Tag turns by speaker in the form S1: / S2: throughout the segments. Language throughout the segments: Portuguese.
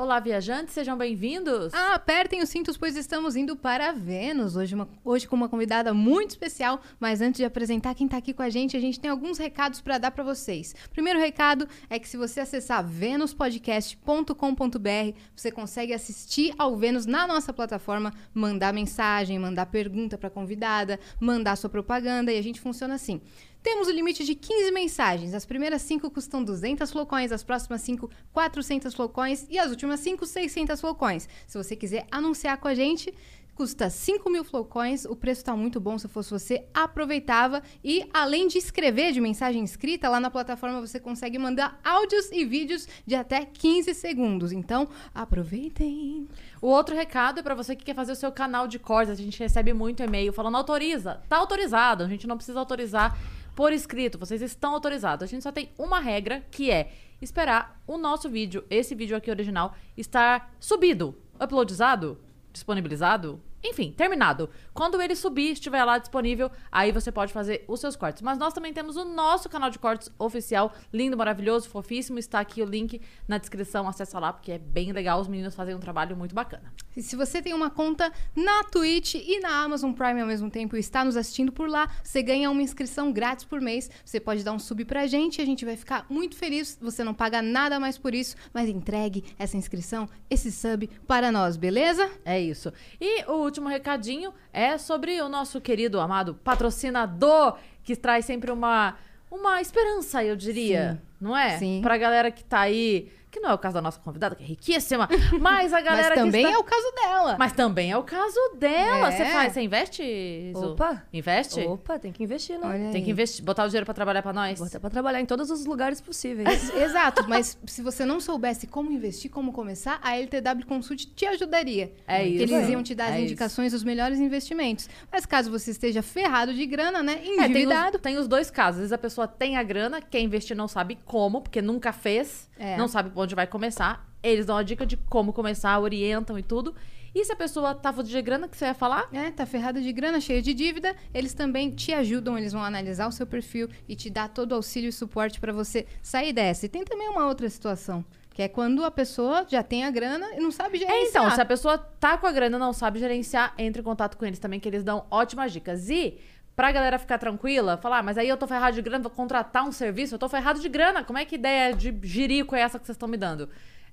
S1: Olá, viajantes, sejam bem-vindos.
S2: Ah, apertem os cintos, pois estamos indo para Vênus. Hoje, uma- hoje com uma convidada muito especial. Mas antes de apresentar quem está aqui com a gente, a gente tem alguns recados para dar para vocês. Primeiro recado é que se você acessar venuspodcast.com.br, você consegue assistir ao Vênus na nossa plataforma, mandar mensagem, mandar pergunta para a convidada, mandar sua propaganda e a gente funciona assim. Temos o limite de 15 mensagens. As primeiras 5 custam 200 flocões, as próximas 5, 400 flocões e as últimas 5, 600 flocões. Se você quiser anunciar com a gente, custa 5 mil flocões. O preço está muito bom. Se fosse você, aproveitava. E além de escrever de mensagem escrita, lá na plataforma você consegue mandar áudios e vídeos de até 15 segundos. Então, aproveitem.
S1: O outro recado é para você que quer fazer o seu canal de cortes. A gente recebe muito e-mail falando autoriza. Tá autorizado, a gente não precisa autorizar por escrito. Vocês estão autorizados. A gente só tem uma regra que é esperar o nosso vídeo, esse vídeo aqui original, estar subido, uploadizado, disponibilizado, enfim, terminado. Quando ele subir, estiver lá disponível, aí você pode fazer os seus cortes. Mas nós também temos o nosso canal de cortes oficial, lindo, maravilhoso, fofíssimo. Está aqui o link na descrição, acessa lá, porque é bem legal. Os meninos fazem um trabalho muito bacana.
S2: E se você tem uma conta na Twitch e na Amazon Prime ao mesmo tempo e está nos assistindo por lá, você ganha uma inscrição grátis por mês. Você pode dar um sub pra gente, a gente vai ficar muito feliz. Você não paga nada mais por isso, mas entregue essa inscrição, esse sub para nós, beleza?
S1: É isso. E o último recadinho é sobre o nosso querido, amado patrocinador, que traz sempre uma, uma esperança, eu diria. Não é?
S2: Sim.
S1: Pra galera que tá aí. Que não é o caso da nossa convidada, que é riquíssima, mas a galera
S2: mas também
S1: que está...
S2: é o caso dela.
S1: Mas também é o caso dela.
S2: É.
S1: Você faz, você investe, Zu?
S3: Opa.
S1: Investe?
S3: Opa, tem que investir, né?
S2: Olha
S1: Tem
S2: aí.
S1: que investir, botar o dinheiro pra trabalhar pra nós.
S3: Botar pra trabalhar em todos os lugares possíveis.
S2: Exato, mas se você não soubesse como investir, como começar, a LTW Consult te ajudaria.
S1: É
S2: Que
S1: isso.
S2: Eles iam te dar as
S1: É
S2: indicações dos melhores investimentos. Mas caso você esteja ferrado de grana, né?
S1: É, tem,
S2: Endividado.
S1: os, tem os dois casos. Às vezes a pessoa tem a grana, quer investir não sabe como, porque nunca fez,
S2: É.
S1: não sabe por onde vai começar. Eles dão a dica de como começar, orientam e tudo. E se a pessoa tá fodida de grana, que você ia falar?
S2: É, tá ferrado de grana, cheio de dívida, eles também te ajudam, eles vão analisar o seu perfil e te dar todo o auxílio e suporte pra você sair dessa. E tem também uma outra situação, que é quando a pessoa já tem a grana e não sabe
S1: É,
S2: gerenciar.
S1: então, se a pessoa tá com a grana e não sabe gerenciar, entre em contato com eles também, que eles dão ótimas dicas. E, pra galera ficar tranquila, falar, "Ah, mas aí eu tô ferrado de grana, vou contratar um serviço, eu tô ferrado de grana, como é que ideia de jirico é essa que vocês estão me dando?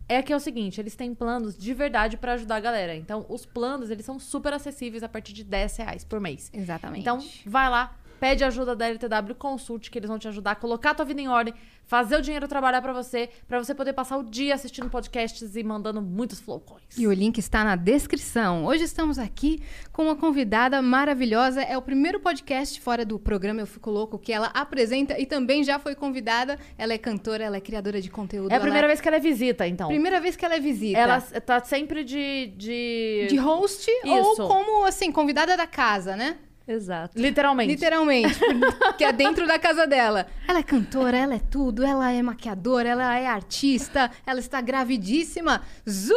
S1: É que é o seguinte, eles têm planos de verdade pra ajudar a galera. Então, os planos, eles são super acessíveis a partir de 10 reais por mês.
S2: Exatamente.
S1: Então, vai lá, pede ajuda da LTW, consulte, que eles vão te ajudar a colocar a tua vida em ordem, fazer o dinheiro trabalhar pra você, pra você poder passar o dia assistindo podcasts e mandando muitos flowcoins.
S2: E o link está na descrição. Hoje estamos aqui com uma convidada maravilhosa. É o primeiro podcast fora do programa Eu Fico Louco que ela apresenta e também já foi convidada. Ela é cantora, ela é criadora de conteúdo.
S1: É a
S2: ela
S1: primeira vez que ela é visita, então.
S2: primeira vez que ela é visita.
S1: Ela tá sempre de. de...
S2: de host
S1: Isso.
S2: ou como assim, convidada da casa, né?
S3: Exato.
S1: Literalmente.
S2: Literalmente, que é dentro da casa dela. Ela é cantora, ela é tudo, ela é maquiadora, ela é artista, ela está gravidíssima. Zu!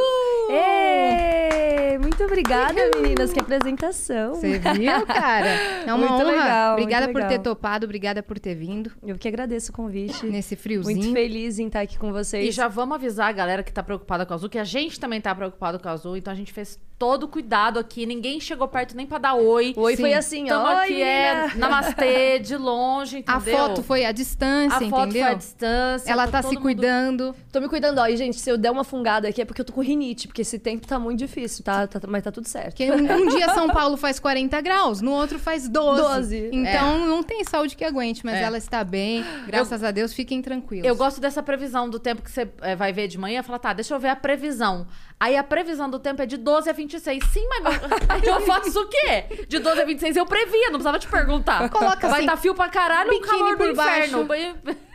S3: Muito obrigada, meninas. Que apresentação.
S2: Você viu, cara? É uma
S3: Muito
S2: honra.
S3: legal, muito
S2: obrigada por ter
S3: legal.
S2: topado, obrigada por ter vindo
S3: Eu que agradeço o convite.
S2: nesse friozinho.
S3: Muito feliz em estar aqui com vocês.
S1: E já vamos avisar a galera que tá preocupada com a Azul, que a gente também tá preocupado com a Azul, então a gente fez todo o cuidado aqui, ninguém chegou perto nem pra dar oi.
S3: Oi
S2: Sim.
S3: foi assim,
S1: Tamo
S3: ó.
S1: aqui, é namastê, de longe, entendeu?
S2: A foto foi à distância,
S1: A foto
S2: entendeu?
S1: foi à distância.
S2: Ela tá se
S1: mundo-
S2: cuidando.
S3: Tô me cuidando, ó. E, gente, se eu der uma fungada aqui é porque eu tô com rinite, porque esse tempo tá muito difícil, tá? Tá- mas tá tudo certo.
S2: Porque um, um dia São Paulo faz 40 graus, no outro faz 12.
S3: 12,
S2: Então não tem saúde que aguente, mas
S1: É.
S2: ela está bem. Graças a Deus, fiquem tranquilos.
S1: Eu gosto dessa previsão do tempo que você eh, vai ver de manhã. Fala, tá, deixa eu ver a previsão. Aí a previsão do tempo é de 12 a 26. Sim, mas eu faço o quê? De 12 a 26 eu previa, não precisava te perguntar.
S2: Coloca
S1: Vai
S2: assim,
S1: estar fio pra caralho,
S2: biquíni
S1: calor do
S2: por baixo.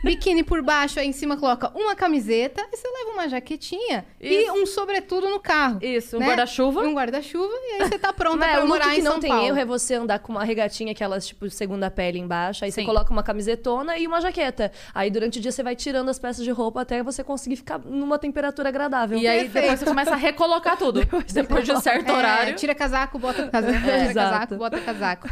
S2: Biquíni por baixo, aí em cima coloca uma camiseta, e você leva uma jaquetinha e
S1: Isso.
S2: um sobretudo no carro.
S1: Isso, um
S2: né?
S1: guarda-chuva.
S2: Um guarda-chuva, e aí você tá pronta
S3: Não, é,
S2: pra
S3: look
S2: morar
S3: que
S2: em
S3: não
S2: São
S3: tem
S2: Paulo.
S3: erro é você andar com uma regatinha, aquelas tipo segunda pele embaixo. Aí
S1: Sim.
S3: você coloca uma camisetona e uma jaqueta. Aí durante o dia você vai tirando as peças de roupa até você conseguir ficar numa temperatura agradável.
S1: E aí
S2: Perfeito.
S1: depois você começa a recolocar tudo. Depois, de um certo
S2: É,
S1: horário.
S2: tira casaco, bota casaco, tira
S3: Exato.
S2: casaco, bota casaco.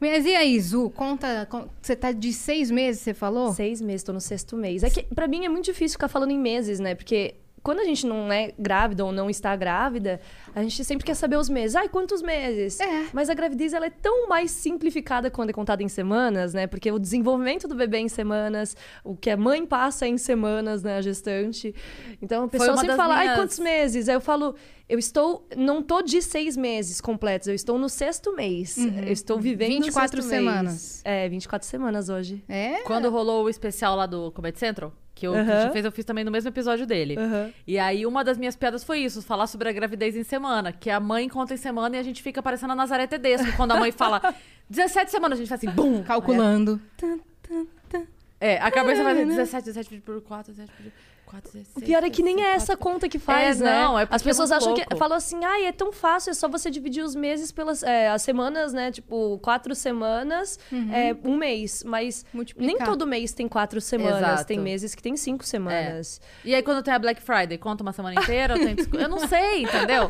S2: Mas e aí, Zu, conta, con- você tá de seis meses, você falou?
S3: Seis meses, tô no sexto mês. É que pra mim é muito difícil ficar falando em meses, né? Porque quando a gente não é grávida ou não está grávida, a gente sempre quer saber os meses. Ai, quantos meses?
S2: É.
S3: Mas a gravidez ela é tão mais simplificada quando é contada em semanas, né? Porque o desenvolvimento do bebê é em semanas, o que a mãe passa é em semanas, né? A gestante. Então a pessoa sempre fala, ai,
S1: minhas-
S3: quantos meses? Aí eu falo, eu estou, não tô de seis meses completos, eu estou no sexto mês. Eu estou vivendo
S2: 24
S3: o sexto mês.
S2: semanas.
S3: É, 24 semanas hoje.
S2: É?
S1: Quando rolou o especial lá do Comedy Central, que o
S3: Aham.
S1: Christian fez, eu fiz também no mesmo episódio dele.
S3: Aham.
S1: E aí, uma das minhas piadas foi isso, falar sobre a gravidez em semana. Que a mãe conta em semana e a gente fica parecendo a Nazaré Tedesco. Quando a mãe fala 17 semanas, a gente faz assim, bum!
S2: Calculando.
S1: É, a cabeça faz 17, 17 dividido por 4, 17 dividido por 4, 16.
S3: O pior é que nem é essa
S1: 4.
S3: conta que faz,
S1: É,
S3: né?
S1: não, é
S3: As pessoas
S1: é
S3: acham que
S1: louco.
S3: falam assim, ai, é tão fácil, é só você dividir os meses pelas é, as semanas, né? Tipo, quatro semanas, é, um mês. Mas
S2: Multiplicar.
S3: nem todo mês tem quatro semanas.
S1: Exato.
S3: Tem meses que tem cinco semanas.
S1: E aí, quando tem a Black Friday, conta uma semana inteira? Tem Eu não sei, entendeu?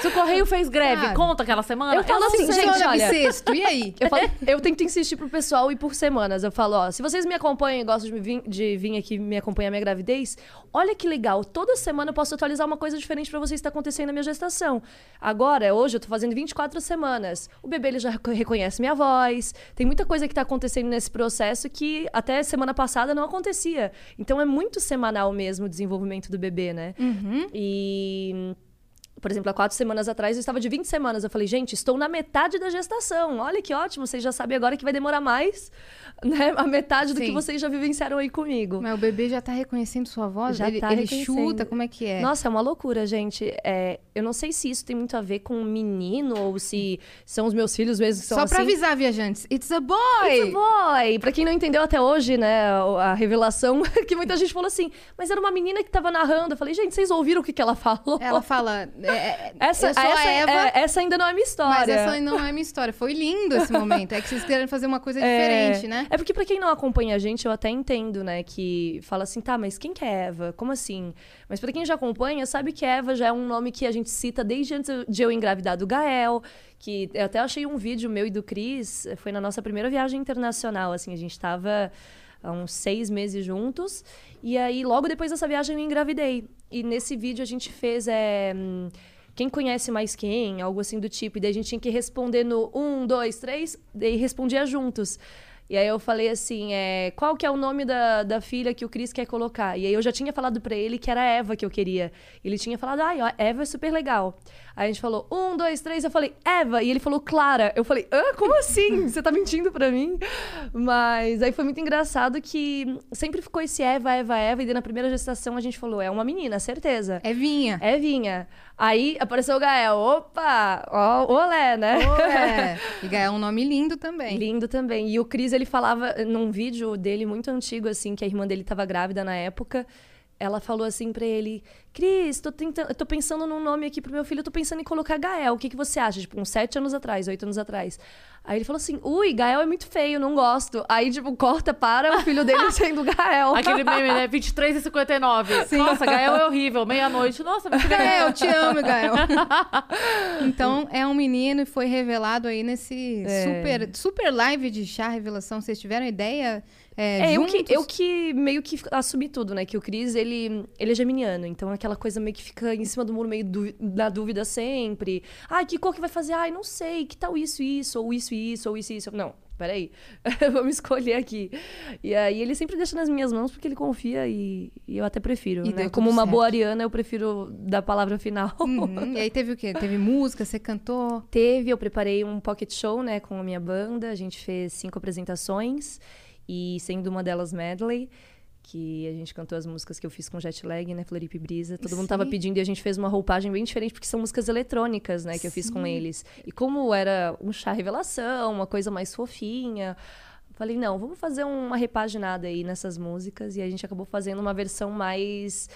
S1: Se o correio fez greve,
S2: Sabe?
S1: conta aquela semana?
S3: Eu falo
S1: não
S3: assim,
S1: sei.
S3: gente, olha-
S2: bissexto, e aí?
S3: Eu, falo- eu tento insistir pro pessoal ir por semanas. Eu falo, ó, se vocês me acompanham e gostam de vir, de vir aqui me acompanhar minha gravidez, olha que legal. Toda semana eu posso atualizar uma coisa diferente pra vocês que tá acontecendo na minha gestação. Agora, hoje, eu tô fazendo 24 semanas. O bebê ele já reco- reconhece minha voz. Tem muita coisa que tá acontecendo nesse processo que até semana passada não acontecia. Então é muito semanal mesmo o desenvolvimento do bebê, né? E. Por exemplo, há quatro semanas atrás eu estava de 20 semanas. Eu falei, gente, estou na metade da gestação. Olha que ótimo, vocês já sabem agora que vai demorar mais, né? A metade do
S2: Sim.
S3: que vocês já vivenciaram aí comigo.
S2: Mas o bebê já tá reconhecendo sua voz?
S3: Já
S2: ele
S3: tá
S2: ele chuta? Como é que é?
S3: Nossa, é uma loucura, gente. É, eu não sei se isso tem muito a ver com um menino ou se são os meus filhos mesmo que são
S2: Só
S3: assim.
S2: pra avisar, viajantes. It's a boy!
S3: It's a boy! Pra quem não entendeu até hoje, né, a revelação, que muita gente falou assim, mas era uma menina que tava narrando. Eu falei, gente, vocês ouviram o que, que ela falou?
S2: Ela fala... é, é,
S3: essa, essa,
S2: a Eva,
S3: é, essa ainda não é minha história.
S2: mas essa não é minha história. Foi lindo esse momento. É que vocês querem fazer uma coisa diferente, né?
S3: É porque pra quem não acompanha a gente, eu até entendo, né, que fala assim, tá, mas quem que é Eva? Como assim? Mas pra quem já acompanha, sabe que Eva já é um nome que a gente cita desde antes de eu engravidar do Gael, que eu até achei um vídeo meu e do Cris, foi na nossa primeira viagem internacional, assim, a gente tava há uns seis meses juntos, e aí logo depois dessa viagem eu engravidei. E nesse vídeo a gente fez, é, quem conhece mais quem, algo assim do tipo, e daí a gente tinha que responder no um, dois, três, daí respondia juntos. E aí eu falei assim, é, qual que é o nome da, da filha que o Cris quer colocar? E aí eu já tinha falado pra ele que era Eva que eu queria. Ele tinha falado, ai, ó, Eva é super legal. Aí a gente falou, um, dois, três, eu falei, Eva. E ele falou, Clara. Eu falei, hã, como assim? Você tá mentindo pra mim? Mas aí foi muito engraçado que sempre ficou esse Eva, Eva, Eva. E daí na primeira gestação a gente falou, é uma menina, certeza.
S2: É vinha.
S3: Evinha. Aí apareceu o Gael. Opa! Ó, olé, né?
S2: É. E Gael é um nome lindo também.
S3: Lindo também. E o Cris, ele falava num vídeo dele muito antigo, assim, que a irmã dele tava grávida na época. Ela falou assim pra ele: Cris, tô, tentando, tô pensando num nome aqui pro meu filho, eu tô pensando em colocar Gael. O que, que você acha? Tipo, uns sete anos atrás, oito anos atrás. Aí ele falou assim: Ui, Gael é muito feio, não gosto. Aí, tipo, corta para o filho dele sendo Gael.
S1: Aquele meme, né? 23 e 59. Nossa, Gael é horrível. Meia-noite. Nossa, meu filho é
S2: Gael, te amo, Gael. então, é um menino e foi revelado aí nesse
S3: É.
S2: super, super live de chá revelação. Vocês tiveram ideia? É,
S3: É, eu que, eu que meio que assumi tudo, né? Que o Cris, ele, ele é geminiano. Então, aquela coisa meio que fica em cima do muro, meio du- na dúvida sempre. Ai, que cor que vai fazer? Ai, não sei. Que tal isso e isso? Ou isso e isso? Ou isso e isso? Não, peraí. Vamos escolher aqui. E aí, ele sempre deixa nas minhas mãos porque ele confia e, e eu até prefiro,
S2: E
S3: né? Como uma
S2: certo.
S3: boa ariana, eu prefiro dar a palavra final.
S2: Uhum. E aí teve o quê? Teve música, você cantou?
S3: Teve, eu preparei um pocket show, né, com a minha banda. A gente fez cinco apresentações e sendo uma delas medley, que a gente cantou as músicas que eu fiz com Jet Lag, né, Floripa e Brisa. Todo mundo tava
S2: Sim.
S3: pedindo e a gente fez uma roupagem bem diferente porque são músicas eletrônicas, né, que eu fiz com eles. E como era um chá revelação, uma coisa mais fofinha, Falei, não, vamos fazer uma repaginada aí nessas músicas. E a gente acabou fazendo uma versão mais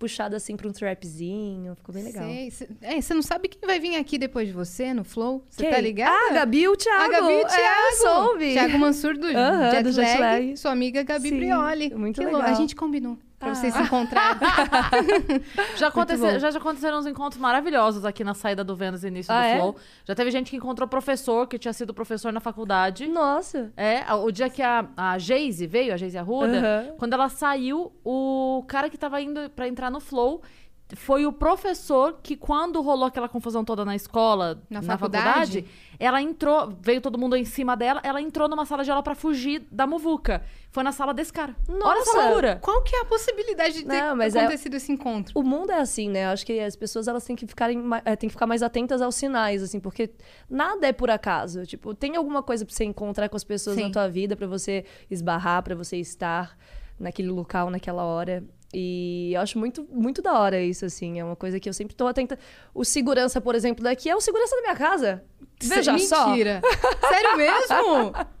S3: puxada assim pra um trapzinho. Ficou bem legal.
S2: Sei. Cê- É, você não sabe quem vai vir aqui depois de você no Flow? Você tá ligado?
S3: Ah, Gabi o Thiago.
S2: A Gabi o
S3: É,
S2: Thiago.
S3: soube.
S2: Thiago Mansur do,
S3: Aham,
S2: Jet,
S3: do Jet
S2: Lag,
S3: Lag.
S2: Sua amiga Gabi
S3: Sim,
S2: Brioli.
S3: muito
S2: Que
S3: legal.
S2: louco. A gente combinou pra
S3: Ah.
S2: vocês se encontrarem.
S1: Já, acontece-
S3: bom.
S1: já, já aconteceram uns encontros maravilhosos aqui na saída do Vênus início
S3: Ah,
S1: do
S3: é?
S1: Flow. Já teve gente que encontrou professor, que tinha sido professor na faculdade.
S3: Nossa.
S1: É, o dia que a, a Geise veio, a Geise Arruda,
S3: Aham.
S1: quando ela saiu, o cara que tava indo pra entrar no Flow foi o professor que, quando rolou aquela confusão toda na escola,
S2: Na
S1: na,
S2: faculdade?
S1: faculdade, ela entrou, veio todo mundo em cima dela, ela entrou numa sala de aula pra fugir da muvuca. Foi na sala desse cara. Olha essa
S3: Nossa!
S1: loucura.
S2: Qual que é a possibilidade de ter
S3: Não, mas é-
S2: acontecido esse encontro?
S3: O mundo é assim, né? Eu acho que as pessoas elas têm que ficarem, eh, têm que ficar mais atentas aos sinais, assim, porque nada é por acaso. Tipo, tem alguma coisa pra você encontrar com as pessoas
S2: Sim.
S3: na tua vida, pra você esbarrar, pra você estar naquele local, naquela hora. E eu acho muito, muito da hora isso, assim. É uma coisa que eu sempre tô atenta. O segurança, por exemplo, daqui é o segurança da minha casa. Veja só.
S2: Mentira. Sério mesmo?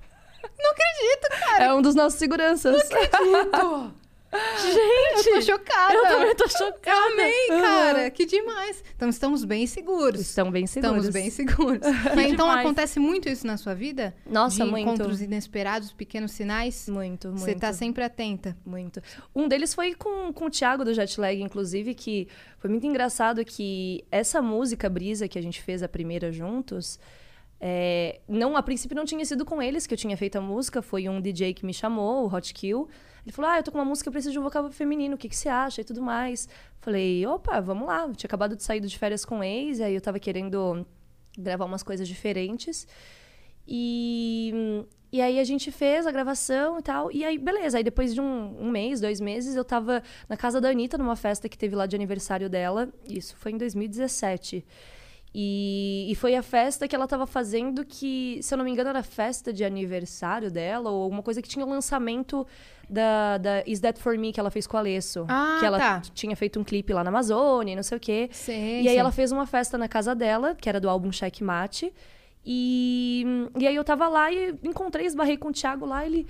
S2: Não acredito, cara.
S3: É um dos nossos seguranças.
S2: Eu tô chocada.
S1: Eu também tô chocada.
S2: Eu amei, cara. Que demais. Então estamos bem seguros.
S3: Estão bem seguros.
S2: Estamos bem seguros. Mas então
S1: demais.
S2: acontece muito isso na sua vida?
S3: Nossa,
S2: de
S3: muito.
S2: encontros inesperados, pequenos sinais?
S3: Muito, muito.
S2: Você tá sempre atenta.
S3: Muito. Um deles foi com, com o Thiago do Jetlag, inclusive, que foi muito engraçado que essa música Brisa que a gente fez a primeira juntos, é, não, a princípio não tinha sido com eles que eu tinha feito a música, foi um DJ que me chamou, o Hot Kill. Ele falou: Ah, eu tô com uma música, eu preciso de um vocal feminino, o que, que você acha? E tudo mais. Falei, opa, vamos lá. Eu tinha acabado de sair de férias com o ex, aí eu tava querendo gravar umas coisas diferentes. E, e aí a gente fez a gravação e tal. E aí, beleza. Aí depois de um, um mês, dois meses, eu tava na casa da Anitta, numa festa que teve lá de aniversário dela. Isso foi em 2017. E, e foi a festa que ela tava fazendo que, se eu não me engano, era a festa de aniversário dela, ou alguma coisa que tinha o lançamento da, da Is That For Me que ela fez com a Alesso.
S2: Ah,
S3: que ela
S2: tá.
S3: tinha feito um clipe lá na Amazônia, e não sei o quê.
S2: Sei,
S3: E aí ela fez uma festa na casa dela, que era do álbum Checkmate. E, e aí eu tava lá e encontrei, esbarrei com o Thiago lá, ele...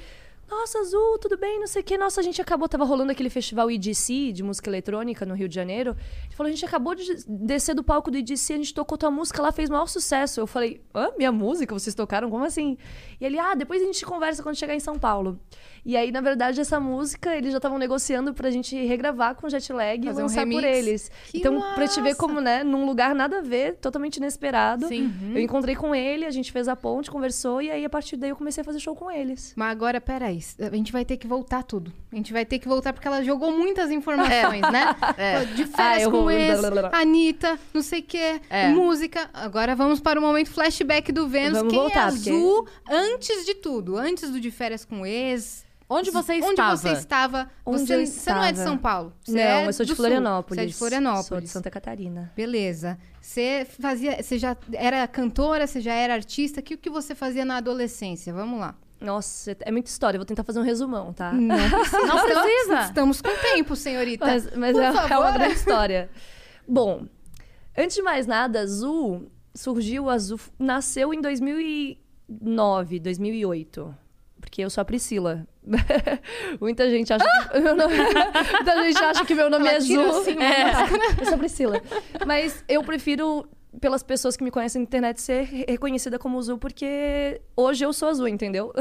S3: Nossa, Azul, tudo bem? Não sei o quê. Nossa, a gente acabou... Tava rolando aquele festival EDC, de música eletrônica, no Rio de Janeiro. Ele falou, a gente acabou de descer do palco do EDC, a gente tocou tua música lá, fez maior sucesso. Eu falei, hã? Minha música? Vocês tocaram? Como assim? E ele, ah, depois a gente conversa quando chegar em São Paulo. E aí, na verdade, essa música, eles já estavam negociando pra gente regravar com Jet Lag e
S2: Fazer um
S3: lançar por eles.
S2: Que
S3: então, pra te ver
S2: massa!
S3: como, né, num lugar nada a ver, totalmente inesperado.
S1: Sim.
S3: Eu encontrei com ele, a gente fez a ponte, conversou, e aí a partir daí eu comecei a fazer show com eles.
S2: Mas agora, peraí, a gente vai ter que voltar tudo. A gente vai ter que voltar porque ela jogou muitas informações, né?
S1: É.
S2: De férias
S3: Ah,
S2: com
S3: vou-
S2: ex. Anitta, não sei o quê,
S1: É.
S2: música. Agora vamos para o momento flashback do Vênus.
S3: Vamos
S2: Quem
S3: voltar,
S2: é
S3: porque-
S2: Azul antes de tudo? Antes do de férias com ex?
S1: Onde você
S2: Onde
S1: estava?
S2: você estava?
S3: Onde
S2: você,
S3: eu
S2: você não é de
S3: estava?
S2: São Paulo. Você
S3: Não,
S2: é
S3: eu sou de
S2: do Sul.
S3: Florianópolis.
S2: Você é de Florianópolis.
S3: Sou de Santa Catarina.
S2: Beleza. Você fazia, você já era cantora, você já era artista? O que, que você fazia na adolescência? Vamos lá.
S3: Nossa, é muita história, vou tentar fazer um resumão, tá?
S2: Não precisa.
S1: Não precisa.
S2: Estamos com tempo, senhorita.
S3: Mas, mas é, é uma grande história. Bom, antes de mais nada, Azul surgiu, Azul nasceu em 2009, 2008. Porque eu sou a Priscila. Muita gente acha que meu nome, muita gente acha que meu nome
S2: Ela
S3: é
S2: tira
S3: Azul.
S2: assim,
S3: É, eu sou a Priscila. Mas eu prefiro pelas pessoas que me conhecem na internet ser reconhecida como Azul porque hoje eu sou Azul, entendeu?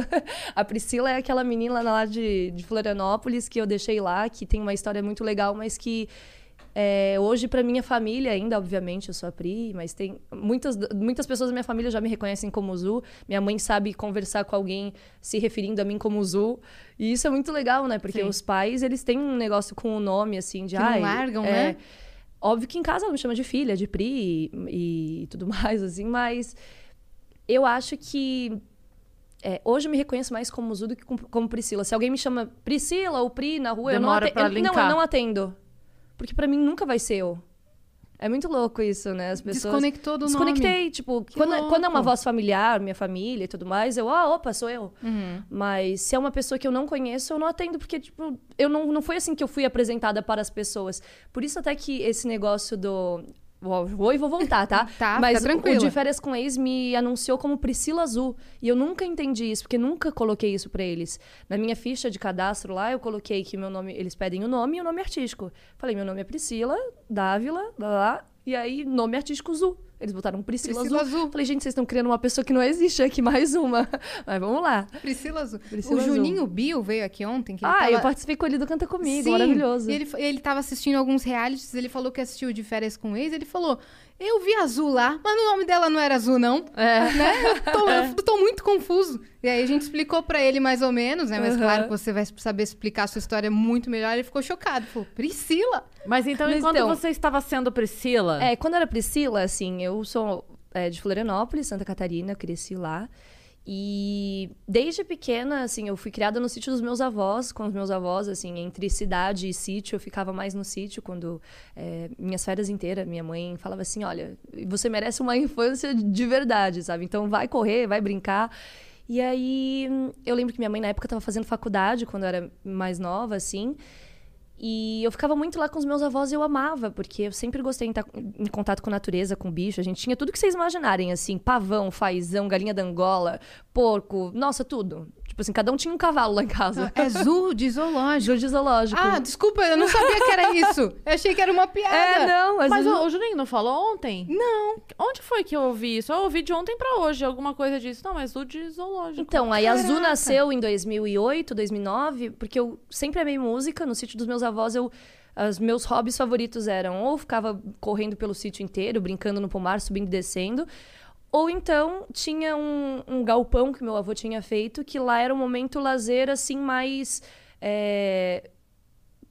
S3: A Priscila é aquela menina lá de, de Florianópolis que eu deixei lá, que tem uma história muito legal, mas que é, hoje, pra minha família, ainda, obviamente, eu sou a Pri, mas tem muitas, muitas pessoas da minha família já me reconhecem como Zu. Minha mãe sabe conversar com alguém se referindo a mim como Zu. E isso é muito legal, né? Porque
S2: Sim.
S3: os pais, eles têm um negócio com o nome, assim, de...
S2: Que não largam,
S3: é,
S2: né?
S3: Óbvio que em casa ela me chama de filha, de Pri e, e tudo mais, assim, mas eu acho que é, hoje eu me reconheço mais como Zu do que com- como Priscila. Se alguém me chama Priscila ou Pri na rua,
S1: Demora
S3: eu não atendo. Não, eu não atendo. Porque pra mim nunca vai ser eu. É muito louco isso, né? As pessoas.
S2: Desconectou do nome.
S3: Desconectei, tipo, quando, é- quando é uma voz familiar, minha família e tudo mais, eu, ah, opa, sou eu.
S2: Uhum.
S3: Mas se é uma pessoa que eu não conheço, eu não atendo, porque, tipo, eu não, não foi assim que eu fui apresentada para as pessoas. Por isso até que esse negócio do Vou e vou voltar, tá?
S2: Tá,
S3: Mas o-
S2: tranquila.
S3: o de férias com ex me anunciou como Priscila Azul. E eu nunca entendi isso, porque nunca coloquei isso pra eles. Na minha ficha de cadastro lá, eu coloquei que meu nome. Eles pedem o nome e o nome artístico. Falei, meu nome é Priscila, Dávila, lá, lá. E aí, nome artístico Azul. Eles botaram Priscila,
S2: Priscila
S3: Azul.
S2: Azul.
S3: Falei, gente, vocês estão criando uma pessoa que não existe aqui, mais uma. Mas vamos lá.
S2: Priscila Azul.
S3: Priscila
S2: o
S3: Azul.
S2: Juninho Bill veio aqui ontem.
S3: Ah,
S2: tava...
S3: eu participei com ele do Canta Comigo,
S2: Sim,
S3: maravilhoso.
S2: E ele, ele tava assistindo alguns realities, ele falou que assistiu de férias com ex, ele falou, eu vi Azul lá, mas o nome dela não era Azul, não.
S3: É.
S2: Né? Eu tô, eu tô muito confuso. E aí a gente explicou pra ele mais ou menos, né? Mas
S3: Uhum.
S2: claro que você vai saber explicar a sua história muito melhor. Ele ficou chocado. Falou, Priscila?
S1: Mas então,
S3: Mas
S1: enquanto
S3: então-
S1: você estava sendo Priscila.
S3: É, quando eu era Priscila, assim, eu sou é, de Florianópolis, Santa Catarina, cresci lá. E desde pequena, assim, eu fui criada no sítio dos meus avós, com os meus avós, assim, entre cidade e sítio. Eu ficava mais no sítio quando é, minhas férias inteiras, minha mãe falava assim: olha, você merece uma infância de verdade, sabe? Então vai correr, vai brincar. E aí, eu lembro que minha mãe na época estava fazendo faculdade, quando eu era mais nova, assim. E eu ficava muito lá com os meus avós e eu amava, porque eu sempre gostei de estar em contato com natureza, com bicho. A gente tinha tudo que vocês imaginarem, assim, pavão, fazão, galinha da Angola, porco, nossa, tudo. Tipo assim, cada um tinha um cavalo lá em casa.
S2: É Zoo de zoológico.
S3: Júlio de zoológico.
S2: Ah, desculpa, eu não sabia que era isso. Eu achei que era uma piada.
S3: é, não, mas,
S1: Mas
S3: eu
S1: o,
S3: não-
S1: o Juninho não falou ontem?
S2: Não.
S1: Onde foi que eu ouvi isso? Eu ouvi de ontem pra hoje, alguma coisa disso. Não, mas o de zoológico.
S3: Então, aí a Azul
S2: Caraca.
S3: nasceu em 2008, 2009, porque eu sempre amei música. No sítio dos meus avós, eu... Os meus hobbies favoritos eram ou ficava correndo pelo sítio inteiro, brincando no pomar, subindo e descendo, ou então tinha um, um galpão que meu avô tinha feito, que lá era um momento lazer, assim, mais. é,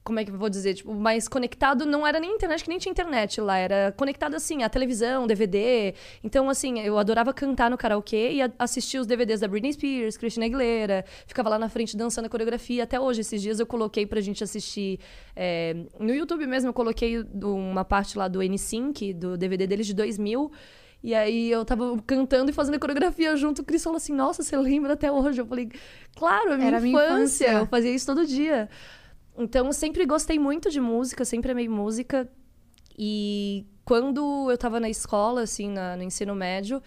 S3: Como é que eu vou dizer? Tipo, mais conectado. Não era nem internet, que nem tinha internet lá. Era conectado, assim, à televisão, DVD. Então, assim, eu adorava cantar no karaokê e a- assistir os DVDs da Britney Spears, Christina Aguilera. Ficava lá na frente dançando a coreografia. Até hoje, esses dias, eu coloquei pra gente assistir. é, no YouTube mesmo, eu coloquei uma parte lá do NSYNC, do DVD deles de 2000. E aí eu tava cantando e fazendo a coreografia junto. O Cris falou assim: Nossa, você lembra até hoje? Eu falei: Claro, é minha
S2: Era a minha
S3: infância.
S2: infância.
S3: Eu fazia isso todo dia. Então, eu sempre gostei muito de música, sempre amei música. E quando eu tava na escola, assim, na- no ensino médio,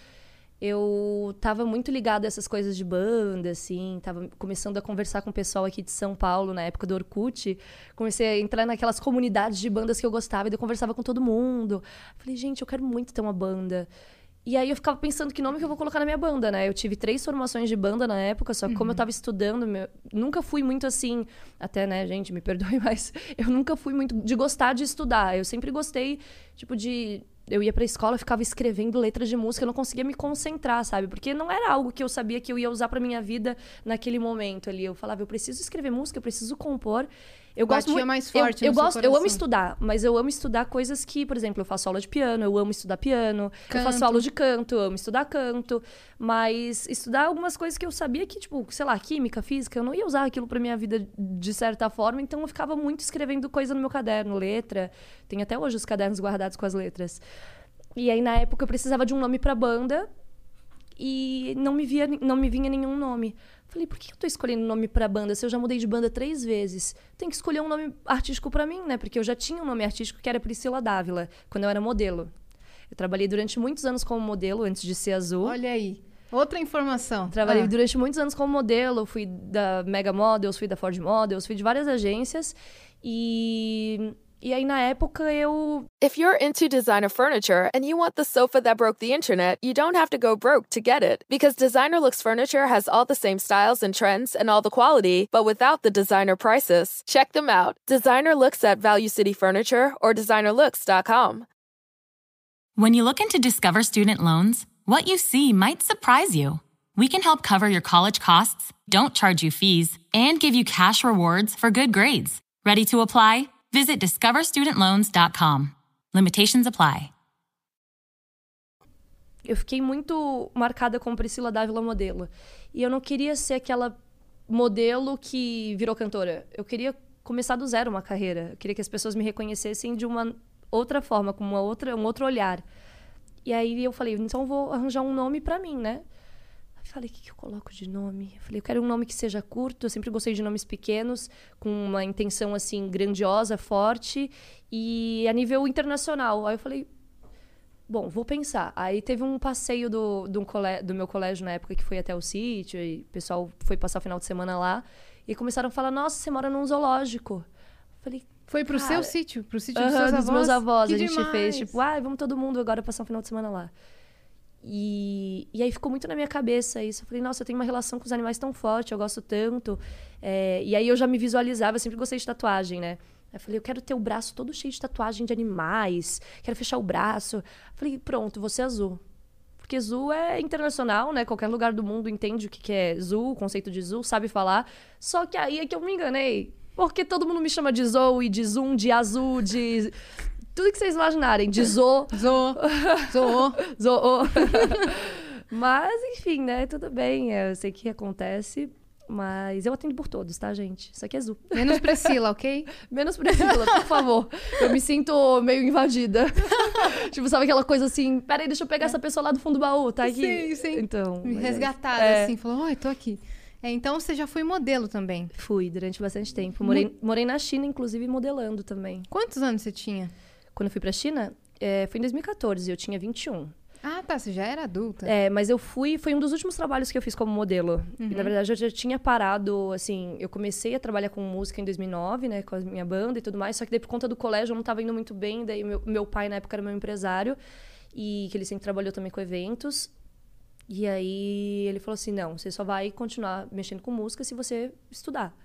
S3: eu tava muito ligada a essas coisas de banda, assim, tava começando a conversar com o pessoal aqui de São Paulo, na época do Orkut. Comecei a entrar naquelas comunidades de bandas que eu gostava, e eu conversava com todo mundo. Falei, gente, eu quero muito ter uma banda. E aí eu ficava pensando que nome que eu vou colocar na minha banda, né? Eu tive três formações de banda na época, só que como eu tava estudando, meu- nunca fui muito assim, até, né, gente, me perdoe, mas eu nunca fui muito de gostar de estudar. Eu sempre gostei, tipo, de. Eu ia pra escola, ficava escrevendo letras de música, eu não conseguia me concentrar, sabe? Porque não era algo que eu sabia que eu ia usar pra minha vida naquele momento ali. Eu falava, eu preciso escrever música, eu preciso compor. Eu gosto muito,
S2: mais
S3: eu-
S2: forte
S3: eu,
S2: seu
S3: gosto, eu amo
S2: coração.
S3: estudar, mas eu amo estudar coisas que, por exemplo, eu faço aula de piano, eu amo estudar piano, eu faço
S2: Canto.
S3: aula de canto, eu amo estudar canto, mas estudar algumas coisas que eu sabia que, tipo, sei lá, química, física, eu não ia usar aquilo pra minha vida de certa forma, então eu ficava muito escrevendo coisa no meu caderno, letra. Tem até hoje os cadernos guardados com as letras. E aí, na época, eu precisava de um nome pra banda e não me, via, não me vinha nenhum nome. Falei, por que eu tô escolhendo nome pra banda se eu já mudei de banda três vezes? Tem que escolher um nome artístico pra mim, né? Porque eu já tinha um nome artístico que era Priscila Dávila, quando eu era modelo. Eu trabalhei durante muitos anos como modelo antes de ser azul.
S2: Olha aí. Outra informação.
S3: Trabalhei
S2: Ah.
S3: durante muitos anos como modelo, fui da Mega Models, fui da Ford Models, fui de várias agências. E, e aí, na época, eu
S4: If you're into designer furniture and you want the sofa that broke the internet, you don't have to go broke to get it. Because Designer Looks Furniture has all the same styles and trends and all the quality, but without the designer prices. Check them out. Designer Looks at Value City Furniture or designerlooks.com.
S5: When you look into Discover Student Loans, what you see might surprise you. We can help cover your college costs, don't charge you fees, and give you cash rewards for good grades. Ready to apply? Visit discoverstudentloans.com. Limitations apply.
S3: eu fiquei muito marcada como Priscila Dávila modelo. E eu não queria ser aquela modelo que virou cantora. Eu queria começar do zero uma carreira. Eu queria que as pessoas me reconhecessem de uma outra forma, com uma outra, um outro olhar. E aí eu falei, então vou arranjar um nome pra mim, né? Aí falei, o que, que eu coloco de nome? Eu falei, eu quero um nome que seja curto. Eu sempre gostei de nomes pequenos, com uma intenção assim grandiosa, forte e a nível internacional. Aí eu falei, bom, vou pensar. Aí teve um passeio do, do, cole, do meu colégio na época que foi até o sítio, e o pessoal foi passar o final de semana lá. E começaram a falar: Nossa, você mora num zoológico. Falei,
S2: Foi pro
S3: Cara,
S2: seu sítio, pro sítio dos
S3: Aham,
S2: seus
S3: dos
S2: avós?
S3: meus avós.
S2: Que
S3: a gente
S2: demais.
S3: fez, tipo, ah, vamos todo mundo agora passar um final de semana lá. E, e aí ficou muito na minha cabeça isso. Eu falei, nossa, eu tenho uma relação com os animais tão forte, eu gosto tanto. É, e aí eu já me visualizava, eu sempre gostei de tatuagem, né? Aí eu falei, eu quero ter o braço todo cheio de tatuagem de animais, quero fechar o braço. Eu falei, pronto, você é azul. Porque zoo é internacional, né? Qualquer lugar do mundo entende o que que é zoo, o conceito de zoo, sabe falar. Só que aí é que eu me enganei. Porque todo mundo me chama de Zoe, de Zoom, de azul, de. Tudo que vocês imaginarem. De Zo,
S2: Zoou. Zoou.
S3: Zo. Mas, enfim, né? Tudo bem. Eu sei que acontece. Mas eu atendo por todos, tá, gente? Isso aqui é Zu.
S2: Menos Priscila, ok?
S3: Menos Priscila, por favor. Eu me sinto meio invadida. tipo, sabe aquela coisa assim? Peraí, deixa eu pegar essa pessoa lá do fundo do baú, tá aqui?
S2: Sim, sim.
S3: Então.
S2: Me
S3: é isso.
S2: resgatada,
S3: É.
S2: assim. Falou, oi, tô aqui. É, então você já foi modelo também.
S3: Fui durante bastante tempo. Morei, morei na China, inclusive, modelando também.
S2: Quantos anos você tinha?
S3: Quando eu fui pra China, é, foi em 2014, eu tinha 21.
S2: Ah, tá, você já era adulta.
S3: É, mas eu fui, foi um dos últimos trabalhos que eu fiz como modelo. E, na verdade, eu já tinha parado, assim, eu comecei a trabalhar com música em 2009, né, com a minha banda e tudo mais, só que daí por conta do colégio eu não tava indo muito bem, daí meu, meu pai na época era meu empresário, e que ele sempre trabalhou também com eventos. E aí ele falou assim: "Não, você só vai continuar mexendo com música se você estudar".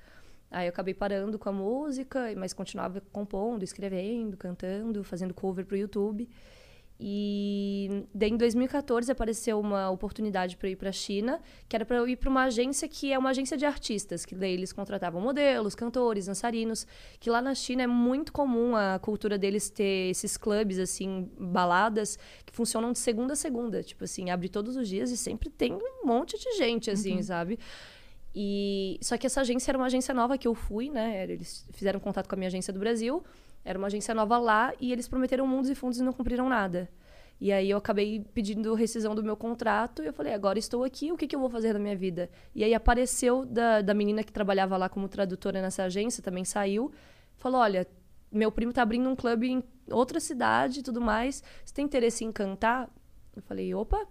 S3: Aí eu acabei parando com a música, mas continuava compondo, escrevendo, cantando, fazendo cover pro YouTube. E daí em 2014 apareceu uma oportunidade para ir para a China, que era para eu ir para uma agência que é uma agência de artistas, que daí eles contratavam modelos, cantores, dançarinos, que lá na China é muito comum a cultura deles ter esses clubes assim, baladas que funcionam de segunda a segunda, tipo assim, abre todos os dias e sempre tem um monte de gente assim, sabe? E só que essa agência era uma agência nova que eu fui, né? Eles fizeram contato com a minha agência do Brasil. Era uma agência nova lá e eles prometeram mundos e fundos e não cumpriram nada. E aí eu acabei pedindo rescisão do meu contrato e eu falei, agora estou aqui, o que, que eu vou fazer da minha vida? E aí apareceu da, da menina que trabalhava lá como tradutora nessa agência, também saiu, falou, olha, meu primo tá abrindo um clube em outra cidade e tudo mais, você tem interesse em cantar? Eu falei, opa,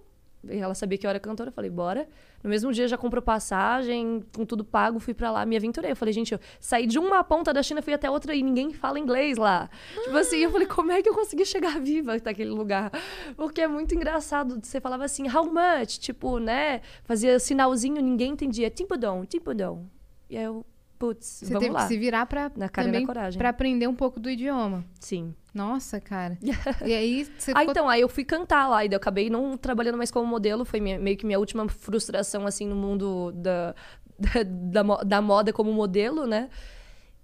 S3: ela sabia que eu era cantora, eu falei, bora. No mesmo dia já comprou passagem, com tudo pago, fui pra lá, me aventurei. Eu falei, gente, eu saí de uma ponta da China, fui até outra e ninguém fala inglês lá. Tipo assim, eu falei, como é que eu consegui chegar viva naquele lugar? Porque é muito engraçado. Você falava assim, how much? Tipo, né? Fazia sinalzinho, ninguém entendia. Timpudon, timpudon. E aí eu, putz,
S2: Você
S3: vamos
S2: teve
S3: lá.
S2: que se virar pra,
S3: Na cara e na
S2: também
S3: coragem.
S2: pra aprender um pouco do idioma.
S3: Sim.
S2: Nossa, cara. E aí você
S3: Ah,
S2: ficou...
S3: então, aí eu fui cantar lá, e eu acabei não trabalhando mais como modelo, foi minha- meio que minha última frustração, assim, no mundo da, da, da, da moda como modelo, né?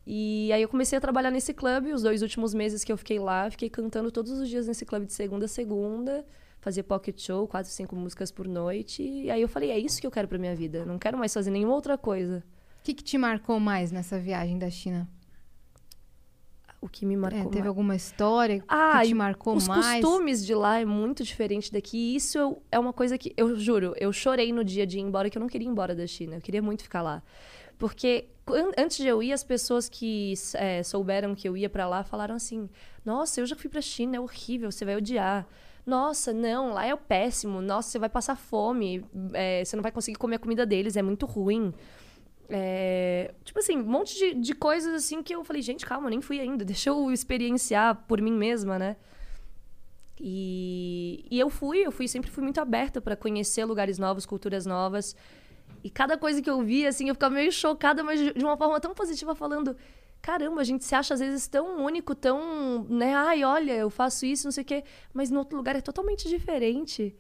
S3: E aí eu comecei a trabalhar nesse clube, os dois últimos meses que eu fiquei lá, fiquei cantando todos os dias nesse clube de segunda a segunda, fazia pocket show, quatro, cinco músicas por noite, e aí eu falei, é isso que eu quero pra minha vida, não quero mais fazer nenhuma outra coisa.
S2: O que, que te marcou mais nessa viagem da China?
S3: O que me marcou
S2: É, teve
S3: mais.
S2: alguma história
S3: Ah,
S2: que te marcou
S3: os
S2: mais?
S3: costumes de lá é muito diferente daqui. E isso eu- é uma coisa que, eu juro, eu chorei no dia de ir embora, que eu não queria ir embora da China. Eu queria muito ficar lá. Porque an- antes de eu ir, as pessoas que é, souberam que eu ia pra lá falaram assim: Nossa, eu já fui pra China, é horrível, você vai odiar. Nossa, não, lá é o péssimo. Nossa, você vai passar fome. é, você não vai conseguir comer a comida deles, é muito ruim. É, tipo assim, um monte de, de coisas assim que eu falei, gente, calma, nem fui ainda, deixa eu experienciar por mim mesma, né? E, e eu fui, eu fui, sempre fui muito aberta para conhecer lugares novos, culturas novas. E cada coisa que eu via, assim, eu ficava meio chocada, mas de de uma forma tão positiva, falando: caramba, a gente se acha às vezes tão único, tão, né? Ai, olha, eu faço isso, não sei o quê, mas no outro lugar é totalmente diferente.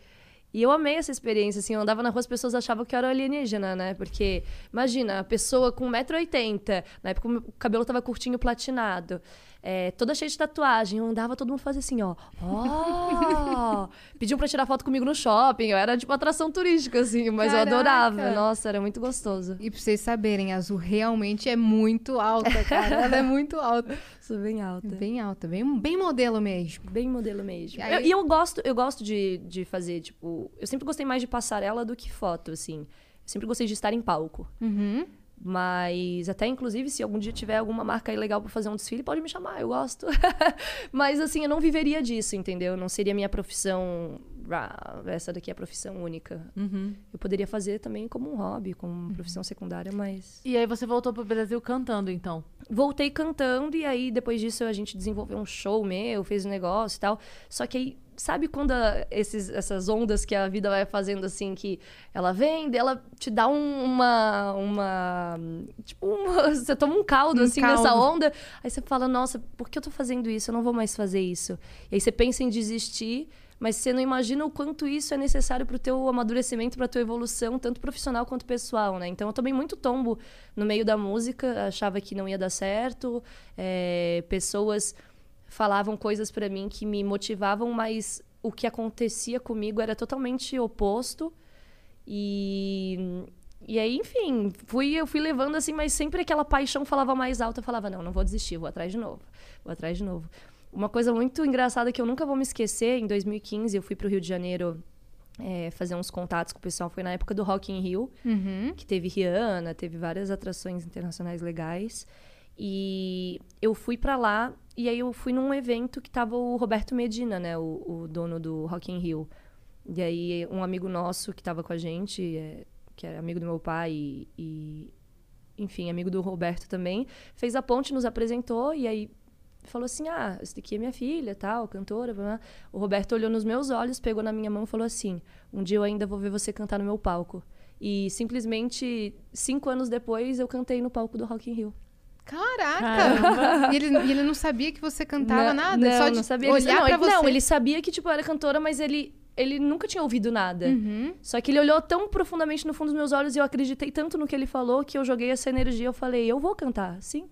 S3: E eu amei essa experiência, assim, eu andava na rua, as pessoas achavam que eu era alienígena, né? Porque, imagina, a pessoa com 1,80m, na época o cabelo tava curtinho platinado, é, toda cheia de tatuagem, eu andava, todo mundo fazia assim, ó, ó, pediam pra tirar foto comigo no shopping, eu era tipo atração turística, assim, mas
S2: Caraca!
S3: eu adorava, nossa, era muito gostoso.
S2: E pra vocês saberem, a Azul realmente é muito alta, cara. Ela é muito alta.
S3: Sou bem alta.
S2: Bem alta, bem, bem modelo mesmo.
S3: Bem modelo mesmo.
S2: E aí-
S3: Eu- E eu, gosto, eu gosto de, de fazer, tipo. Eu sempre gostei mais de passarela do que foto, assim. Eu sempre gostei de estar em palco.
S2: Uhum.
S3: Mas até inclusive se algum dia tiver alguma marca aí legal para fazer um desfile, pode me chamar, eu gosto. Mas assim, eu não viveria disso, entendeu? Não seria minha profissão, ah, essa daqui é a profissão única.
S1: Uhum.
S3: Eu poderia fazer também como um hobby, como uma profissão secundária, mas
S1: E aí você voltou pro Brasil cantando, então?
S3: voltei cantando e aí depois disso a gente desenvolveu um show meu, fez um negócio e tal. Só que aí, sabe quando a- esses, essas ondas que a vida vai fazendo assim, que ela vem, ela te dá um- uma. uma tipo, uma- você toma um caldo
S2: Um
S3: assim nessa
S2: caldo.
S3: onda. Aí você fala, nossa, por que eu tô fazendo isso? Eu não vou mais fazer isso. E aí você pensa em desistir. Mas você não imagina o quanto isso é necessário pro teu amadurecimento, pra tua evolução, tanto profissional quanto pessoal, né? Então eu tomei muito tombo no meio da música, achava que não ia dar certo. é, pessoas falavam coisas pra mim que me motivavam, mas o que acontecia comigo era totalmente oposto. E, e aí, enfim, fui, eu fui levando assim, mas sempre aquela paixão falava mais alto, eu falava, não, não vou desistir, vou atrás de novo, vou atrás de novo. Uma coisa muito engraçada que eu nunca vou me esquecer, em 2015 eu fui pro Rio de Janeiro é, fazer uns contatos com o pessoal, foi na época do Rock in Rio,
S2: Uhum.
S3: que teve Rihanna, teve várias atrações internacionais legais. E eu fui pra lá e aí eu fui num evento que tava o Roberto Medina, né, o, o dono do Rock in Rio. E aí um amigo nosso que tava com a gente, é, que era amigo do meu pai e, e, enfim, amigo do Roberto também, fez a ponte, nos apresentou e aí falou assim: "Ah, essa daqui é minha filha, tal, cantora". blá, blá. O Roberto olhou nos meus olhos, pegou na minha mão e falou assim: "Um dia eu ainda vou ver você cantar no meu palco". E simplesmente cinco anos depois eu cantei no palco do Rock in Rio.
S2: Caraca! E ele, e ele não sabia que você cantava
S3: não,
S2: nada?
S3: Não,
S2: só de
S3: não sabia.
S2: Olhar
S3: não,
S2: pra
S3: ele,
S2: você.
S3: não, ele sabia que tipo eu era cantora, mas ele ele nunca tinha ouvido nada.
S2: Uhum.
S3: Só que ele olhou tão profundamente no fundo dos meus olhos e eu acreditei tanto no que ele falou que eu joguei essa energia. Eu falei, eu vou cantar, sim.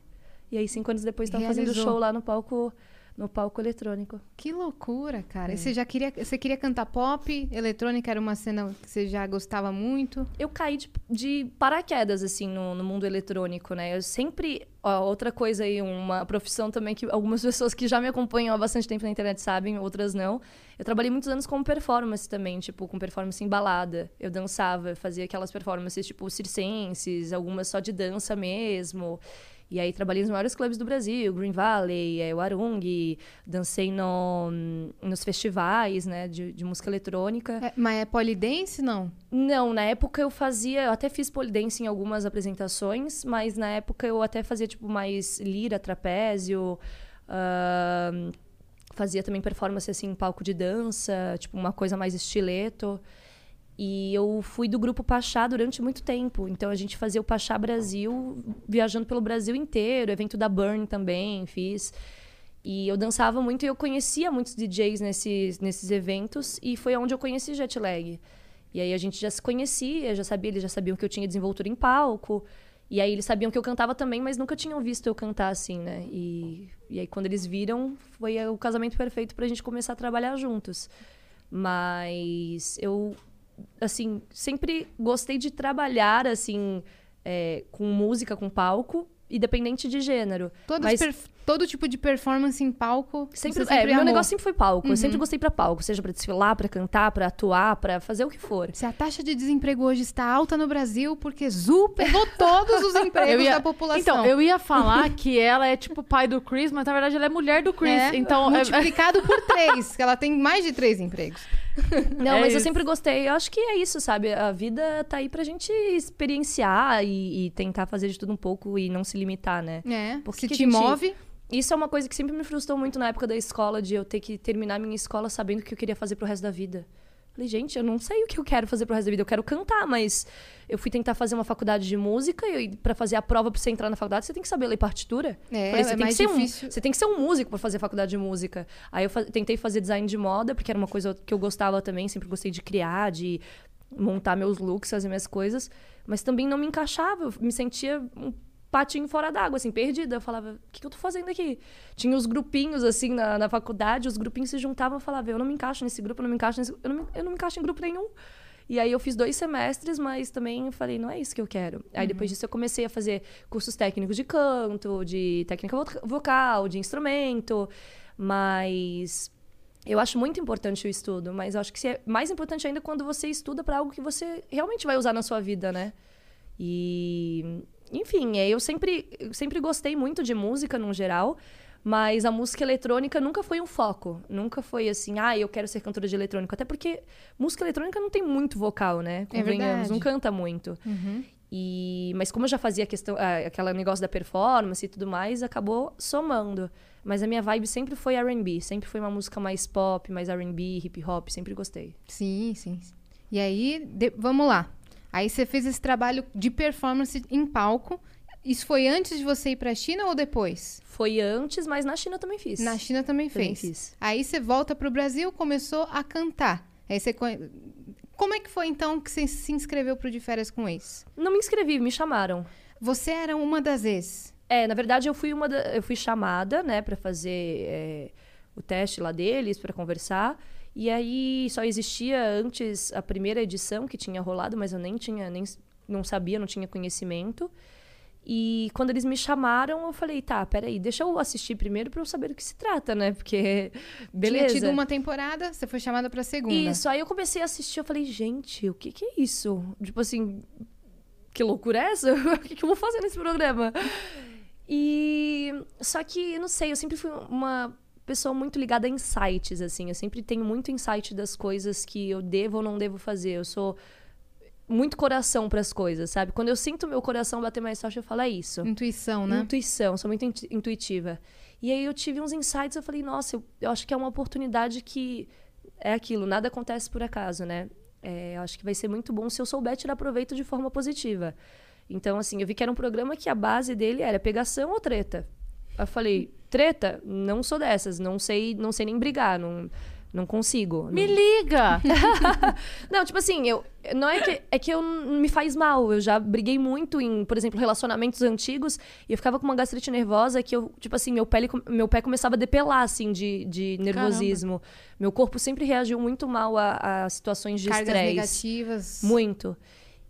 S3: E aí, cinco anos depois, tava fazendo
S2: Realizou.
S3: show lá no palco, no palco eletrônico.
S2: Que loucura, cara.
S3: É.
S2: você já queria, você queria cantar pop? Eletrônica era uma cena que você já gostava muito?
S3: Eu caí de, de paraquedas, assim, no, no mundo eletrônico, né? Eu sempre. Ó, outra coisa aí, uma profissão também que algumas pessoas que já me acompanham há bastante tempo na internet sabem, outras não. Eu trabalhei muitos anos como performance também, tipo, com performance em balada. Eu dançava, fazia aquelas performances, tipo, circenses, algumas só de dança mesmo. E aí trabalhei nos maiores clubes do Brasil, Green Valley, é, Warung, dancei no, nos festivais, né, de, de música eletrônica.
S2: É, mas é polidense, não?
S3: Não, na época eu fazia, eu até fiz polidense em algumas apresentações, mas na época eu até fazia tipo mais lira, trapézio, ahn, fazia também performance assim em palco de dança, tipo uma coisa mais estileto. E eu fui do grupo Pachá durante muito tempo. Então a gente fazia o Pachá Brasil, viajando pelo Brasil inteiro, evento da Burn também, fiz. E eu dançava muito e eu conhecia muitos DJs nesses, nesses eventos e foi onde eu conheci Jetlag. E aí a gente já se conhecia, já sabia, eles já sabiam que eu tinha desenvoltura em palco. E aí eles sabiam que eu cantava também, mas nunca tinham visto eu cantar assim, né? E, e aí quando eles viram, foi o casamento perfeito pra gente começar a trabalhar juntos. Mas eu, assim, sempre gostei de trabalhar, assim, é, com música, com palco, independente de gênero.
S2: Todos
S3: Mas-
S2: todo tipo de performance em palco.
S3: Sempre,
S2: você
S3: é,
S2: sempre
S3: meu
S2: amou.
S3: negócio sempre foi palco. Eu sempre
S2: Uhum.
S3: gostei pra palco, seja pra desfilar, pra cantar, pra atuar, pra fazer o que for.
S2: Se a taxa de desemprego hoje está alta no Brasil, porque Zu pegou todos os empregos
S1: ia-
S2: da população.
S1: Então, eu ia falar que ela é tipo pai do Chris, mas na verdade ela é mulher do Chris.
S2: É,
S1: então, é-
S2: multiplicado por três, que ela tem mais de três empregos.
S3: Não,
S1: É
S3: mas eu
S1: isso.
S3: sempre gostei. Eu acho que é isso, sabe? A vida tá aí pra gente experienciar e, e tentar fazer de tudo um pouco e não se limitar, né?
S2: É,
S3: Por que
S2: se te
S3: gente-
S2: move.
S3: Isso é uma coisa que sempre me frustrou muito na época da escola, de eu ter que terminar minha escola sabendo o que eu queria fazer pro resto da vida. Falei, gente, eu não sei o que eu quero fazer pro resto da vida. Eu quero cantar, mas eu fui tentar fazer uma faculdade de música e para fazer a prova pra você entrar na faculdade, você tem que saber ler partitura.
S2: É,
S3: Falei, você
S2: é
S3: tem
S2: mais
S3: que ser
S2: difícil.
S3: Um, você tem que ser um músico pra fazer faculdade de música. Aí eu fa- tentei fazer design de moda, porque era uma coisa que eu gostava também, sempre gostei de criar, de montar meus looks, fazer minhas coisas, mas também não me encaixava, eu me sentia um patinho fora d'água, assim, perdida. Eu falava, o que, que eu tô fazendo aqui? Tinha os grupinhos, assim, na, na faculdade, os grupinhos se juntavam e falava, eu não me encaixo nesse grupo, eu não me encaixo nesse... Eu não me, eu não me encaixo em grupo nenhum. E aí eu fiz dois semestres, mas também eu falei, não é isso que eu quero. Aí depois disso eu comecei a fazer cursos técnicos de canto, de técnica vo- vocal, de instrumento, mas eu acho muito importante o estudo, mas eu acho que é mais importante ainda quando você estuda para algo que você realmente vai usar na sua vida, né? E enfim, é, eu sempre, eu sempre gostei muito de música no geral. Mas a música eletrônica nunca foi um foco. Nunca foi assim, ah, eu quero ser cantora de eletrônico. Até porque música eletrônica não tem muito vocal, né?
S2: É
S3: Convenhamos,
S2: verdade.
S3: não canta muito. E, mas como eu já fazia questão, ah, aquele negócio da performance e tudo mais, acabou somando. Mas a minha vibe sempre foi R&B, sempre foi uma música mais pop, mais R&B, hip hop, sempre gostei.
S2: Sim, sim. sim. E aí, de- vamos lá. Aí você fez esse trabalho de performance em palco. Isso foi antes de você ir pra China ou depois?
S3: Foi antes, mas na China também fiz.
S2: Na China também
S3: Também
S2: fez.
S3: fiz.
S2: Aí você volta pro Brasil, começou a cantar. Aí você Como é que foi então que você se inscreveu pro De Férias com Ex?
S3: Não me inscrevi, me chamaram.
S2: Você era uma das ex.
S3: É, na verdade eu fui uma da- eu fui chamada, né, para fazer é, o teste lá deles para conversar. E aí só existia antes a primeira edição que tinha rolado, mas eu nem tinha nem não sabia, não tinha conhecimento. E quando eles me chamaram, eu falei, tá, peraí, deixa eu assistir primeiro para eu saber do que se trata, né? Porque beleza.
S2: Tinha tido uma temporada, você foi chamada pra segunda.
S3: Isso, aí eu comecei a assistir, eu falei, gente, o que que é isso? Tipo assim, que loucura é essa? o que, que eu vou fazer nesse programa? E só que, não sei, eu sempre fui uma pessoa muito ligada a insights, assim. Eu sempre tenho muito insight das coisas que eu devo ou não devo fazer. Eu sou muito coração para as coisas, sabe? Quando eu sinto meu coração bater mais forte, eu falo, é isso.
S2: Intuição, né?
S3: Intuição, sou muito intu- intuitiva. E aí eu tive uns insights, eu falei, nossa, eu, eu acho que é uma oportunidade que é aquilo, nada acontece por acaso, né? É, eu acho que vai ser muito bom se eu souber tirar proveito de forma positiva. Então, assim, eu vi que era um programa que a base dele era pegação ou treta. Eu falei, treta? Não sou dessas, não sei, não sei nem brigar, não, não consigo.
S1: Me
S3: não-
S1: liga!
S3: não, tipo assim, eu não é que é que eu não me faz mal. Eu já briguei muito em, por exemplo, relacionamentos antigos e eu ficava com uma gastrite nervosa que eu, tipo assim, meu pele, meu pé começava a depelar assim de, de nervosismo. Meu corpo sempre reagiu muito mal a, a situações de estresse.
S2: negativas.
S3: Muito.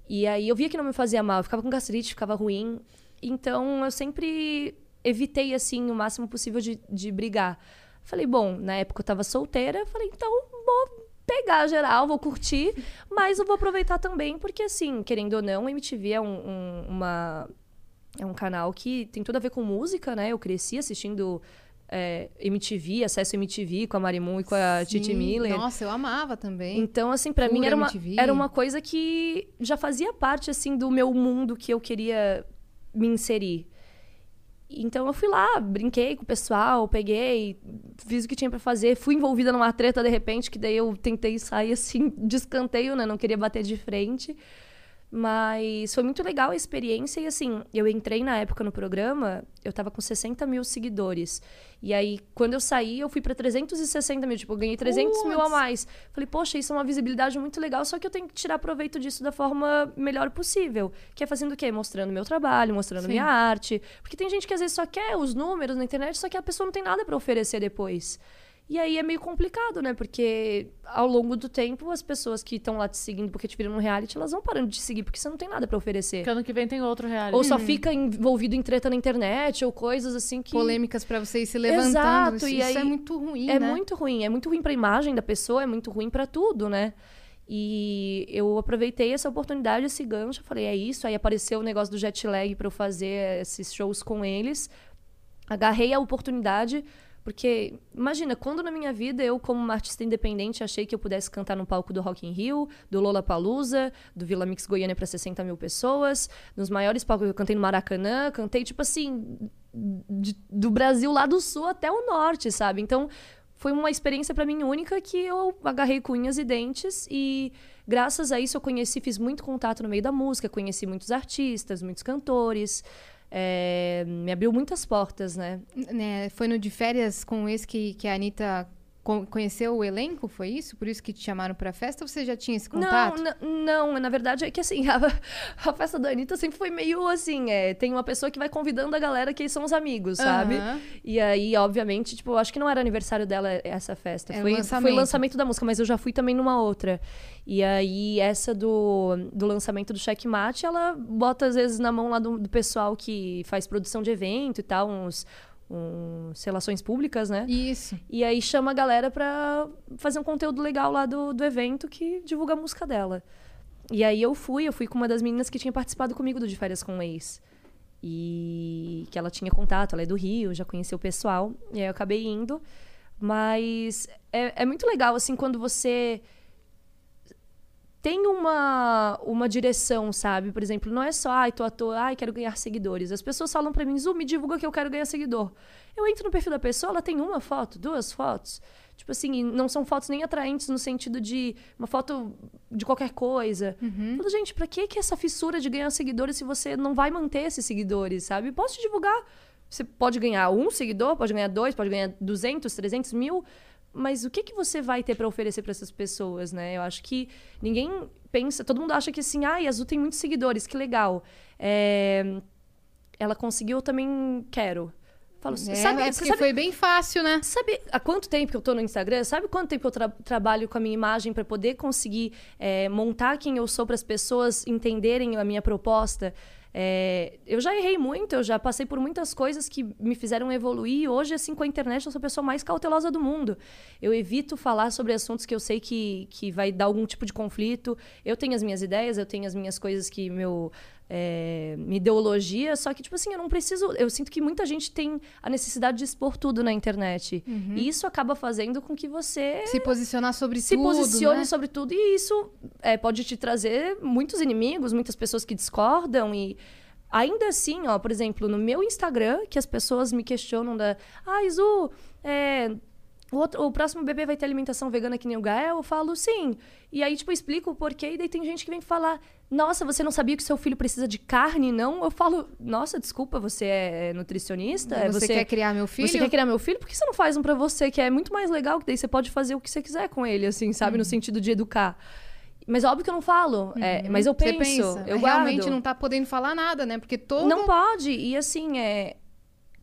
S3: E aí eu via que não me fazia mal, eu ficava com gastrite, ficava ruim. Então eu sempre evitei, assim, o máximo possível de, de brigar. Falei, bom, na época eu tava solteira, falei, então vou pegar geral, vou curtir, mas eu vou aproveitar também, porque assim, querendo ou não, MTV é um, um- uma. É um canal que tem tudo a ver com música, né? Eu cresci assistindo é, MTV, acesso MTV com a Marimun e com a Titi
S2: Sim.
S3: Miller.
S2: Nossa, eu amava também.
S3: Então, assim, pra mim era uma,
S2: MTV.
S3: era uma coisa que já fazia parte, assim, do meu mundo que eu queria me inserir. Então eu fui lá, brinquei com o pessoal, peguei, fiz o que tinha pra fazer, fui envolvida numa treta de repente, que daí eu tentei sair assim de escanteio, né? Não queria bater de frente. Mas foi muito legal a experiência e assim, eu entrei na época no programa, eu tava com 60 mil seguidores. E aí, quando eu saí, eu fui pra 360 mil, tipo, eu ganhei 300 mil a
S2: Putz.
S3: mais. Falei, poxa, isso é uma visibilidade muito legal, só que eu tenho que tirar proveito disso da forma melhor possível. Que é fazendo o quê? Mostrando meu trabalho, mostrando
S2: Sim.
S3: minha arte. Porque tem gente que às vezes só quer os números na internet, só que a pessoa não tem nada pra oferecer depois. E aí é meio complicado, né? Porque ao longo do tempo, as pessoas que estão lá te seguindo porque te viram no reality, elas vão parando de te seguir porque você não tem nada pra oferecer.
S1: Porque ano que vem tem outro reality.
S3: Ou só fica envolvido em treta na internet, ou coisas assim que.
S2: Polêmicas pra você ir se levantando.
S3: Exato,
S2: isso
S3: e
S2: é
S3: aí
S2: muito ruim,
S3: É
S2: né?
S3: muito ruim, é muito ruim pra imagem da pessoa, é muito ruim pra tudo, né? E eu aproveitei essa oportunidade, esse gancho, falei, é isso. Aí apareceu o negócio do jet lag pra eu fazer esses shows com eles. Agarrei a oportunidade, porque imagina, quando na minha vida eu, como uma artista independente, achei que eu pudesse cantar no palco do Rock in Rio, do Lollapalooza, do Vila Mix Goiânia pra 60 mil pessoas, nos maiores palcos eu cantei no Maracanã, cantei tipo assim, de- do Brasil lá do sul até o norte, sabe? Então foi uma experiência pra mim única que eu agarrei com unhas e dentes e graças a isso eu conheci, fiz muito contato no meio da música, conheci muitos artistas, muitos cantores, é, me abriu muitas portas, né?
S2: Né, Foi no de férias com esse que, que a Anitta conheceu o elenco, foi isso? Por isso que te chamaram pra festa ou você já tinha esse contato?
S3: Não, não, na verdade é que assim, a, a festa da Anitta sempre foi meio assim, é, tem uma pessoa que vai convidando a galera que são os amigos, sabe?
S2: Aham.
S3: E aí, obviamente, tipo, acho que não era aniversário dela essa festa.
S2: O
S3: foi,
S2: lançamento.
S3: foi lançamento da música, mas eu já fui também numa outra. E aí, essa do, do lançamento do Checkmate, ela bota às vezes na mão lá do, do pessoal que faz produção de evento e tal, uns, uns relações públicas, né?
S2: Isso.
S3: E aí chama a galera pra fazer um conteúdo legal lá do, do evento que divulga a música dela. E aí eu fui, eu fui com uma das meninas que tinha participado comigo do De Férias com o Ex. E que ela tinha contato, ela é do Rio, já conheceu o pessoal. E aí eu acabei indo. Mas é, é muito legal, assim, quando você tem uma, uma direção, sabe? Por exemplo, não é só, ai, tô à toa, ai, quero ganhar seguidores. As pessoas falam pra mim, Zu, me divulga que eu quero ganhar seguidor. Eu entro no perfil da pessoa, ela tem uma foto, duas fotos. Tipo assim, não são fotos nem atraentes no sentido de uma foto de qualquer coisa.
S2: Uhum.
S3: Falo, gente, pra que, que essa fissura de ganhar seguidores se você não vai manter esses seguidores, sabe? Posso te divulgar. Você pode ganhar um seguidor, pode ganhar dois, pode ganhar 200, 300 mil mas o que, que você vai ter para oferecer para essas pessoas, né? Eu acho que ninguém pensa, todo mundo acha que assim, ai, a Azul tem muitos seguidores, que legal. É, ela conseguiu, eu também quero. Falo,
S2: É,
S3: sabe,
S2: é porque
S3: sabe,
S2: foi bem fácil, né?
S3: sabe há quanto tempo que eu tô no Instagram? Sabe quanto tempo eu tra- trabalho com a minha imagem para poder conseguir é, montar quem eu sou para as pessoas entenderem a minha proposta? É, eu já errei muito, eu já passei por muitas coisas que me fizeram evoluir. Hoje, assim, com a internet, eu sou a pessoa mais cautelosa do mundo. Eu evito falar sobre assuntos que eu sei que, que vai dar algum tipo de conflito. Eu tenho as minhas ideias, eu tenho as minhas coisas que meu. É, ideologia, só que, tipo assim, eu não preciso. Eu sinto que muita gente tem a necessidade de expor tudo na internet. E isso acaba fazendo com que você
S2: Se posicionar sobre
S3: se
S2: tudo,
S3: posicione
S2: né?
S3: sobre tudo e isso é, pode te trazer muitos inimigos, muitas pessoas que discordam e ainda assim, ó, por exemplo, no meu Instagram, que as pessoas me questionam da, ah, Izu, é, o, outro- o próximo bebê vai ter alimentação vegana que nem o Gael? Eu falo, sim. E aí, tipo, explico o porquê, e daí tem gente que vem falar, nossa, você não sabia que seu filho precisa de carne, não? Eu falo, nossa, desculpa, você é nutricionista? É,
S2: Você, quer criar meu filho?
S3: você quer criar meu filho? Por que você não faz um pra você, que é muito mais legal, que daí você pode fazer o que você quiser com ele, assim, sabe? No sentido de educar. Mas óbvio que eu não falo. é, mas eu
S2: Você
S3: penso.
S2: pensa.
S3: Eu
S2: Realmente não tá podendo falar nada, né? Porque todo...
S3: Não pode. E assim, é.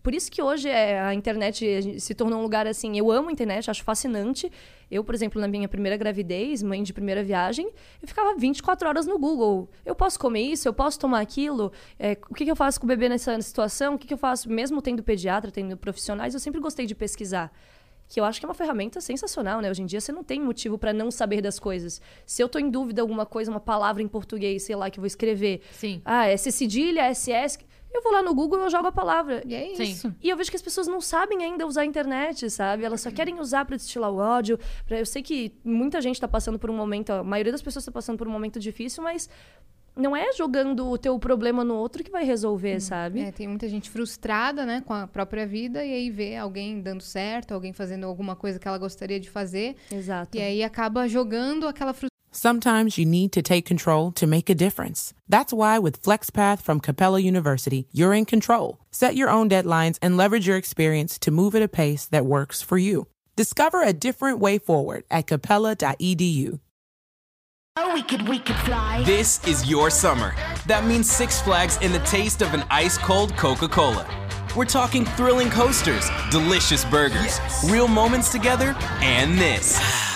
S3: Por isso que hoje é, a internet se tornou um lugar assim. Eu amo a internet, acho fascinante. Eu, por exemplo, na minha primeira gravidez, mãe de primeira viagem, eu ficava 24 horas no Google. Eu posso comer isso? Eu posso tomar aquilo? É, o que, que eu faço com o bebê nessa situação? O que, que eu faço, mesmo tendo pediatra, tendo profissionais? Eu sempre gostei de pesquisar. Que eu acho que é uma ferramenta sensacional, né? Hoje em dia você não tem motivo para não saber das coisas. Se eu tô em dúvida alguma coisa, uma palavra em português, sei lá, que eu vou escrever,
S1: Sim.
S3: ah, é C cedilha, SS. Eu vou lá no Google e eu jogo a palavra.
S2: E é
S1: Sim.
S2: isso.
S3: E eu vejo que as pessoas não sabem ainda usar a internet, sabe? Elas só querem usar para destilar o ódio. Pra... Eu sei que muita gente tá passando por um momento, a maioria das pessoas tá passando por um momento difícil, mas não é jogando o teu problema no outro que vai resolver, sabe?
S2: É, tem muita gente frustrada, né, com a própria vida e aí vê alguém dando certo, alguém fazendo alguma coisa que ela gostaria de fazer
S3: Exato.
S2: e aí acaba jogando aquela
S6: Sometimes you need to take control to make a difference. That's why with FlexPath from Capella University, you're in control. Set your own deadlines and leverage your experience to move at a pace that works for you. Discover a different way forward at capella.edu.
S7: Oh, we could, we could fly.
S8: This is your summer. That means Six Flags and the taste of an ice cold Coca Cola. We're talking thrilling coasters, delicious burgers, real moments together, and this.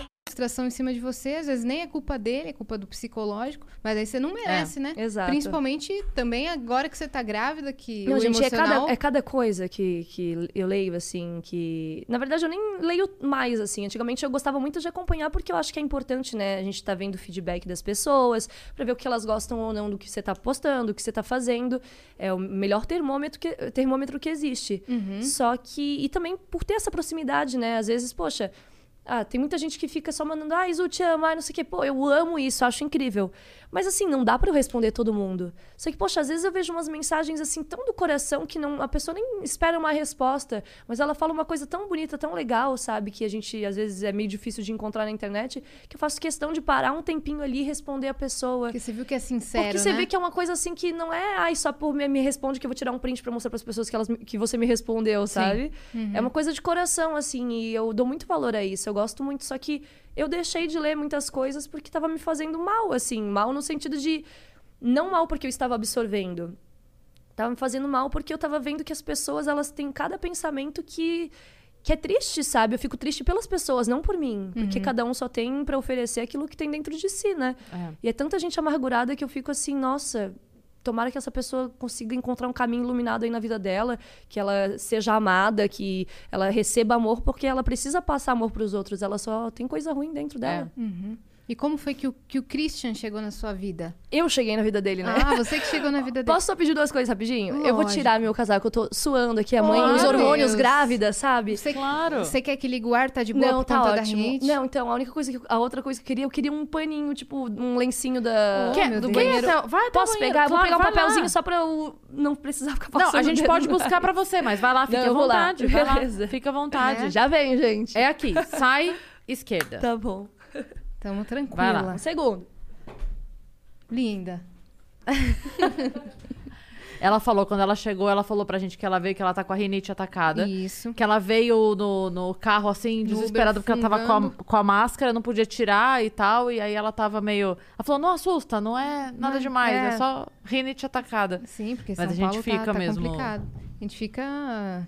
S2: frustração em cima de você, às vezes nem é culpa dele, é culpa do psicológico, mas aí você não merece, né?
S3: exato.
S2: Principalmente também agora que você tá grávida, que
S3: Não,
S2: o
S3: gente, é
S2: emocional...
S3: cada, é cada coisa que, que eu leio, assim, que... Na verdade, eu nem leio mais, assim. Antigamente, eu gostava muito de acompanhar, porque eu acho que é importante, né? A gente tá vendo o feedback das pessoas, pra ver o que elas gostam ou não do que você tá postando, do que você tá fazendo. É o melhor termômetro que, termômetro que existe. Só que... E também por ter essa proximidade, né? Às vezes, poxa... Ah, tem muita gente que fica só mandando, ah, Isu, te amo, ah, não sei o quê. Pô, eu amo isso, acho incrível. Mas assim, não dá pra eu responder todo mundo. Só que, poxa, às vezes eu vejo umas mensagens assim tão do coração que não, a pessoa nem espera uma resposta, mas ela fala uma coisa tão bonita, tão legal, sabe? Que a gente, às vezes, é meio difícil de encontrar na internet, que eu faço questão de parar um tempinho ali e responder a pessoa.
S2: Porque você viu que é sincero,
S3: Porque você
S2: né?
S3: vê que é uma coisa assim que não é, ai, só por me, me responde que eu vou tirar um print pra mostrar pras pessoas que, elas, que você me respondeu, sabe? É uma coisa de coração, assim, e eu dou muito valor a isso. Eu gosto muito, só que eu deixei de ler muitas coisas porque tava me fazendo mal, assim. Mal no sentido de. Não mal porque eu estava absorvendo. Tava me fazendo mal porque eu tava vendo que as pessoas, elas têm cada pensamento que que é triste, sabe? Eu fico triste pelas pessoas, não por mim. Porque
S1: Uhum.
S3: cada um só tem pra oferecer aquilo que tem dentro de si, né?
S1: É.
S3: E é tanta gente amargurada que eu fico assim, nossa, tomara que essa pessoa consiga encontrar um caminho iluminado aí na vida dela, que ela seja amada, que ela receba amor, porque ela precisa passar amor pros outros. Ela só tem coisa ruim dentro dela.
S2: E como foi que o, que o Christian chegou na sua vida?
S3: Eu cheguei na vida dele, né?
S2: Ah, você que chegou na vida dele.
S3: Posso só pedir duas coisas rapidinho? Eu vou
S2: Lógico.
S3: tirar meu casaco, eu tô suando aqui, a mãe,
S1: Claro.
S3: os hormônios
S2: Deus.
S3: grávida, sabe?
S2: Você,
S1: Claro.
S2: Você quer que ligue o ar? Tá de boa
S3: Não,
S2: por
S3: tá
S2: conta da
S3: ótimo.
S2: rinite?
S3: Não, então, a única coisa que a outra coisa que eu queria, eu queria um paninho, tipo, um lencinho da
S2: Oh,
S1: Quer-
S2: meu
S3: do banheiro.
S1: Vai até- vai até
S3: Posso
S1: banheiro,
S3: pegar?
S1: claro,
S3: vou pegar um
S1: vai lá.
S3: papelzinho só pra eu não precisar ficar passando
S1: Não, a gente pode buscar
S3: ar.
S1: pra você, mas vai lá, fique
S3: Não,
S1: à
S3: lá.
S1: vontade. Vai lá,
S3: Beleza.
S1: fica à vontade.
S3: Já vem, gente.
S1: É aqui, sai esquerda.
S3: Tá bom.
S2: Tamo tranquila.
S1: Vai lá.
S3: Um segundo.
S2: Linda.
S1: Ela falou, quando ela chegou, ela falou pra gente que ela veio, que ela tá com a rinite atacada.
S2: Isso.
S1: Que ela veio no, no carro, assim, desesperada, porque ela tava com a, com a máscara, não podia tirar e tal. E aí ela tava meio. Ela falou: não assusta, não é nada
S2: Não,
S1: demais, é.
S2: é.
S1: só rinite atacada.
S2: Sim, porque
S1: Mas
S2: São
S1: a gente
S2: Paulo
S1: fica
S2: tá, tá
S1: mesmo-
S2: complicado. A gente fica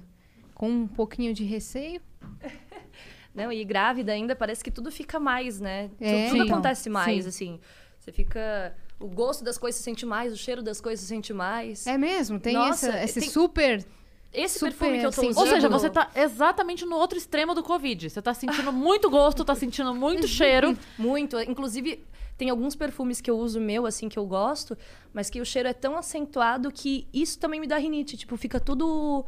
S2: com um pouquinho de receio.
S3: Não, e grávida ainda parece que tudo fica mais, né?
S2: É,
S3: tudo acontece mais,
S2: sim.
S3: assim. Você fica. O gosto das coisas se sente mais, o cheiro das coisas se sente mais.
S2: É mesmo? Tem
S3: Nossa,
S2: essa, esse
S3: tem-
S2: super...
S3: Esse
S2: super,
S3: perfume que eu tô
S2: assim,
S3: usando.
S1: Ou seja, você tá exatamente no outro extremo do Covid. Você tá sentindo muito gosto, tá sentindo muito cheiro.
S3: Muito. Inclusive, tem alguns perfumes que eu uso meu, assim, que eu gosto, mas que o cheiro é tão acentuado que isso também me dá rinite. Tipo, fica tudo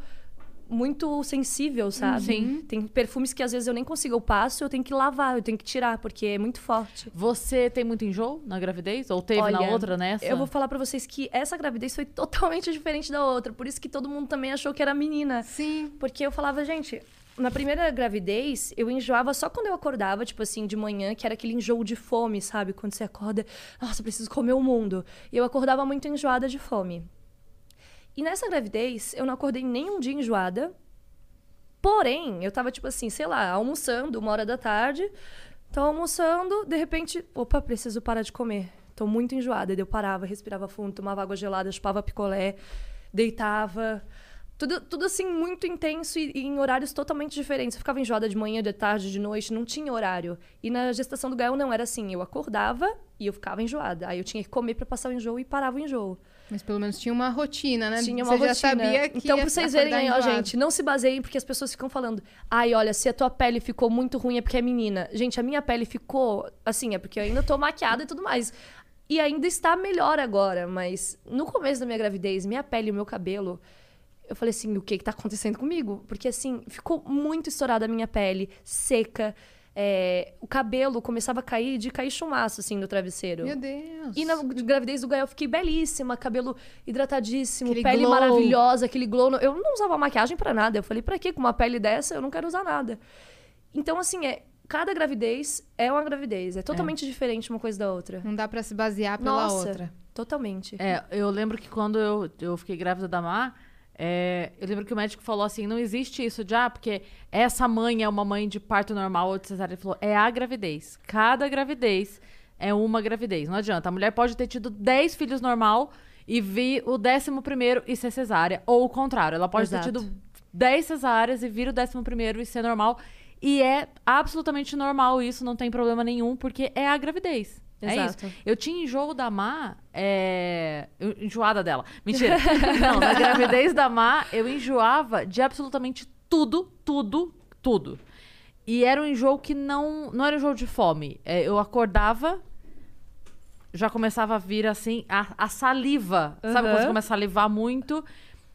S3: muito sensível, sabe?
S1: Sim.
S3: Tem perfumes que às vezes eu nem consigo, eu passo, eu tenho que lavar, eu tenho que tirar, porque é muito forte.
S1: Você tem muito enjoo na gravidez? Ou teve na
S3: Olha,
S1: outra, nessa?
S3: Eu vou falar pra vocês que essa gravidez foi totalmente diferente da outra, por isso que todo mundo também achou que era menina.
S2: Sim.
S3: Porque eu falava, gente, na primeira gravidez, eu enjoava só quando eu acordava, tipo assim, de manhã, que era aquele enjoo de fome, sabe? Quando você acorda, nossa, preciso comer o mundo. E eu acordava muito enjoada de fome. E nessa gravidez, eu não acordei nem um dia enjoada. Porém, eu tava, tipo assim, sei lá, almoçando, uma hora da tarde. Tô almoçando, de repente, opa, preciso parar de comer. Tô muito enjoada. Eu parava, respirava fundo, tomava água gelada, chupava picolé, deitava. Tudo, tudo assim, muito intenso e, e em horários totalmente diferentes. Eu ficava enjoada de manhã, de tarde, de noite, não tinha horário. E na gestação do Gael não era assim. Eu acordava e eu ficava enjoada. Aí eu tinha que comer pra passar o enjoo e parava o enjoo.
S2: Mas pelo menos tinha uma rotina, né?
S3: Tinha uma
S2: Você
S3: rotina.
S2: já sabia que
S3: Então, pra vocês verem aí, ó, gente, não se baseiem porque as pessoas ficam falando. Ai, olha, se a tua pele ficou muito ruim é porque é menina. Gente, a minha pele ficou assim, é porque eu ainda tô maquiada e tudo mais. E ainda está melhor agora, mas no começo da minha gravidez, minha pele e o meu cabelo, eu falei assim, o que que tá acontecendo comigo? Porque assim, ficou muito estourada a minha pele, seca. É, o cabelo começava a cair de cair chumaço, assim, no travesseiro.
S2: Meu Deus.
S3: E na gravidez do Gael eu fiquei belíssima, cabelo hidratadíssimo,
S2: Aquele
S3: pele
S2: glow.
S3: maravilhosa, aquele glow. Eu não usava maquiagem pra nada. Eu falei, pra quê? Com uma pele dessa eu não quero usar nada. Então, assim, é, cada gravidez é uma gravidez. É totalmente diferente uma coisa da outra.
S2: Não dá pra se basear pela
S3: Nossa,
S2: outra.
S3: totalmente.
S1: É, eu lembro que quando eu, eu fiquei grávida da Mar, é, eu lembro que o médico falou assim: não existe isso de, ah, porque essa mãe é uma mãe de parto normal ou de cesárea. Ele falou: é a gravidez. Cada gravidez é uma gravidez. Não adianta. A mulher pode ter tido 10 filhos normal e vir o décimo primeiro e ser cesárea. Ou o contrário. Ela pode
S3: Exato.
S1: ter tido 10 cesáreas e vir o décimo primeiro e ser normal. E é absolutamente normal isso, não tem problema nenhum, porque é a gravidez. É
S3: Exato.
S1: isso. Eu tinha enjoo da Má, é... eu- enjoada dela. Mentira. Não, na gravidez da Má, eu enjoava de absolutamente tudo, tudo, tudo. E era um enjoo que não, não era um enjoo de fome. É, eu acordava, já começava a vir assim, a, a saliva. Sabe quando você começa a salivar muito?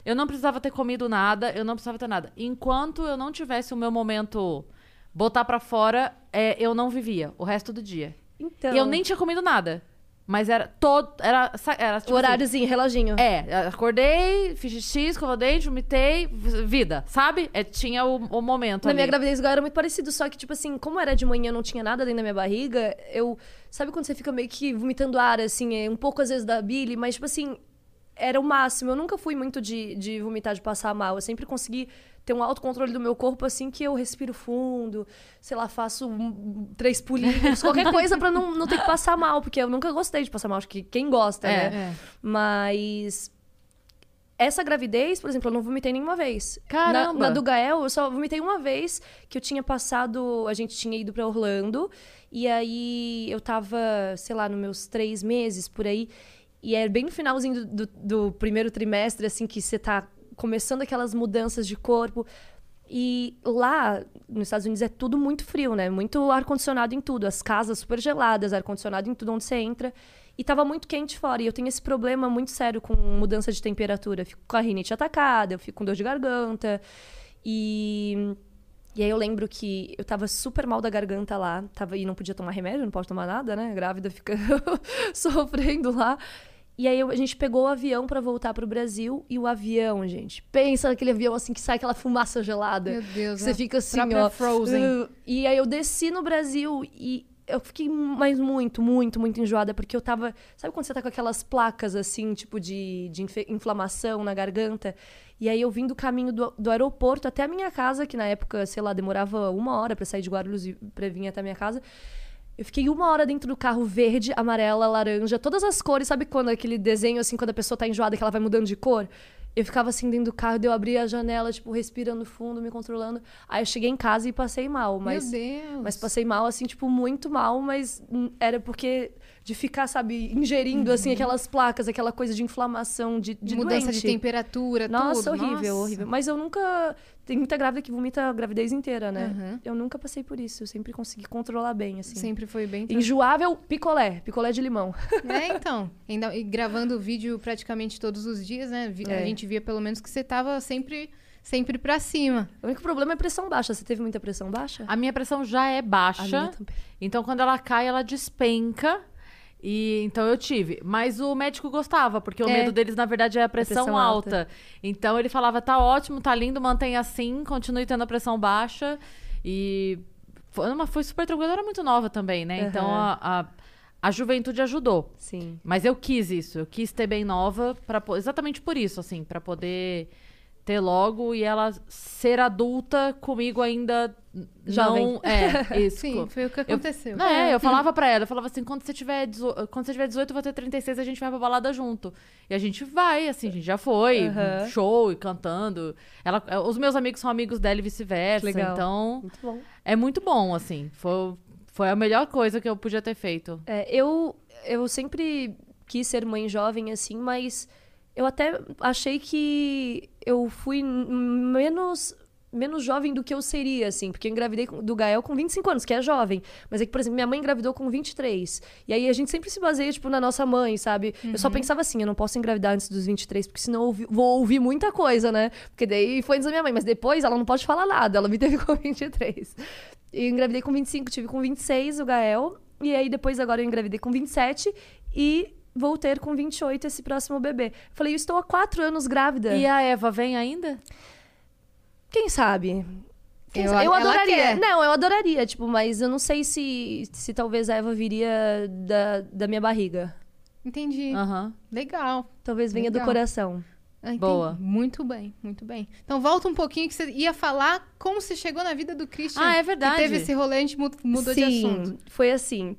S1: Eu não precisava ter comido nada, eu não precisava ter nada. Enquanto eu não tivesse o meu momento botar pra fora, é, eu não vivia o resto do dia.
S3: Então,
S1: E eu nem tinha comido nada. Mas era todo. Era, era tipo
S3: o
S1: assim,
S3: horáriozinho, reloginho.
S1: é, acordei, fiz xixi, escovei o dente, vomitei, vida, sabe? É, tinha o, o momento
S3: Na
S1: ali.
S3: minha gravidez igual era muito parecido, só que, tipo assim, como era de manhã, não tinha nada dentro da minha barriga, eu. Sabe quando você fica meio que vomitando ar, assim, é, um pouco às vezes da bile, mas, tipo assim, era o máximo. Eu nunca fui muito de, de vomitar, de passar mal. Eu sempre consegui ter um autocontrole do meu corpo, assim, que eu respiro fundo, sei lá, faço um- três pulinhos, qualquer coisa pra não, não ter que passar mal, porque eu nunca gostei de passar mal. Acho que quem gosta,
S1: É.
S3: né? Mas essa gravidez, por exemplo, eu não vomitei nenhuma vez.
S1: Caramba!
S3: Na, na do Gael, eu só vomitei uma vez, que eu tinha passado. A gente tinha ido pra Orlando. E aí eu tava, sei lá, nos meus três meses por aí. E é bem no finalzinho do, do, do primeiro trimestre, assim, que você tá começando aquelas mudanças de corpo. E lá, nos Estados Unidos, é tudo muito frio, né? Muito ar-condicionado em tudo. As casas super geladas, ar-condicionado em tudo onde você entra. E tava muito quente fora. E eu tenho esse problema muito sério com mudança de temperatura. Eu fico com a rinite atacada, eu fico com dor de garganta. E. E aí eu lembro que eu tava super mal da garganta lá, tava, e não podia tomar remédio, não pode tomar nada, né? Grávida fica sofrendo lá. E aí a gente pegou o avião pra voltar pro Brasil e o avião, gente, pensa naquele avião assim que sai aquela fumaça gelada.
S2: Meu Deus,
S3: que você
S2: a
S3: fica assim, ó.
S2: Frozen.
S3: "Uh", E aí eu desci no Brasil e eu fiquei mais muito, muito, muito enjoada, porque eu tava. Sabe quando você tá com aquelas placas assim, tipo de, de inflamação na garganta? E aí eu vim do caminho do, do aeroporto até a minha casa, que na época, sei lá, demorava uma hora pra sair de Guarulhos e pra vir até a minha casa. Eu fiquei uma hora dentro do carro verde, amarela, laranja, todas as cores. Sabe quando aquele desenho, assim, quando a pessoa tá enjoada, que ela vai mudando de cor? Eu ficava assim dentro do carro, eu abria a janela, tipo, respirando fundo, me controlando. Aí eu cheguei em casa e passei mal, mas.
S2: Meu Deus.
S3: Mas passei mal, assim, tipo, muito mal, mas era porque de ficar, sabe, ingerindo, assim, aquelas placas, aquela coisa de inflamação, de, de
S2: Uhum. Mudança
S3: doente.
S2: de temperatura,
S3: Nossa,
S2: tudo.
S3: horrível,
S2: Nossa.
S3: horrível. Mas eu nunca. Tem muita grávida que vomita a gravidez inteira, né?
S2: Uhum.
S3: Eu nunca passei por isso. Eu sempre consegui controlar bem, assim.
S2: Sempre foi bem...
S3: Enjoável, picolé. Picolé de limão.
S2: É, então. Ainda, e gravando vídeo praticamente todos os dias, né? Vi- A
S3: É.
S2: gente via pelo menos que você tava sempre, sempre pra cima.
S3: O único problema é pressão baixa. Você teve muita pressão baixa?
S1: A minha pressão já é
S3: A
S1: baixa.
S3: minha também.
S1: Então, quando ela cai, ela despenca. E então eu tive. Mas o médico gostava, porque o
S3: É.
S1: medo deles, na verdade, é a pressão,
S3: pressão
S1: alta.
S3: alta.
S1: Então ele falava: tá ótimo, tá lindo, mantenha assim, continue tendo a pressão baixa. E foi, uma, foi super tranquilo. Eu era muito nova também, né? Então
S3: Aham.
S1: a, a, a juventude ajudou.
S3: Sim.
S1: Mas eu quis isso, eu quis ter bem nova, pra, exatamente por isso, assim, pra poder ter logo e ela ser adulta comigo ainda
S3: Jovem.
S1: não é isso.
S2: Sim, foi o que aconteceu.
S1: Não, é, eu falava pra ela, eu falava assim, quando você tiver 18, quando você tiver 18, eu vou ter 36, a gente vai pra balada junto. E a gente vai, assim, a gente já foi,
S3: Aham.
S1: show e cantando. Ela, eh, os meus amigos são amigos dela e vice-versa, então
S3: Muito bom.
S1: é muito bom, assim. Foi, foi a melhor coisa que eu podia ter feito.
S3: É, eu, eu sempre quis ser mãe jovem, assim, mas eu até achei que eu fui menos menos jovem do que eu seria, assim, porque eu engravidei do Gael com 25 anos, que é jovem. Mas é que, por exemplo, minha mãe engravidou com 23. E aí a gente sempre se baseia, tipo, na nossa mãe, sabe? Eu só pensava assim, eu não posso engravidar antes dos 23, porque senão eu vou ouvir muita coisa, né? Porque daí foi antes da minha mãe, mas depois ela não pode falar nada, ela me teve com 23. E eu engravidei com 25, tive com 26 o Gael. E aí depois agora eu engravidei com 27 e vou ter com 28 esse próximo bebê. Falei, eu estou há quatro anos grávida.
S1: E a Eva vem ainda?
S3: Quem sabe? Quem
S2: Eu-
S3: sabe? Eu, adoraria. Não, eu adoraria, tipo, mas eu não sei se, se talvez a Eva viria da, da minha barriga.
S2: Entendi.
S1: Aham.
S2: Legal.
S3: Talvez venha
S2: Legal.
S3: do coração.
S2: Ah.
S1: Boa.
S2: Muito bem, muito bem. Então volta um pouquinho que você ia falar como você chegou na vida do Christian.
S1: Ah, é verdade.
S2: Que teve esse rolê, a gente mu- mudou de
S3: Sim,
S2: assunto.
S3: foi assim.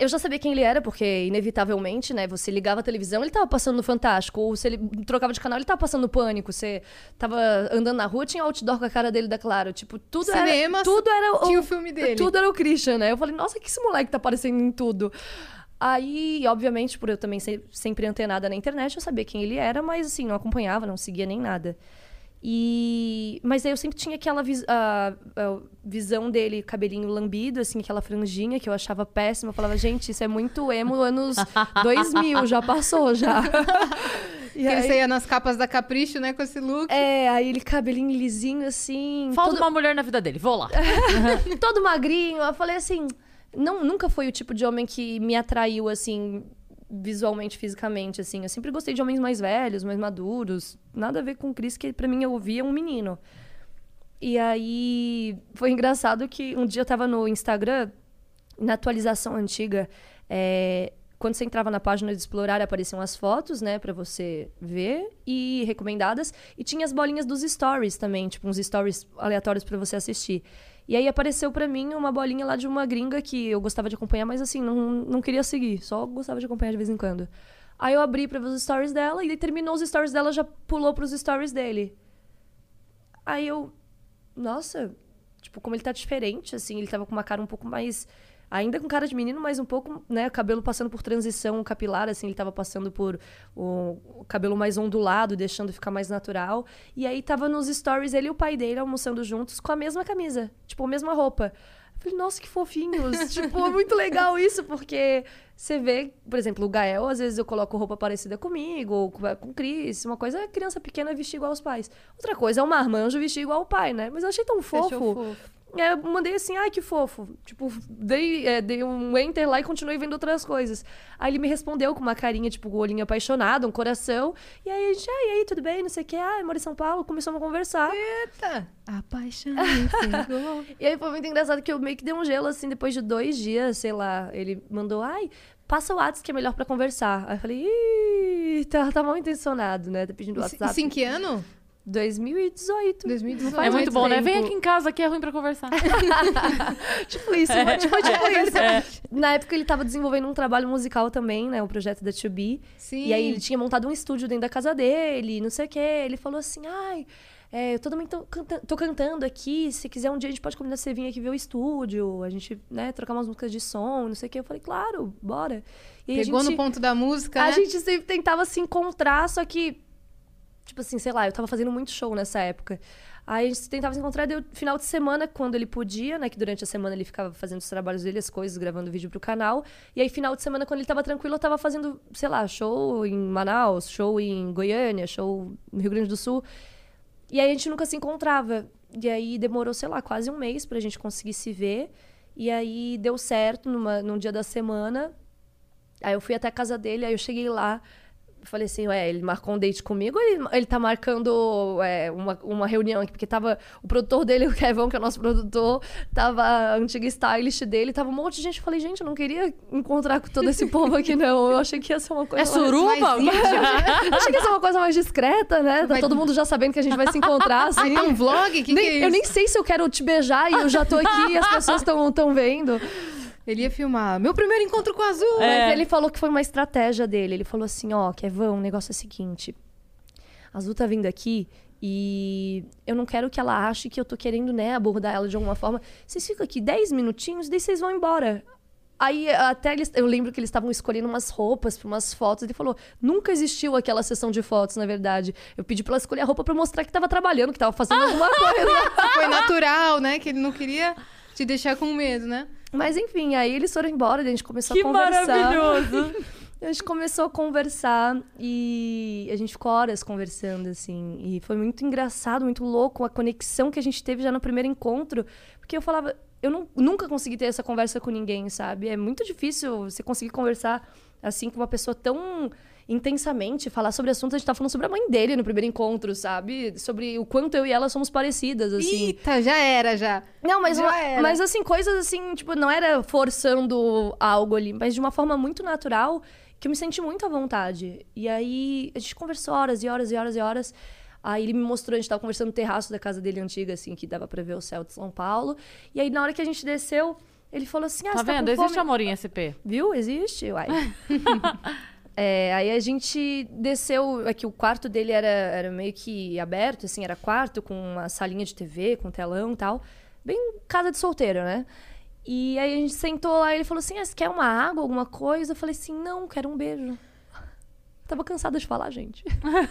S3: Eu já sabia quem ele era, porque, inevitavelmente, né? Você ligava a televisão, ele tava passando no Fantástico. Ou se ele trocava de canal, ele tava passando no Pânico. Você tava andando na rua, tinha outdoor com a cara dele da Claro. Tipo, tudo
S2: Cinema,
S3: era... Tudo era o,
S2: tinha o filme dele.
S3: Tudo era o Christian, né? Eu falei, nossa, que esse moleque tá aparecendo em tudo. Aí, obviamente, por eu também ser sempre antenada na internet, eu sabia quem ele era, mas, assim, não acompanhava, não seguia nem nada. E... Mas aí eu sempre tinha aquela vis- a- a visão dele, cabelinho lambido, assim, aquela franjinha que eu achava péssima. Eu falava, gente, isso é muito emo anos 2000, já passou, já. E
S2: Que ele
S3: aí,
S2: saía nas capas da Capricho, né, com esse look.
S3: é, aí ele cabelinho lisinho, assim.
S1: Falta
S3: todo,
S1: uma mulher na vida dele, vou lá.
S3: todo magrinho. Eu falei assim, não, nunca foi o tipo de homem que me atraiu, assim, visualmente, fisicamente, assim. Eu sempre gostei de homens mais velhos, mais maduros. Nada a ver com o Chris, que pra mim eu via um menino. E aí foi engraçado que um dia eu tava no Instagram, na atualização antiga, é, quando você entrava na página de explorar, apareciam as fotos, né, pra você ver e recomendadas, e tinha as bolinhas dos stories também, tipo uns stories aleatórios pra você assistir. E aí apareceu pra mim uma bolinha lá de uma gringa que eu gostava de acompanhar, mas assim, não, não queria seguir, só gostava de acompanhar de vez em quando. Aí eu abri pra ver os stories dela, e terminou os stories dela, já pulou pros stories dele. Aí eu, nossa, tipo, como ele tá diferente, assim, ele tava com uma cara um pouco mais. Ainda com cara de menino, mas um pouco, né, cabelo passando por transição capilar, assim, ele tava passando por o, o cabelo mais ondulado, deixando ficar mais natural. E aí tava nos stories ele e o pai dele almoçando juntos com a mesma camisa, tipo, a mesma roupa. Eu falei, nossa, que fofinhos. tipo, é muito legal isso, porque você vê, por exemplo, o Gael, às vezes eu coloco roupa parecida comigo, ou com o Cris. Uma coisa é criança pequena vestir igual aos pais. Outra coisa é o marmanjo vestir igual ao pai, né? Mas eu achei tão fofo.
S2: Achou fofo.
S3: É, eu mandei assim, ai, que fofo. Tipo, dei, é, dei um enter lá e continuei vendo outras coisas. Aí ele me respondeu com uma carinha, tipo, o olhinho apaixonado, um coração. E aí a gente, ah, e aí, tudo bem? Não sei o que. Ah, eu moro em São Paulo. Começamos a conversar.
S2: Eita! A paixão me pegou.
S3: E aí foi muito engraçado que eu meio que dei um gelo, assim, depois de dois dias, sei lá. Ele mandou, ai, passa o WhatsApp que é melhor pra conversar. Aí eu falei, ih, tá, tá mal intencionado, né? Tá pedindo o
S2: Isso
S3: WhatsApp.
S2: em que ano?
S3: 2018.
S2: 2018.
S1: É muito bom, né?
S3: tempo.
S1: Vem aqui em casa que é ruim pra conversar.
S3: tipo isso,
S1: É.
S3: tipo, tipo isso. Na época ele tava desenvolvendo um trabalho musical também, né? O projeto da 2B.
S2: Sim.
S3: E aí ele tinha montado um estúdio dentro da casa dele, não sei o quê. Ele falou assim, ai... É, eu tô também tô, canta- tô cantando aqui. Se quiser um dia a gente pode combinar você vir aqui ver o estúdio. A gente, né, trocar umas músicas de som, não sei o quê. Eu falei, claro, bora. E
S2: Pegou
S3: gente-
S2: no ponto da música,
S3: a
S2: né?
S3: gente sempre tentava se encontrar, só que. Tipo assim, sei lá, eu tava fazendo muito show nessa época. Aí a gente tentava se encontrar, deu final de semana, quando ele podia, né? Que durante a semana ele ficava fazendo os trabalhos dele, as coisas, gravando vídeo pro canal. E aí, final de semana, quando ele tava tranquilo, eu tava fazendo, sei lá, show em Manaus, show em Goiânia, show no Rio Grande do Sul. E aí a gente nunca se encontrava. E aí demorou, sei lá, quase um mês pra gente conseguir se ver. E aí deu certo numa, num dia da semana. Aí eu fui até a casa dele, aí eu cheguei lá. Falei assim, ué, ele marcou um date comigo ou ele, ele tá marcando é, uma, uma reunião aqui? Porque tava o produtor dele, o Kevin, que é o nosso produtor, tava a antiga stylist dele, tava um monte de gente. Eu falei, gente, eu não queria encontrar com todo esse povo aqui, não. Eu achei que ia ser uma coisa.
S1: É suruba?
S2: Mais íntimo.
S3: Eu achei que ia ser uma coisa mais discreta, né? Tá
S2: Vai-
S3: todo mundo já sabendo que a gente vai se encontrar, assim.
S2: Vai ter um vlog? Que que
S3: Nem-
S2: é isso?
S3: eu nem sei se eu quero te beijar e eu já tô aqui e as pessoas estão tão vendo.
S2: Ele ia filmar. Meu primeiro encontro com a Azul.
S3: Mas ele falou que foi uma estratégia dele. Ele falou assim, ó, Kevão, o negócio é o seguinte. A Azul tá vindo aqui e eu não quero que ela ache que eu tô querendo, né, abordar ela de alguma forma. Vocês ficam aqui 10 minutinhos, daí vocês vão embora. Aí até eles, eu lembro que eles estavam escolhendo umas roupas para umas fotos. Ele falou: nunca existiu aquela sessão de fotos, na verdade. Eu pedi pra ela escolher a roupa pra mostrar que tava trabalhando, que tava fazendo alguma coisa.
S2: Foi natural, né? Que ele não queria te deixar com medo, né?
S3: Mas enfim, aí eles foram embora, a gente começou
S1: Que
S3: a conversar.
S1: maravilhoso!
S3: A gente começou a conversar e a gente ficou horas conversando, assim. E foi muito engraçado, muito louco a conexão que a gente teve já no primeiro encontro. Porque eu falava, eu não- nunca consegui ter essa conversa com ninguém, sabe? É muito difícil você conseguir conversar assim com uma pessoa tão intensamente, falar sobre assuntos. A gente tava falando sobre a mãe dele no primeiro encontro, sabe? Sobre o quanto eu e ela somos parecidas, assim.
S2: Eita, já era, já.
S3: Não, mas,
S2: Já
S3: uma-
S2: era.
S3: mas assim, coisas assim, tipo, não era forçando algo ali, mas de uma forma muito natural, que eu me senti muito à vontade. E aí a gente conversou horas e horas e horas e horas. Aí ele me mostrou, a gente tava conversando no terraço da casa dele antiga, assim, que dava pra ver o céu de São Paulo. E aí na hora que a gente desceu, ele falou assim: Ah,
S1: Tá
S3: você tá
S1: vendo?
S3: com
S1: Existe amor em SP.
S3: Viu? Existe, uai. É, aí a gente desceu, é que o quarto dele era, era meio que aberto, assim, era quarto com uma salinha de TV, com telão e tal. Bem casa de solteiro, né? E aí a gente sentou lá e ele falou assim, ah, você quer uma água, alguma coisa? Eu falei assim, não, quero um beijo. Tava cansada de falar, gente.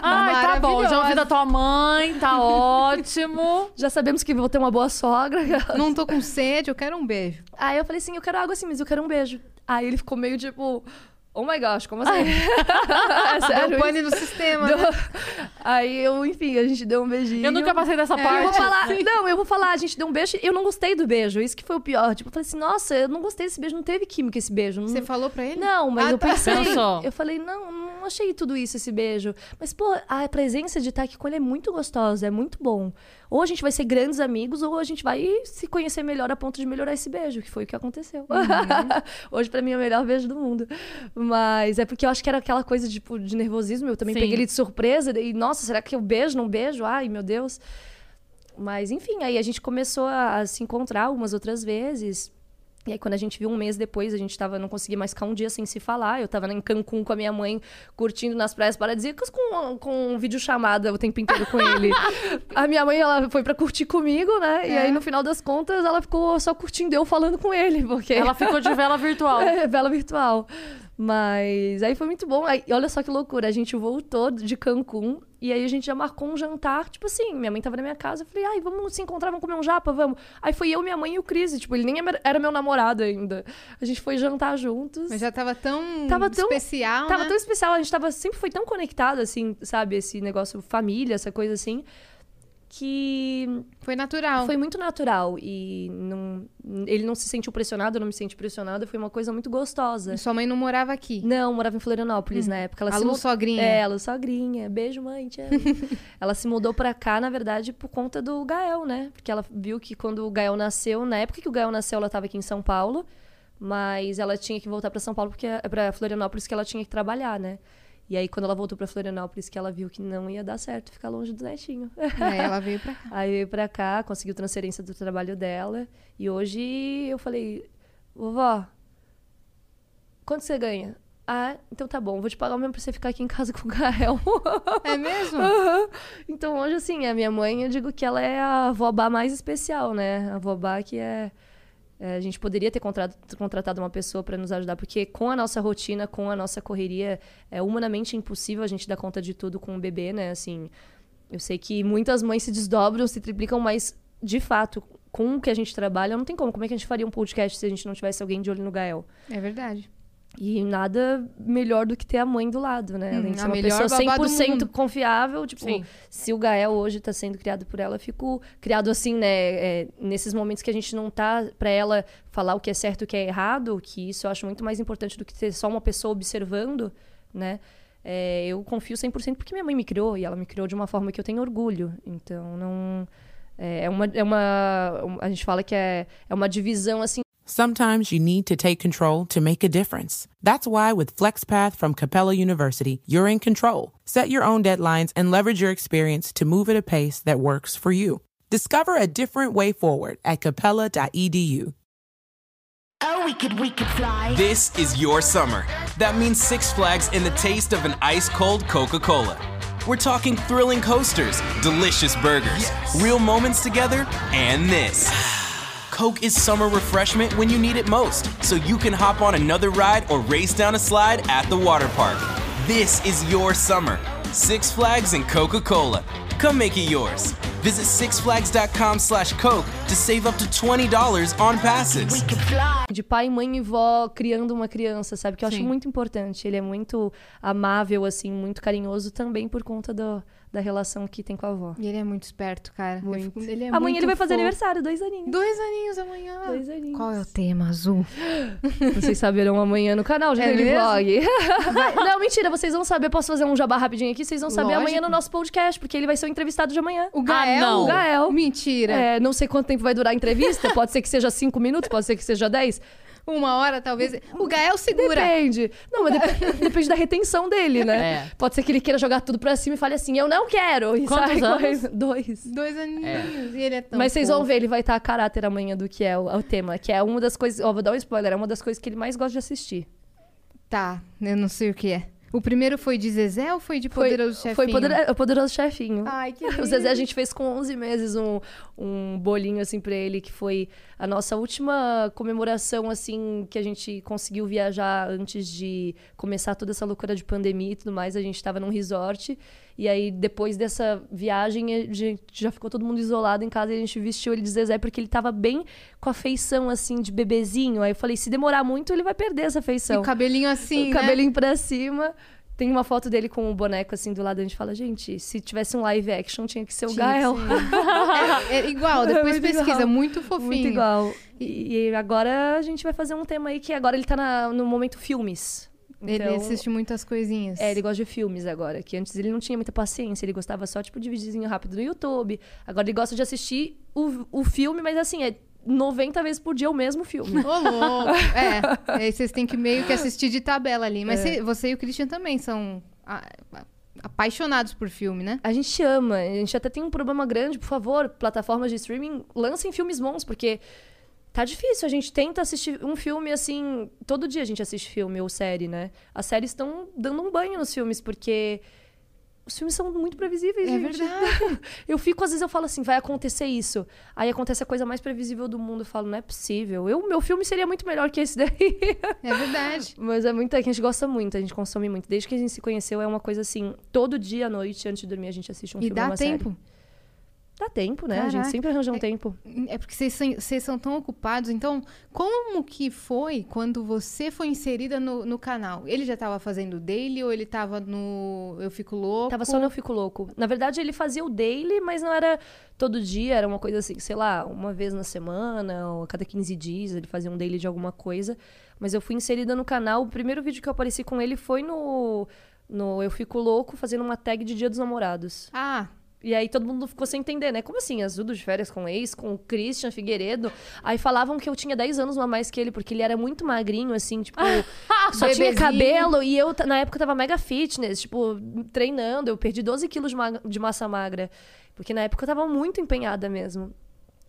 S1: Ai, tá bom. Já ouvi da tua mãe, tá ótimo.
S3: Já sabemos que vou ter uma boa sogra.
S2: Não tô com sede, eu quero um beijo.
S3: Aí eu falei assim, eu quero água assim, mas eu quero um beijo. Aí ele ficou meio tipo, oh my gosh, como assim? é sério
S2: Deu pane no sistema,
S3: Deu-
S2: né?
S3: Aí eu, enfim, a gente deu um beijinho.
S1: Eu nunca passei dessa
S2: É,
S3: Eu vou
S1: parte.
S3: falar, não, eu vou falar, a gente deu um beijo e eu não gostei do beijo. Isso que foi o pior. Tipo, eu falei assim, nossa, eu não gostei desse beijo, não teve química esse beijo. Não,
S2: Você falou pra ele?
S3: não, mas
S2: Ah,
S3: eu
S2: tá.
S3: pensei.
S1: Pensou.
S3: Eu falei, não, não achei tudo isso, esse beijo. Mas, pô, a presença de estar aqui com ele é muito gostosa, é muito bom. Ou a gente vai ser grandes amigos, ou a gente vai se conhecer melhor a ponto de melhorar esse beijo, que foi o que aconteceu. Hoje, pra mim, é o melhor beijo do mundo. Mas é porque eu acho que era aquela coisa tipo, de nervosismo. Eu também
S1: Sim.
S3: peguei ele de surpresa. E, nossa, será que eu beijo, não beijo? Ai, meu Deus. Mas, enfim, aí a gente começou a, a se encontrar algumas outras vezes. E aí, quando a gente viu um mês depois, a gente tava, não conseguia mais ficar um dia sem se falar. Eu tava em Cancún com a minha mãe, curtindo nas praias paradisíacas com, com videochamada o tempo inteiro com ele. a minha mãe, ela foi pra curtir comigo, né? E aí, no final das contas, ela ficou só curtindo eu falando com ele, porque...
S1: Ela ficou de vela virtual.
S3: É, vela virtual. Mas aí foi muito bom. Aí, olha só que loucura. A gente voltou de Cancún e aí a gente já marcou um jantar. Tipo assim, minha mãe tava na minha casa. Eu falei, ai, vamos se encontrar, vamos comer um japa, vamos. Aí foi eu, minha mãe e o Cris. Tipo, ele nem era meu namorado ainda. A gente foi jantar juntos.
S2: Mas já tava tão,
S3: Tava tão-
S2: especial,
S3: Tava
S2: né?
S3: tão especial, a gente tava, sempre foi tão conectado, assim, sabe? Esse negócio família, essa coisa assim. Que
S2: Foi natural.
S3: foi muito natural. E não, ele não se sentiu pressionado, eu não me senti pressionada. Foi uma coisa muito gostosa.
S2: E Sua mãe não morava aqui.
S3: Não, morava em Florianópolis na época. Ela
S2: A Lu
S3: mu-
S2: sogrinha.
S3: É, a Lu sogrinha. Beijo, mãe, ela se mudou pra cá, na verdade, por conta do Gael, né? Porque ela viu que quando o Gael nasceu, na época que o Gael nasceu, ela tava aqui em São Paulo, mas ela tinha que voltar pra São Paulo, porque para Florianópolis que ela tinha que trabalhar, né? E aí, quando ela voltou pra Florianópolis, que ela viu que não ia dar certo ficar longe do netinho.
S2: Aí ela veio pra cá.
S3: Aí veio pra cá, conseguiu transferência do trabalho dela. E hoje eu falei, vovó, quanto você ganha? Ah, então tá bom, vou te pagar o mesmo pra você ficar aqui em casa com o Gael.
S2: É mesmo?
S3: Aham. então hoje, assim, a minha mãe, eu digo que ela é a vovó mais especial, né? A vovó que é. É, a gente poderia ter contra- contratado uma pessoa para nos ajudar, porque com a nossa rotina, com a nossa correria, é humanamente impossível a gente dar conta de tudo com o bebê, né? Assim, eu sei que muitas mães se desdobram, se triplicam, mas de fato, com o que a gente trabalha, não tem como. Como é que a gente faria um podcast se a gente não tivesse alguém de olho no Gael?
S2: É verdade.
S3: E nada melhor do que ter a mãe do lado, né? Além
S2: Hum,
S3: de
S2: a
S3: ser uma pessoa
S2: babá do
S3: 100%
S2: mundo.
S3: confiável. Tipo,
S1: Sim.
S3: se o Gael hoje tá sendo criado por ela, eu fico criado assim, né? é, nesses momentos que a gente não tá pra ela falar o que é certo e o que é errado, que isso eu acho muito mais importante do que ter só uma pessoa observando, né? É, eu confio 100% porque minha mãe me criou e ela me criou de uma forma que eu tenho orgulho. Então, não. É, é uma, é uma. A gente fala que é, é uma divisão assim
S6: Sometimes you need to take control to make a difference. That's why with FlexPath from Capella University, you're in control. Set your own deadlines and leverage your experience to move at a pace that works for you. Discover a different way forward at capella.edu.
S7: Oh, we could, we could fly.
S8: This is your summer. That means Six Flags and the taste of an ice cold Coca Cola. We're talking thrilling coasters, delicious burgers, real moments together, and this. Coke is summer refreshment when you need it most, so you can hop on another ride or race down a slide at the water park. This is your summer. Six Flags and Coca Cola. Come make it yours. Visit sixflags.com slash Coke to save up to $20 on passes.
S7: We could fly.
S3: de pai, mãe e vó criando uma criança, sabe? Que eu acho
S2: Sim.
S3: muito importante. Ele é muito amável, assim, muito carinhoso também por conta do, da relação que tem com a avó.
S2: E ele é muito esperto, cara.
S3: Muito.
S2: fico- ele é
S3: Amanhã
S2: muito
S3: ele vai fazer
S2: fofo.
S3: aniversário, dois aninhos.
S2: Dois aninhos amanhã.
S3: Dois aninhos.
S2: Qual é o tema, Azul?
S3: Vocês saberão amanhã no canal, já
S2: É
S3: vlog. Não, mentira, vocês vão saber. Posso fazer um jabá rapidinho aqui? Vocês vão saber amanhã
S2: Lógico.
S3: no nosso podcast, porque ele vai ser o entrevistado de amanhã.
S2: O Gael?
S1: não.
S3: O Gael.
S2: Mentira.
S3: É, não sei quanto tempo vai durar a entrevista. Pode ser que seja cinco minutos, pode ser que seja dez.
S2: Uma hora, talvez. O Gael segura.
S3: Depende. Não, mas dep- depende da retenção dele, né?
S1: É.
S3: Pode ser que ele queira jogar tudo pra cima e fale assim, eu não quero. E
S1: Quantos
S3: sai
S1: anos?
S3: correndo. Dois.
S2: Dois aninhos. E ele é tão
S3: Mas vocês vão ver, ele vai estar a caráter amanhã do que é o, o tema. Que é uma das coisas. Ó, vou dar um spoiler, é uma das coisas que ele mais gosta de assistir.
S2: Tá, eu não sei o que é. O primeiro foi de Zezé ou foi de Poderoso Chefinho?
S3: Foi poder- o Poderoso Chefinho.
S2: Ai, que
S3: O Zezé, a gente fez com 11 meses um, um bolinho, assim, pra ele, que foi a nossa última comemoração, assim, que a gente conseguiu viajar antes de começar toda essa loucura de pandemia e tudo mais. A gente tava num resort. E aí, depois dessa viagem, a gente já ficou todo mundo isolado em casa e a gente vestiu ele de Zezé porque ele tava bem com a feição, assim, de bebezinho. Aí eu falei, se demorar muito, ele vai perder essa
S2: E
S3: feição
S2: o cabelinho assim,
S3: o
S2: né?
S3: cabelinho pra cima. Tem uma foto dele com o boneco assim do lado. A gente fala, gente, se tivesse um live action, tinha que ser o
S2: Tinha
S3: Gael.
S2: É, é igual, depois
S3: Muito
S2: pesquisa,
S3: igual.
S2: muito fofinho.
S3: Muito igual. E, e agora a gente vai fazer um tema aí que agora ele tá na- no momento filmes.
S2: Ele
S3: Então,
S2: assiste muitas coisinhas.
S3: É, ele gosta de filmes agora. Que antes ele não tinha muita paciência. Ele gostava só, tipo, de videozinho rápido no YouTube. Agora ele gosta de assistir o, o filme, mas assim, é 90 vezes por dia o mesmo filme.
S2: Ô, louco. É, aí vocês têm que meio que assistir de tabela ali.
S3: É.
S2: Mas cê- você e o Christian também são apaixonados por filme, né?
S3: A gente ama. A gente até tem um problema grande, por favor, plataformas de streaming, lancem filmes bons, porque Tá difícil, a gente tenta assistir um filme assim. Todo dia a gente assiste filme ou série, né? As séries estão dando um banho nos filmes, porque os filmes são muito previsíveis,
S2: É
S3: gente.
S2: verdade.
S3: Eu fico, às vezes, eu falo assim, vai acontecer isso. Aí acontece a coisa mais previsível do mundo. Eu falo, não é possível. Eu, meu filme seria muito melhor que esse daí.
S2: É verdade.
S3: Mas é muito, que a gente gosta muito, a gente consome muito. Desde que a gente se conheceu, é uma coisa assim, todo dia à noite, antes de dormir, a gente assiste um
S2: e
S3: filme ou
S2: dá tempo.
S3: série. Dá tempo, né? A
S2: Caraca.
S3: gente sempre arranja um tempo.
S2: É porque vocês são, vocês são tão ocupados. Então, como que foi quando você foi inserida no, no canal? Ele já tava fazendo dele ou ele tava no Eu Fico Louco?
S3: Tava só no Eu Fico Louco. Na verdade, ele fazia o daily, mas não era todo dia, era uma coisa assim, sei lá, uma vez na semana, ou a cada 15 dias, ele fazia um daily de alguma coisa. Mas eu fui inserida no canal. O primeiro vídeo que eu apareci com ele foi no, no Eu Fico Louco, fazendo uma tag de Dia dos Namorados.
S2: Ah,
S3: E aí todo mundo ficou sem entender, né? Como assim? Azul de férias com ex, com o Christian Figueiredo. Aí falavam que eu tinha 10 anos a mais que ele, porque ele era muito magrinho, assim, tipo, só tinha cabelo. E eu, na época, tava mega fitness, tipo, treinando. Eu perdi 12 quilos de, ma- de massa magra. Porque na época eu tava muito empenhada mesmo.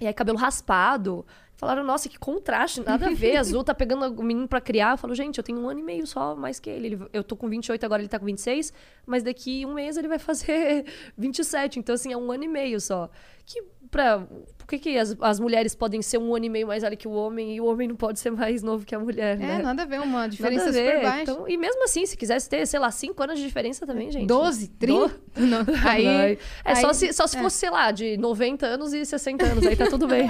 S3: E aí, cabelo raspado. Falaram, nossa, que contraste, nada a ver. Azul tá pegando o menino pra criar. Eu falo, gente, eu tenho um ano e meio só mais que ele. Eu tô com 28, agora ele tá com 26. Mas daqui um mês ele vai fazer 27. Então, assim, é um ano e meio só. Que pra... Por que, que as, as mulheres podem ser um ano e meio mais velha que o homem e o homem não pode ser mais novo que a mulher,
S2: é,
S3: né?
S2: nada a ver, uma
S3: Nada
S2: diferença
S3: a ver.
S2: super baixa.
S3: Então, e mesmo assim, se quisesse ter, sei lá, 5 anos de diferença também, gente.
S2: 12, 30? Não, aí.
S3: É só
S2: aí-
S3: se, só se
S2: é.
S3: fosse, sei lá, de 90 anos e 60 anos, aí tá tudo bem.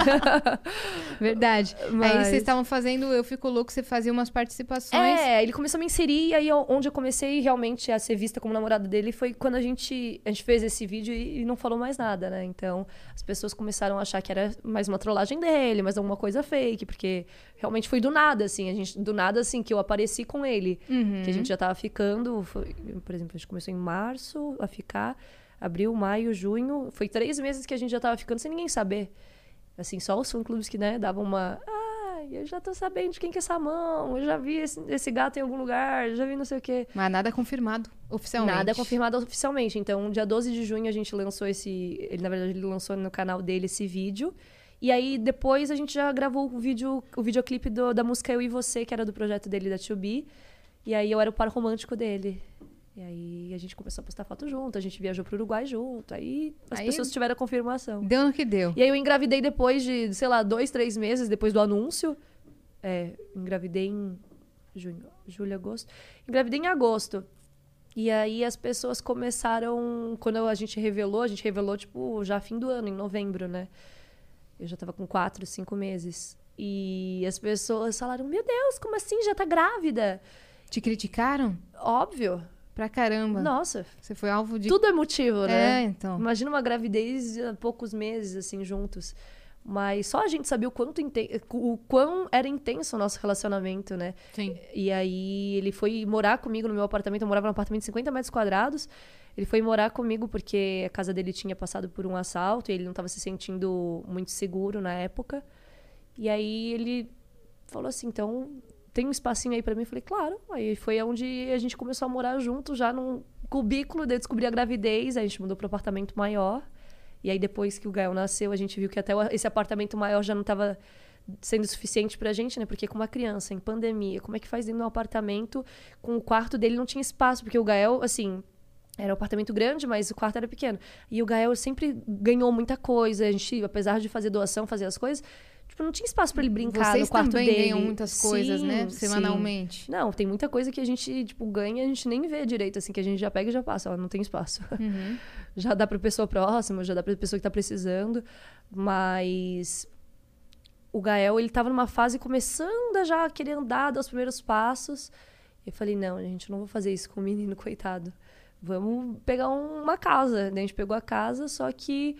S2: Verdade. Aí
S3: Mas-
S2: vocês estavam fazendo Eu Fico Louco, você fazia umas participações.
S3: É, ele começou a me inserir, e aí onde eu comecei realmente a ser vista como namorada dele foi quando a gente, a gente fez esse vídeo e, e não falou mais nada, né? Então as pessoas começaram a achar que era mais uma trollagem dele, mais alguma coisa fake, porque realmente foi do nada, assim, a gente, do nada, assim, que eu apareci com ele.
S2: Uhum.
S3: Que a gente já tava ficando, foi- por exemplo, a gente começou em março a ficar, abril, maio, junho, foi três meses que a gente já tava ficando sem ninguém saber. Assim, só os fã-clubes que, né, davam uma. Ai, eu já tô sabendo de quem que é essa mão, eu já vi esse, esse gato em algum lugar, já vi não sei o quê.
S2: Mas nada confirmado oficialmente.
S3: Nada confirmado oficialmente. Então, dia 12 de junho, a gente lançou esse. Ele, na verdade, ele lançou no canal dele esse vídeo. E aí, depois, a gente já gravou o vídeo, o videoclipe do- da música Eu e Você, que era do projeto dele da 2B. E aí, eu era o par romântico dele. E aí, a gente começou a postar foto junto, a gente viajou pro Uruguai junto. Aí, as
S2: Aí-
S3: pessoas tiveram a confirmação.
S2: Deu no que deu.
S3: E aí eu engravidei depois de, sei lá, dois, três meses depois do anúncio. É, engravidei em junho, julho, agosto. Engravidei em agosto. E aí as pessoas começaram. Quando a gente revelou, a gente revelou, tipo, já fim do ano, em novembro, né? Eu já tava com quatro, cinco meses. E as pessoas falaram: Meu Deus, como assim? Já tá grávida?
S2: Te criticaram?
S3: Óbvio.
S2: Pra caramba.
S3: Nossa,
S2: Você foi alvo de.
S3: tudo é motivo, né?
S2: É, então.
S3: Imagina uma gravidez há poucos meses, assim, juntos. Mas só a gente sabia o quanto inten- o quão era intenso o nosso relacionamento, né?
S1: Sim.
S3: E aí ele foi morar comigo no meu apartamento. Eu morava num apartamento de 50 metros quadrados. Ele foi morar comigo porque a casa dele tinha passado por um assalto e ele não estava se sentindo muito seguro na época. E aí ele falou assim: então tem um espacinho aí pra mim? Eu falei: claro. Aí foi onde a gente começou a morar junto, já num cubículo. Daí eu descobri a gravidez, aí a gente mudou pro apartamento maior. E aí depois que o Gael nasceu, a gente viu que até esse apartamento maior já não estava sendo suficiente pra gente, né? Porque com uma criança em pandemia, como é que faz dentro de um apartamento com o quarto dele não tinha espaço, porque o Gael, assim, era um apartamento grande, mas o quarto era pequeno. E o Gael sempre ganhou muita coisa, a gente, apesar de fazer doação, fazer as coisas, tipo, não tinha espaço pra ele brincar
S2: Vocês
S3: no quarto
S2: também
S3: dele.
S2: ganham muitas coisas, né?
S3: Sim, sim.
S2: Semanalmente.
S3: Não, tem muita coisa que a gente, tipo, ganha e a gente nem vê direito, assim, que a gente já pega e já passa, ó, não tem espaço.
S2: Uhum.
S3: já dá pra pessoa próxima, já dá pra pessoa que tá precisando, mas o Gael, ele tava numa fase começando a já querer andar, dar os primeiros passos. Eu falei, não, gente, não vou fazer isso com o menino, coitado. Vamos pegar um- uma casa. Daí a gente pegou a casa, só que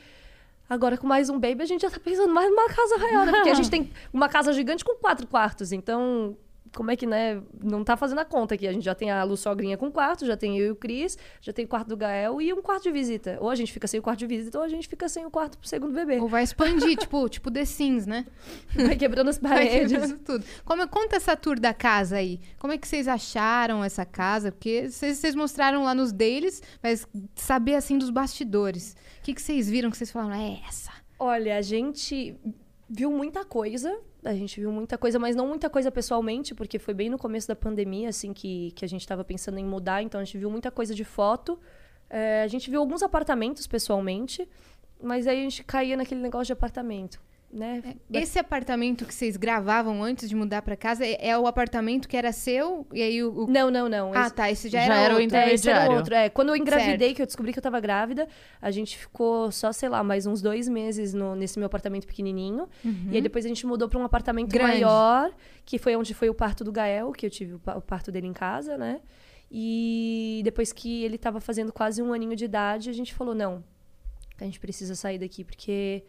S3: agora com mais um baby a gente já tá pensando mais numa casa maior, né? Porque a gente tem uma casa gigante com quatro quartos, então como é que, né, não tá fazendo a conta aqui. A gente já tem a Lu Sogrinha com quarto, já tem eu e o Cris, já tem o quarto do Gael e um quarto de visita. Ou a gente fica sem o quarto de visita, ou a gente fica sem o quarto pro segundo bebê.
S2: Ou vai expandir, tipo, tipo The Sims, né?
S3: Vai quebrando as
S2: Vai
S3: paredes.
S2: quebrando tudo. Como, conta essa tour da casa aí. Como é que vocês acharam essa casa? Porque vocês, vocês mostraram lá nos deles, mas saber assim dos bastidores. O que, que vocês viram que vocês falaram? É essa.
S3: Olha, a gente. viu muita coisa. A gente viu muita coisa, mas não muita coisa pessoalmente, porque foi bem no começo da pandemia, assim, que, que a gente estava pensando em mudar. Então a gente viu muita coisa de foto. É, a gente viu alguns apartamentos pessoalmente, mas aí a gente caía naquele negócio de apartamento, né?
S2: Esse apartamento que vocês gravavam antes de mudar pra casa é, é o apartamento que era seu? E aí o. o-
S3: Não, não, não.
S2: Ah,
S3: Esse-
S2: tá. Esse já,
S1: Já
S2: era,
S1: era o
S2: outro.
S1: inter-
S3: É, esse era
S1: intermediário.
S3: outro. É, quando eu engravidei,
S2: Certo.
S3: que eu descobri que eu tava grávida, a gente ficou só, sei lá, mais uns dois meses no- nesse meu apartamento pequenininho. E aí depois a gente mudou pra um apartamento
S2: Grande.
S3: maior, que foi onde foi o parto do Gael, que eu tive o o parto dele em casa, né? E depois que ele tava fazendo quase um aninho de idade, a gente falou, não, a gente precisa sair daqui, porque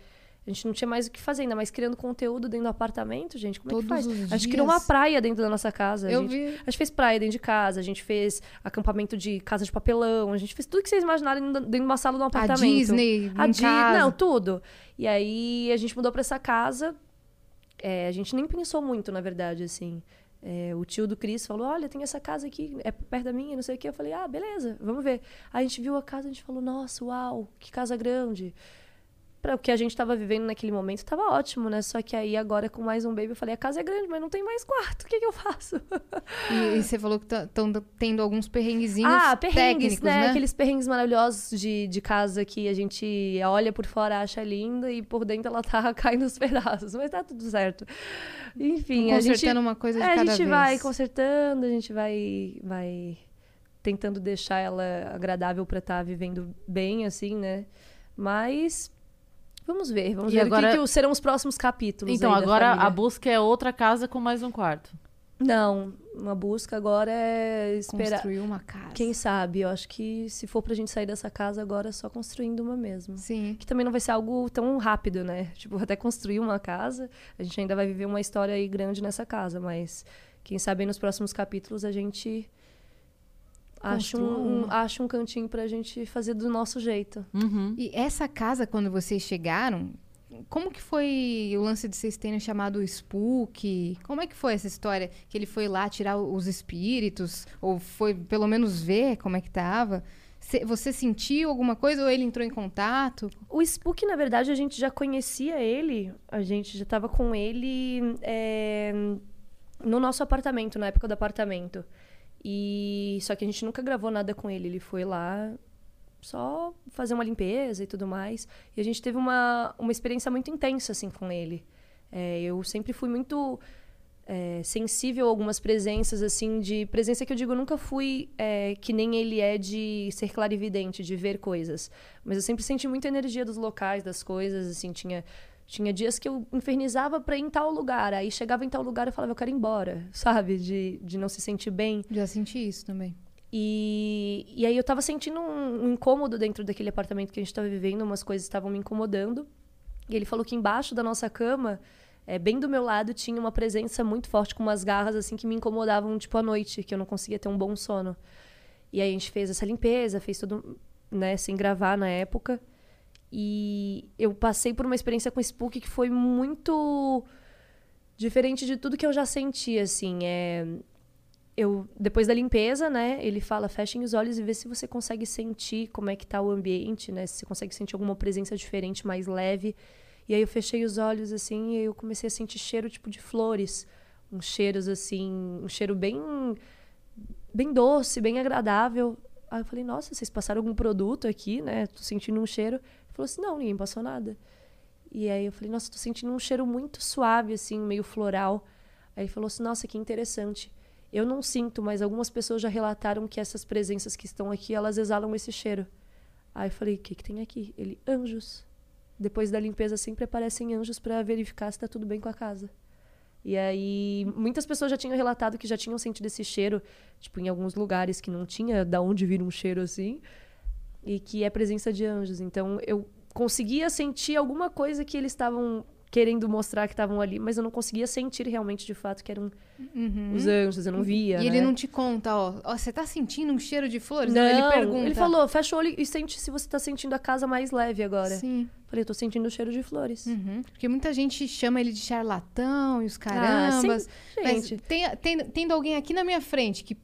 S3: a gente não tinha mais o que fazer, ainda mais criando conteúdo dentro do apartamento, gente. Como é que
S2: Todos
S3: faz? A gente criou uma praia dentro da nossa casa. a
S2: Eu
S3: gente-
S2: vi.
S3: a gente fez praia dentro de casa, a gente fez acampamento de casa de papelão, a gente fez tudo que vocês imaginarem dentro de uma sala de um
S2: A
S3: apartamento.
S2: Disney,
S3: A
S2: em
S3: Di-
S2: casa.
S3: Não, tudo. E aí a gente mudou pra essa casa. É, a gente nem pensou muito, na verdade, assim. É, o tio do Cris falou: Olha, tem essa casa aqui, é perto da minha, não sei o quê. Eu falei: Ah, beleza, vamos ver. Aí a gente viu a casa, a gente falou: Nossa, uau, que casa grande. Para o que a gente estava vivendo naquele momento, estava ótimo, né? Só que aí agora com mais um baby, eu falei: A casa é grande, mas não tem mais quarto, o que, que eu faço?
S2: E, e você falou que estão tendo alguns perrenguezinhos
S3: Ah, perrengues,
S2: técnicos,
S3: né?
S2: né?
S3: Aqueles perrengues maravilhosos de, de casa que a gente olha por fora, acha linda e por dentro ela tá caindo nos pedaços. Mas tá tudo certo. Enfim, a gente...
S2: Consertando uma coisa de
S3: É, a
S2: cada
S3: gente
S2: vez.
S3: vai consertando, a gente vai, vai tentando deixar ela agradável pra estar vivendo bem, assim, né? Mas vamos ver, vamos
S1: E
S3: ver
S1: agora-
S3: o que, que serão os próximos capítulos.
S1: Então, agora a busca é outra casa com mais um quarto.
S3: Não, uma busca agora é esperar.
S2: Construir uma casa.
S3: Quem sabe? Eu acho que se for pra gente sair dessa casa agora, é só construindo uma mesmo.
S2: Sim.
S3: Que também não vai ser algo tão rápido, né? Tipo, até construir uma casa, a gente ainda vai viver uma história aí grande nessa casa, mas quem sabe aí nos próximos capítulos a gente acha
S2: Construa
S3: um, um- acha um cantinho pra gente fazer do nosso jeito.
S1: Uhum.
S2: E essa casa, quando vocês chegaram, como que foi o lance de vocês terem chamado o Spook? Como é que foi essa história? Que ele foi lá tirar os espíritos? Ou foi pelo menos ver como é que tava? Cê- Você sentiu alguma coisa ou ele entrou em contato?
S3: O Spook, na verdade, a gente já conhecia ele, a gente já tava com ele é, no nosso apartamento, na época do apartamento. E só que a gente nunca gravou nada com ele, ele foi lá só fazer uma limpeza e tudo mais. E a gente teve uma, uma experiência muito intensa assim com ele. É, eu sempre fui muito é, sensível a algumas presenças, assim, de presença que eu digo, nunca fui é, que nem ele é de ser clarividente, de ver coisas. Mas eu sempre senti muita energia dos locais, das coisas, assim, tinha. Tinha dias que eu infernizava pra ir em tal lugar. Aí chegava em tal lugar e eu falava, eu quero ir embora, sabe? De, de não se sentir bem.
S2: Já senti isso também.
S3: E, e aí eu tava sentindo um, um incômodo dentro daquele apartamento que a gente tava vivendo, umas coisas estavam me incomodando. E ele falou que embaixo da nossa cama, é, bem do meu lado, tinha uma presença muito forte, com umas garras assim que me incomodavam, tipo, à noite, que eu não conseguia ter um bom sono. E aí a gente fez essa limpeza, fez tudo, né, sem gravar na época. E eu passei por uma experiência com Spook que foi muito diferente de tudo que eu já senti, assim. É, eu depois da limpeza, né, ele fala, fechem os olhos e vê se você consegue sentir como é que tá o ambiente, né, se você consegue sentir alguma presença diferente, mais leve. E aí eu fechei os olhos assim e eu comecei a sentir cheiro tipo de flores, uns cheiros assim, um cheiro bem bem doce, bem agradável. Aí eu falei: "Nossa, vocês passaram algum produto aqui, né? Tô sentindo um cheiro". Falou assim: "Não, ninguém passou nada". E aí eu falei: "Nossa, tô sentindo um cheiro muito suave assim, meio floral". Aí ele falou assim: "Nossa, que interessante". Eu não sinto, mas algumas pessoas já relataram que essas presenças que estão aqui, elas exalam esse cheiro. Aí eu falei: "O que que tem aqui?". Ele: "Anjos". Depois da limpeza sempre aparecem anjos para verificar se tá tudo bem com a casa. E aí, muitas pessoas já tinham relatado que já tinham sentido esse cheiro, tipo, em alguns lugares que não tinha da onde vir um cheiro assim, e que é presença de anjos. Então, eu conseguia sentir alguma coisa que eles estavam querendo mostrar que estavam ali, mas eu não conseguia sentir realmente de fato que eram os anjos, eu não via.
S2: Uhum. E ele
S3: né?
S2: não te conta, ó, ó, você tá sentindo um cheiro de flores?
S3: Não,
S2: ele pergunta.
S3: ele falou, fecha o olho e sente se você tá sentindo a casa mais leve agora.
S2: Sim.
S3: Falei, eu tô sentindo o cheiro de flores.
S2: Uhum. Porque muita gente chama ele de charlatão e os
S3: Ah,
S2: carambas.
S3: sim,
S2: mas
S3: gente.
S2: tem, tem- tendo alguém aqui na minha frente que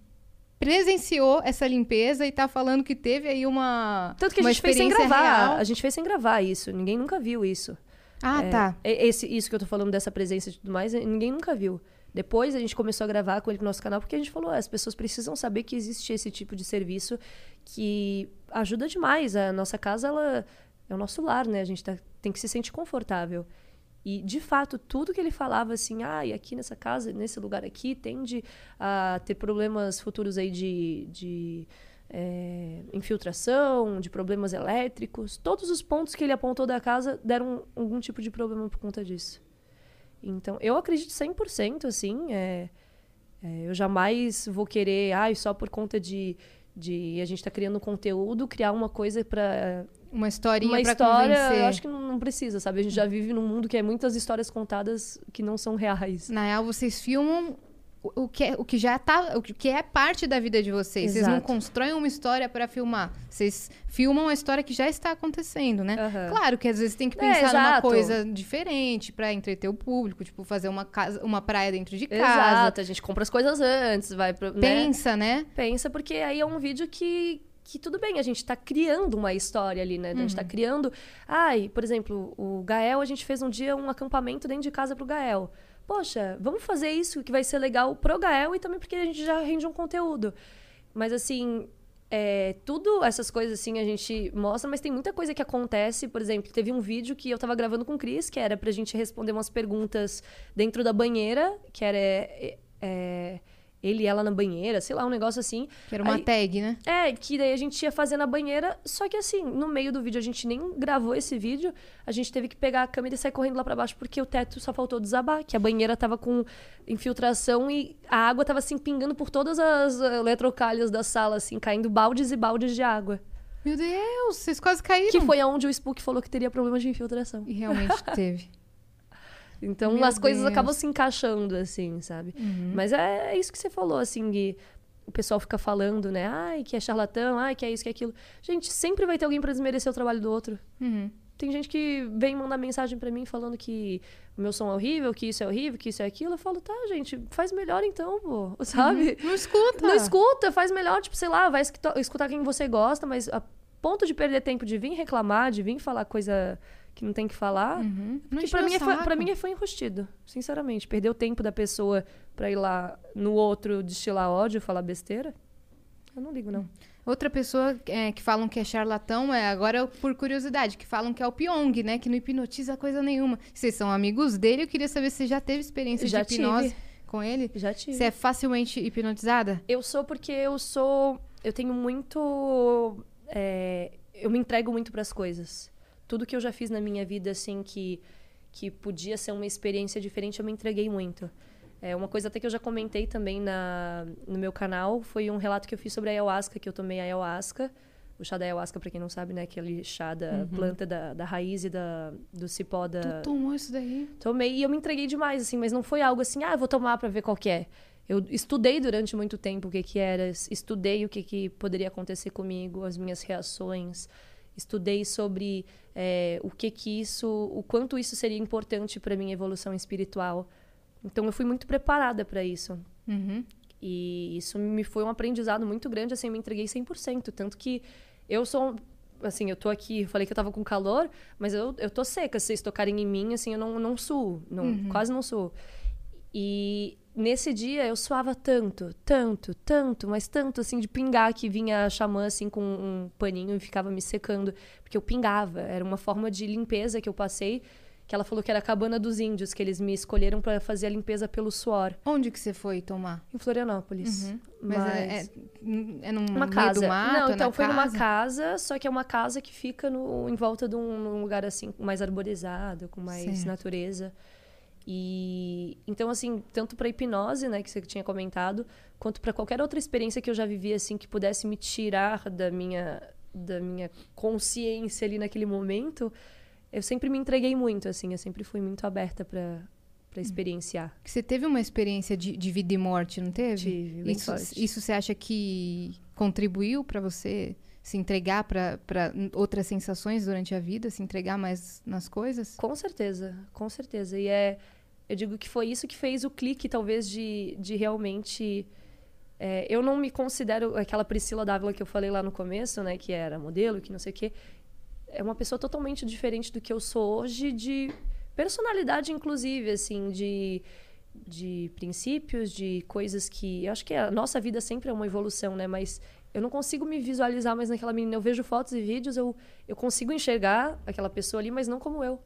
S2: presenciou essa limpeza e tá falando que teve aí uma
S3: Tanto que a gente fez sem gravar.
S2: real.
S3: A gente fez sem gravar isso. Ninguém nunca viu isso.
S2: Ah,
S3: É,
S2: tá.
S3: Esse, isso que eu tô falando dessa presença e tudo mais, ninguém nunca viu. Depois a gente começou a gravar com ele no nosso canal, porque a gente falou, "Ah, as pessoas precisam saber que existe esse tipo de serviço que ajuda demais. A nossa casa, ela é o nosso lar, né? A gente tá- tem que se sentir confortável. E, de fato, tudo que ele falava assim, ah, e aqui nessa casa, nesse lugar aqui, tende a ter problemas futuros aí de, de é, infiltração, de problemas elétricos. Todos os pontos que ele apontou da casa deram algum tipo de problema por conta disso. Então, eu acredito 100%, assim, é, é, eu jamais vou querer, ai, só por conta de, de a gente estar criando conteúdo, criar uma coisa para
S2: Uma historinha
S3: uma
S2: pra
S3: história,
S2: convencer.
S3: eu acho que não, não precisa, sabe? A gente já vive num mundo que é muitas histórias contadas que não são reais.
S2: Na real, vocês filmam o que, é- o que já tá. O que é parte da vida de vocês. Vocês não
S3: Exato.
S2: constroem uma história pra filmar. Vocês filmam a história que já está acontecendo, né?
S3: Aham.
S2: Claro que às vezes tem que
S3: É,
S2: pensar numa
S3: exato.
S2: coisa diferente pra entreter o público, tipo, fazer uma, casa, uma praia dentro de casa.
S3: Exato, a gente compra as coisas antes, vai pro, né?
S2: Pensa, né?
S3: Pensa, porque aí é um vídeo que, que tudo bem, a gente tá criando uma história ali, né? A gente tá criando. Ai, por exemplo, o Gael, a gente fez um dia um acampamento dentro de casa pro Gael. Poxa, vamos fazer isso que vai ser legal pro Gael e também porque a gente já rende um conteúdo. Mas assim. É, tudo essas coisas assim a gente mostra, mas tem muita coisa que acontece. Por exemplo, teve um vídeo que eu tava gravando com o Cris, que era pra gente responder umas perguntas dentro da banheira, que era é, é, ele e ela na banheira, sei lá, um negócio assim.
S2: Que era uma
S3: Aí-
S2: tag, né?
S3: É, que daí a gente ia fazer na banheira, só que assim, no meio do vídeo a gente nem gravou esse vídeo, a gente teve que pegar a câmera e sair correndo lá pra baixo porque o teto só faltou desabar, que a banheira tava com infiltração e a água tava assim pingando por todas as eh, eletrocalhas da sala, assim, caindo baldes e baldes de água.
S2: Meu Deus, vocês quase caíram.
S3: Que foi aonde o Spook falou que teria problemas de infiltração.
S2: E realmente teve.
S3: Então
S2: Meu
S3: as coisas
S2: Deus. Uhum.
S3: acabam se encaixando, assim, sabe? Mas é, é isso que você falou, assim, Gui. O pessoal fica falando, né? Ai, que é charlatão, ai, que é isso, que é aquilo. Gente, sempre vai ter alguém pra desmerecer o trabalho do outro.
S2: Uhum.
S3: Tem gente que vem mandar mensagem pra mim falando que o meu som é horrível, que isso é horrível, que isso é aquilo. Eu falo, tá, gente, faz melhor então, pô, sabe?
S2: Não escuta.
S3: Não escuta, faz melhor, tipo, sei lá, vai escuta- escutar quem você gosta, mas a ponto de perder tempo de vir reclamar, de vir falar coisa que não tem que falar,
S2: Uhum. Não
S3: que
S2: enche
S3: pra mim, é- pra mim foi enrustido, sinceramente. Perder o tempo da pessoa pra ir lá no outro destilar ódio, falar besteira, eu não ligo, não.
S2: Outra pessoa é, que falam que é charlatão é, agora por curiosidade, que falam que é o Pyong, né? Que não hipnotiza coisa nenhuma. Vocês são amigos dele, eu queria saber se você já teve experiência
S3: Já
S2: de hipnose
S3: tive.
S2: com ele.
S3: Já tive.
S2: Você é facilmente hipnotizada?
S3: Eu sou porque eu sou. Eu tenho muito. é, eu me entrego muito pras coisas. Tudo que eu já fiz na minha vida, assim, que, que podia ser uma experiência diferente, eu me entreguei muito. É, uma coisa até que eu já comentei também na, no meu canal foi um relato que eu fiz sobre a ayahuasca, que eu tomei a ayahuasca. O chá da ayahuasca, pra quem não sabe, né? Aquele chá da planta da, da raiz e da, do cipó da,
S2: Tu tomou isso daí?
S3: Tomei e eu me entreguei demais, assim, mas não foi algo assim, ah, vou tomar pra ver qual que é. Eu estudei durante muito tempo o que que era, es- estudei o que que poderia acontecer comigo, as minhas reações, estudei sobre é, o que que isso, o quanto isso seria importante pra minha evolução espiritual. Então eu fui muito preparada pra isso.
S2: Uhum.
S3: E isso me foi um aprendizado muito grande, assim, eu me entreguei 100%. Tanto que eu sou, assim, eu tô aqui, eu falei que eu tava com calor, mas eu, eu tô seca. Se vocês tocarem em mim, assim, eu não, não suo, não, quase não suo. E nesse dia eu suava tanto, tanto, tanto, mas tanto, assim, de pingar que vinha a xamã, assim, com um paninho e ficava me secando. Porque eu pingava, era uma forma de limpeza que eu passei, que ela falou que era a cabana dos índios, que eles me escolheram para fazer a limpeza pelo suor.
S2: Onde que você foi tomar?
S3: Em Florianópolis.
S2: Mas, é, é, é num
S3: uma
S2: meio
S3: casa.
S2: do mato?
S3: Não,
S2: é
S3: então foi numa
S2: casa?
S3: casa, só que é uma casa que fica no, em volta de um, lugar assim mais arborizado, com mais
S2: Certo.
S3: natureza. E então assim, tanto para hipnose, né, que você tinha comentado, quanto para qualquer outra experiência que eu já vivi assim que pudesse me tirar da minha da minha consciência ali naquele momento, eu sempre me entreguei muito assim, eu sempre fui muito aberta para para experienciar.
S2: Que Você teve uma experiência de, de vida e morte, não teve?
S3: Tive,
S2: isso, isso você acha que contribuiu pra você se entregar pra outras sensações durante a vida, se entregar mais nas coisas?
S3: Com certeza, com certeza. E é, eu digo que foi isso que fez o clique, talvez, de, de realmente. é, eu não me considero aquela Priscila Dávila que eu falei lá no começo, né? Que era modelo, que não sei o quê. É uma pessoa totalmente diferente do que eu sou hoje, de personalidade, inclusive, assim, de, de princípios, de coisas que. Eu acho que a nossa vida sempre é uma evolução, né? Mas eu não consigo me visualizar mais naquela menina. Eu vejo fotos e vídeos, eu, eu consigo enxergar aquela pessoa ali, mas não como eu.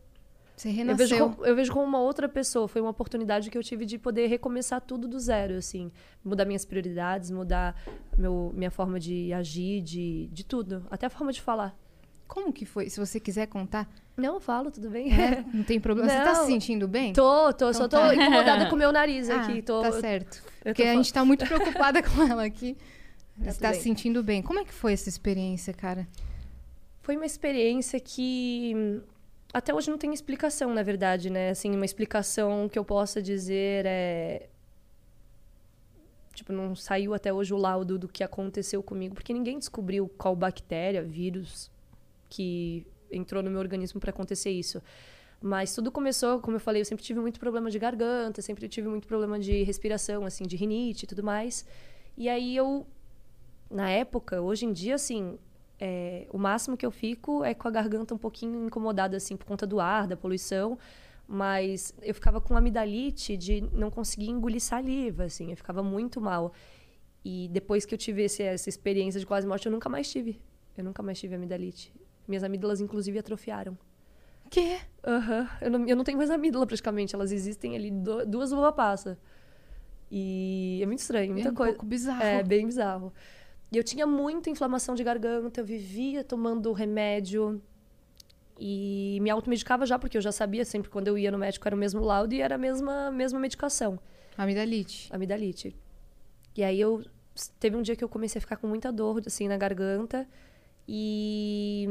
S2: Você
S3: Eu
S2: renasceu.
S3: vejo, como, eu vejo como uma outra pessoa. Foi uma oportunidade que eu tive de poder recomeçar tudo do zero, assim. Mudar minhas prioridades, mudar meu, minha forma de agir, de, de tudo. Até a forma de falar.
S2: Como que foi? Se você quiser contar,
S3: Não, eu falo, tudo bem.
S2: é, não tem problema. Você tá
S3: Não.
S2: se sentindo bem?
S3: Tô, tô, só tô
S2: tá.
S3: incomodada com o meu nariz
S2: Ah,
S3: aqui. Tô,
S2: tá certo.
S3: eu
S2: Porque
S3: tô
S2: a gente tá muito preocupada com ela aqui.
S3: Tá
S2: Você tá
S3: tudo
S2: se sentindo bem. Como é que foi essa experiência, cara?
S3: Foi uma experiência que hum, até hoje não tem explicação, na verdade, né? Assim, uma explicação que eu possa dizer é tipo, não saiu até hoje o laudo do que aconteceu comigo, porque ninguém descobriu qual bactéria, vírus que entrou no meu organismo para acontecer isso. Mas tudo começou, como eu falei, eu sempre tive muito problema de garganta, sempre tive muito problema de respiração, assim, de rinite e tudo mais. E aí eu, na época, hoje em dia, assim, é, o máximo que eu fico é com a garganta um pouquinho incomodada, assim, por conta do ar, da poluição. Mas eu ficava com amidalite de não conseguir engolir saliva, assim. Eu ficava muito mal. E depois que eu tive esse- essa experiência de quase morte, eu nunca mais tive. Eu nunca mais tive amidalite. Minhas amígdalas, inclusive, atrofiaram.
S2: Que?
S3: Aham. Eu, não, eu não tenho mais amígdala, praticamente. Elas existem ali, do- duas uva passa. E é muito estranho, muita
S2: é um
S3: coisa.
S2: pouco bizarro.
S3: É, bem bizarro. E eu tinha muita inflamação de garganta, eu vivia tomando remédio e me automedicava já, porque eu já sabia sempre quando eu ia no médico era o mesmo laudo e era a mesma, mesma medicação,
S2: Amidalite.
S3: amidalite. E aí eu teve um dia que eu comecei a ficar com muita dor assim na garganta e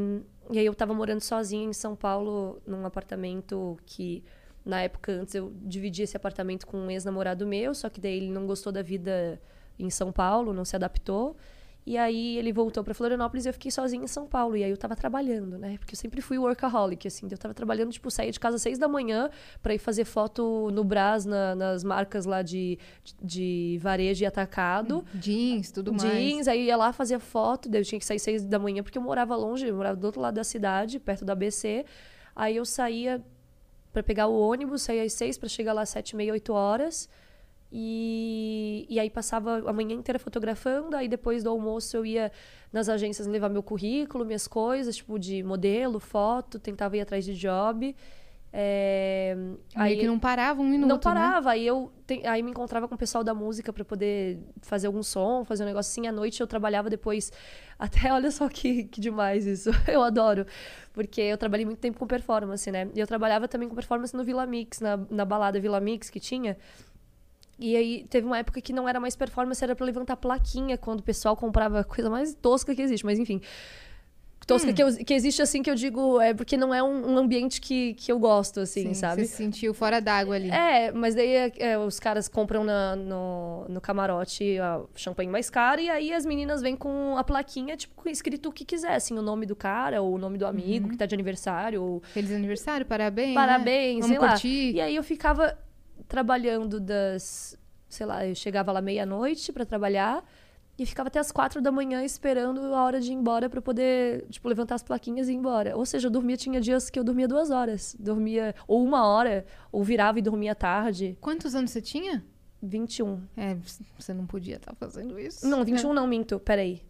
S3: e aí eu tava morando sozinha em São Paulo num apartamento que na época antes eu dividi esse apartamento com um ex-namorado meu, só que daí ele não gostou da vida em São Paulo, não se adaptou. E aí ele voltou para Florianópolis e eu fiquei sozinha em São Paulo. E aí eu tava trabalhando, né? Porque eu sempre fui workaholic, assim. Eu tava trabalhando, tipo, saía de casa às seis da manhã para ir fazer foto no Brás, na- nas marcas lá de, de varejo e atacado
S2: Jeans, tudo mais.
S3: jeans, aí ia lá, fazia foto, daí eu tinha que sair seis da manhã porque eu morava longe, eu morava do outro lado da cidade, perto da ABC. Aí eu saía para pegar o ônibus, saía às seis para chegar lá às sete, e meia, oito horas. E, e aí passava a manhã inteira fotografando, aí depois do almoço eu ia nas agências levar meu currículo, minhas coisas, tipo de modelo, foto, tentava ir atrás de job. É,
S2: Meio que não parava um minuto,
S3: não
S2: né?
S3: parava. Aí eu te- aí me encontrava com o pessoal da música pra poder fazer algum som, fazer um negócio assim. À noite eu trabalhava depois. Até olha só que, que demais isso. Eu adoro. Porque eu trabalhei muito tempo com performance, né? E eu trabalhava também com performance no Vila Mix, na, na balada Vila Mix que tinha. E aí teve uma época que não era mais performance, era pra levantar plaquinha quando o pessoal comprava a coisa mais tosca que existe, mas enfim. Tosca que, eu- que existe assim que eu digo é porque não é um, um ambiente que, que eu gosto, assim,
S2: Sim,
S3: sabe?
S2: Você se sentiu fora d'água ali.
S3: É, mas daí é, é, os caras compram na- no, no camarote a champanhe mais cara e aí as meninas vêm com a plaquinha, tipo, com escrito o que quiser, assim, o nome do cara, ou o nome do amigo que tá de aniversário, ou
S2: Feliz aniversário, parabéns. né?
S3: parabéns,
S2: Vamos
S3: sei lá.
S2: curtir.
S3: E aí eu ficava trabalhando das, sei lá, eu chegava lá meia-noite pra trabalhar e ficava até as quatro da manhã esperando a hora de ir embora pra poder, tipo, levantar as plaquinhas e ir embora. Ou seja, eu dormia, tinha dias que eu dormia duas horas, dormia ou uma hora, ou virava e dormia tarde.
S2: Quantos anos você tinha?
S3: 21.
S2: É, você não podia estar fazendo isso.
S3: Não, 21 não, minto, peraí.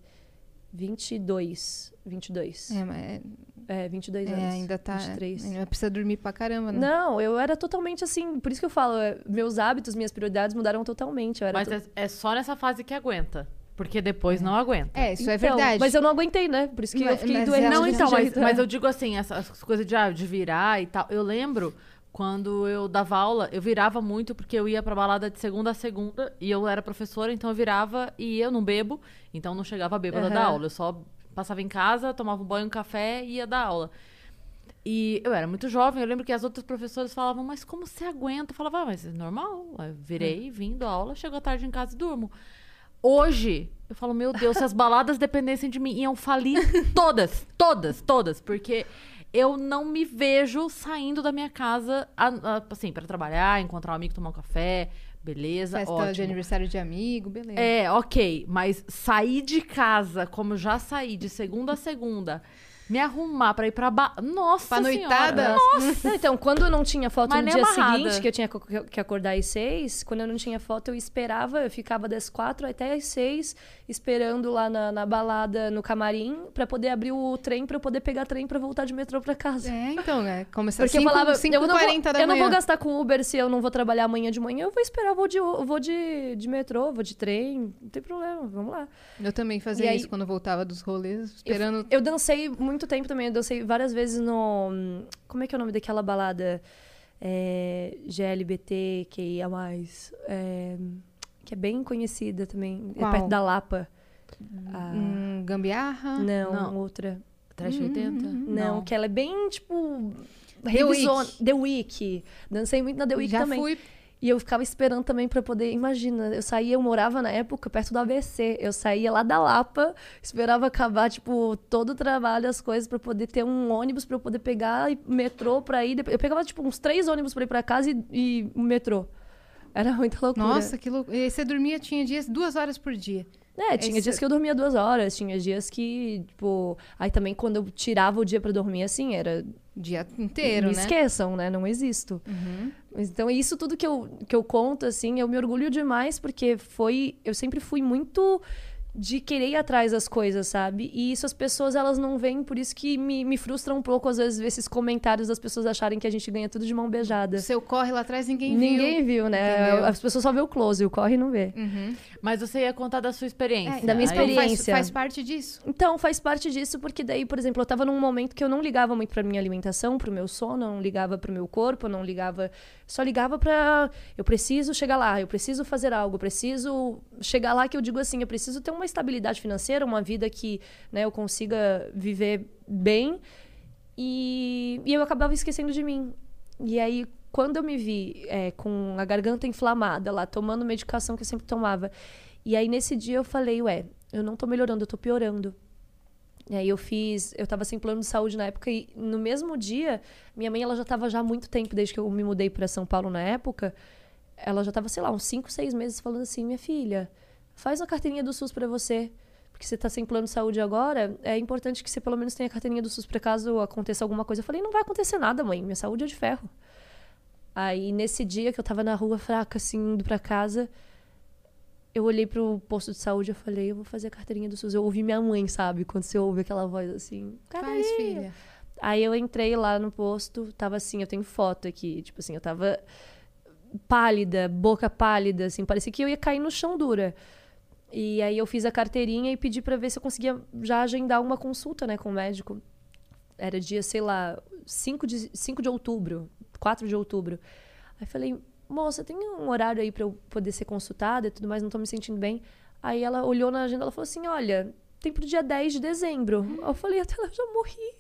S3: 22. 22.
S2: É, mas
S3: É, 22
S2: é,
S3: anos.
S2: ainda tá.
S3: 23.
S2: Ainda precisa dormir pra caramba, né?
S3: Não, eu era totalmente assim. Por isso que eu falo, é, meus hábitos, minhas prioridades mudaram totalmente. Eu era
S1: Mas
S3: to-
S1: é, é só nessa fase que aguenta. Porque depois não aguenta.
S2: É, isso é
S3: Então,
S2: verdade.
S3: Mas eu não aguentei, né? Por isso que eu
S2: Mas-
S3: fiquei
S2: mas
S3: doente.
S1: Não, então, mas,
S3: jeito,
S1: mas
S3: é.
S1: eu digo assim, essas coisas de, ah, de virar e tal. Eu lembro quando eu dava aula, eu virava muito porque eu ia pra balada de segunda a segunda e eu era professora, então eu virava e eu não bebo, então não chegava bêbada da
S3: Aham.
S1: aula. Eu só passava em casa, tomava um banho, um café e ia dar aula. E eu era muito jovem, eu lembro que as outras professoras falavam, mas como você aguenta? Eu falava, ah, mas é normal. Eu virei, vim da aula, chego à tarde em casa e durmo. Hoje, eu falo, meu Deus, se as baladas dependessem de mim, iam falir todas, todas, todas, porque eu não me vejo saindo da minha casa, assim, para trabalhar, encontrar um amigo, tomar um café, beleza,
S2: Festa de
S1: ótimo.
S2: aniversário de amigo, beleza.
S1: É, ok, mas sair de casa, como já saí de segunda a segunda, Me arrumar pra ir pra ba... Nossa
S2: Pra noitada?
S3: Não, então, quando eu não tinha foto
S1: Mas
S3: no dia
S1: amarrada.
S3: seguinte, que eu tinha que acordar às seis, quando eu não tinha foto, eu esperava, eu ficava das quatro até às seis, esperando lá na, na balada, no camarim, pra poder abrir o trem, pra eu poder pegar trem pra voltar de metrô pra casa.
S2: É, então, é. Começar
S3: Porque
S2: 5,
S3: eu falava,
S2: 5
S3: eu, não vou,
S2: 40 da
S3: eu não vou gastar com Uber se eu não vou trabalhar amanhã de manhã, eu vou esperar, eu vou de, eu vou de, de metrô, vou de trem, não tem problema, vamos lá.
S2: Eu também fazia
S3: E aí-
S2: isso quando eu voltava dos rolês,
S3: Eu-
S2: esperando.
S3: Eu, dancei muito tempo também. Eu dancei várias vezes no. Como é que é o nome daquela balada? É, GLBT, que ia mais. é, que é bem conhecida também. É
S2: Qual?
S3: perto da Lapa. Ah,
S2: Hum, gambiarra?
S3: não,
S1: não.
S3: outra.
S1: Trash 80?
S3: Não, que ela é bem, tipo.
S2: The
S3: revisona-
S2: Week.
S3: The Week. Dancei muito na The Week
S2: Já
S3: também.
S2: fui.
S3: E eu ficava esperando também pra poder. Imagina, eu saía, eu morava na época perto do ABC. Eu saía lá da Lapa, esperava acabar, tipo, todo o trabalho, as coisas, pra poder ter um ônibus pra eu poder pegar e metrô pra ir. Eu pegava, tipo, uns três ônibus pra ir pra casa e, e um metrô. Era muita loucura.
S2: Nossa, que louco. E você dormia, tinha dias, duas horas por dia.
S3: É, tinha
S2: Esse-
S3: dias que eu dormia duas horas, tinha dias que, tipo. Aí também quando eu tirava o dia pra dormir, assim, era
S2: dia inteiro,
S3: me
S2: né?
S3: esqueçam, né? Não existo. Mas Então, isso tudo que eu, que eu conto, assim, eu me orgulho demais, porque foi. Eu sempre fui muito de querer ir atrás das coisas, sabe? E isso as pessoas, elas não veem, por isso que me, me frustra um pouco, às vezes, ver esses comentários das pessoas acharem que a gente ganha tudo de mão beijada.
S2: O seu corre lá atrás, ninguém, viu.
S3: Ninguém viu, né?
S2: Entendeu?
S3: As pessoas só vê o close, o corre não vê.
S1: Mas você ia contar da sua experiência.
S2: É,
S3: Da minha
S2: então faz-
S3: experiência.
S2: Faz, parte disso.
S3: Então, faz parte disso, porque daí, por exemplo, eu tava num momento que eu não ligava muito pra minha alimentação, pro meu sono, eu não ligava pro meu corpo, eu não ligava. Só ligava pra. Eu preciso chegar lá, eu preciso fazer algo, eu preciso chegar lá que eu digo assim, eu preciso ter uma estabilidade financeira, uma vida que né, eu consiga viver bem. E, e eu acabava esquecendo de mim. E aí, quando eu me vi é, com a garganta inflamada lá, tomando medicação que eu sempre tomava, e aí nesse dia eu falei, ué, eu não tô melhorando, eu tô piorando. E aí eu fiz, eu tava sem plano de saúde na época e no mesmo dia, minha mãe ela já tava já há muito tempo desde que eu me mudei para São Paulo na época, ela já tava, sei lá, uns 5, 6 meses falando assim: "Minha filha, faz uma carteirinha do SUS para você, porque você tá sem plano de saúde agora, é importante que você pelo menos tenha a carteirinha do SUS para caso aconteça alguma coisa". Eu falei: "Não vai acontecer nada, mãe, minha saúde é de ferro". Aí nesse dia que eu tava na rua fraca assim, indo para casa, eu olhei pro posto de saúde e falei, eu vou fazer a carteirinha do SUS. Eu ouvi minha mãe, sabe? Quando você ouve aquela voz assim,
S2: Faz, filha.
S3: Aí eu entrei lá no posto, tava assim, eu tenho foto aqui, tipo assim, eu tava pálida, boca pálida, assim, parecia que eu ia cair no chão dura. E aí eu fiz a carteirinha e pedi pra ver se eu conseguia já agendar uma consulta, né, com o médico. Era dia, sei lá, 5 de, 5 de outubro, 4 de outubro. Aí falei, moça, tem um horário aí pra eu poder ser consultada e tudo mais, não tô me sentindo bem. Aí ela olhou na agenda, ela falou assim, olha, tem pro dia 10 de dezembro. Eu falei, até eu já morri.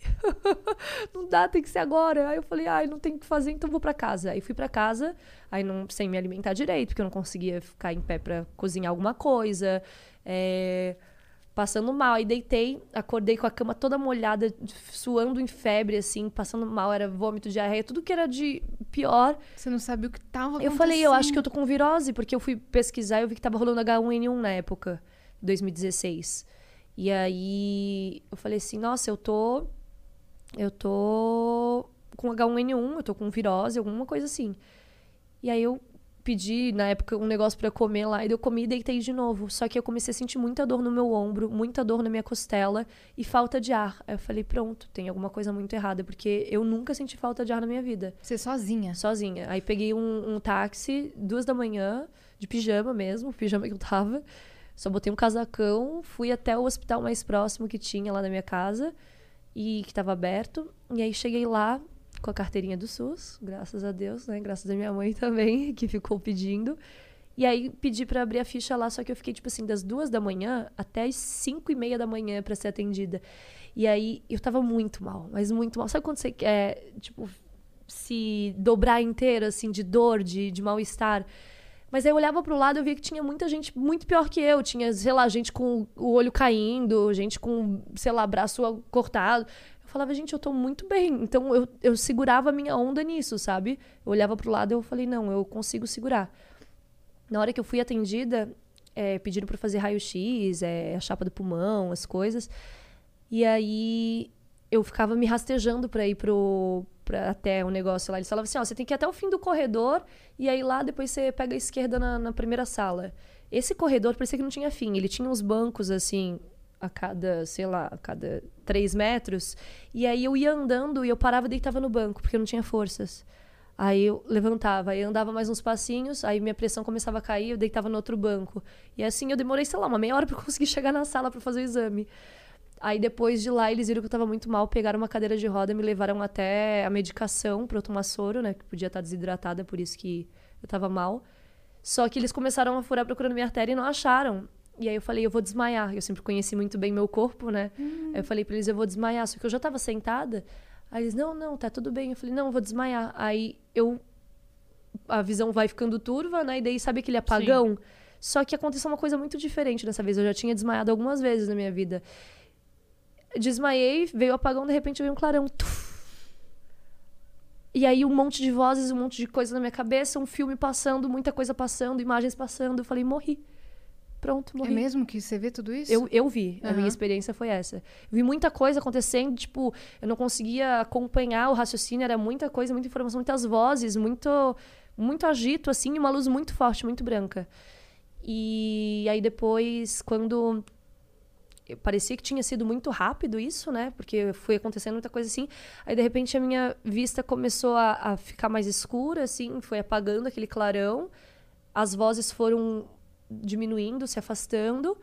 S3: não dá, tem que ser agora. Aí eu falei, ai, não tem o que fazer, então vou pra casa. Aí fui pra casa, aí não, sem me alimentar direito, porque eu não conseguia ficar em pé pra cozinhar alguma coisa. É, passando mal. Aí deitei, acordei com a cama toda molhada, suando em febre, assim, passando mal, era vômito, diarreia, tudo que era de pior.
S2: Você não sabia o que tava
S3: Eu falei, eu acho que eu tô com virose, porque eu fui pesquisar e eu vi que tava rolando H1N1 na época, 2016. E aí eu falei assim, nossa, eu tô. Eu tô com H1N1, eu tô com virose, alguma coisa assim. E aí eu pedi, na época, um negócio pra comer lá, e eu comi e deitei de novo. Só que eu comecei a sentir muita dor no meu ombro, muita dor na minha costela e falta de ar. Aí eu falei, pronto, tem alguma coisa muito errada, porque eu nunca senti falta de ar na minha vida
S2: Você sozinha.
S3: sozinha. Aí peguei um, um táxi, duas da manhã, de pijama mesmo, o pijama que eu tava. Só botei um casacão, fui até o hospital mais próximo que tinha lá na minha casa e que tava aberto. E aí cheguei lá com a carteirinha do SUS, graças a Deus, né? Graças a minha mãe também, que ficou pedindo. E aí pedi pra abrir a ficha lá, só que eu fiquei, tipo assim, das duas da manhã até as cinco e meia da manhã pra ser atendida. E aí eu tava muito mal, mas muito mal. Sabe quando você quer, tipo, se dobrar inteiro, assim, de dor, de, de mal-estar? Mas aí eu olhava pro lado e via que tinha muita gente muito pior que eu. Tinha, sei lá, gente com o olho caindo, gente com, sei lá, braço cortado. Eu falava, gente, eu tô muito bem. Então eu, eu segurava a minha onda nisso, sabe? Eu olhava pro lado e eu falei, não, eu consigo segurar. Na hora que eu fui atendida, é, pediram pra fazer raio-x, é, a chapa do pulmão, as coisas. E aí eu ficava me rastejando pra ir pro, pra, até o negócio lá. Eles falavam assim, ó, você tem que ir até o fim do corredor e aí lá depois você pega a esquerda na, na primeira sala. Esse corredor parecia que não tinha fim. Ele tinha uns bancos, assim, a cada, sei lá, a cada três metros. E aí eu ia andando e eu parava e deitava no banco, porque eu não tinha forças. Aí eu levantava, aí eu andava mais uns passinhos, aí minha pressão começava a cair, eu deitava no outro banco. E assim eu demorei, sei lá, uma meia hora pra conseguir chegar na sala para fazer o exame. Aí depois de lá eles viram que eu tava muito mal, pegaram uma cadeira de roda, me levaram até a medicação pra eu tomar soro, né, que podia estar desidratada, por isso que eu tava mal. Só que eles começaram a furar procurando minha artéria e não acharam. E aí eu falei, eu vou desmaiar. Eu sempre conheci muito bem meu corpo, né? Aí eu falei pra eles, eu vou desmaiar. Só que eu já tava sentada. Aí eles, não, não, tá tudo bem. Eu falei, não, eu vou desmaiar. Aí eu. A visão vai ficando turva, né? E daí sabe aquele apagão? Só que aconteceu uma coisa muito diferente dessa vez. Eu já tinha desmaiado algumas vezes na minha vida. Desmaiei, veio o apagão, de repente veio um clarão. Tuf. E aí um monte de vozes, um monte de coisa na minha cabeça, um filme passando, muita coisa passando, imagens passando. Eu falei, morri. Pronto,
S2: É
S3: morri.
S2: mesmo que você vê tudo isso?
S3: Eu, eu vi, a minha experiência foi essa. Vi muita coisa acontecendo, tipo, eu não conseguia acompanhar o raciocínio, era muita coisa, muita informação, muitas vozes, muito, muito agito, assim, e uma luz muito forte, muito branca. E aí depois, quando parecia que tinha sido muito rápido isso, né? Porque foi acontecendo muita coisa assim. Aí, de repente, a minha vista começou a, a ficar mais escura, assim, foi apagando aquele clarão. As vozes foram diminuindo, se afastando.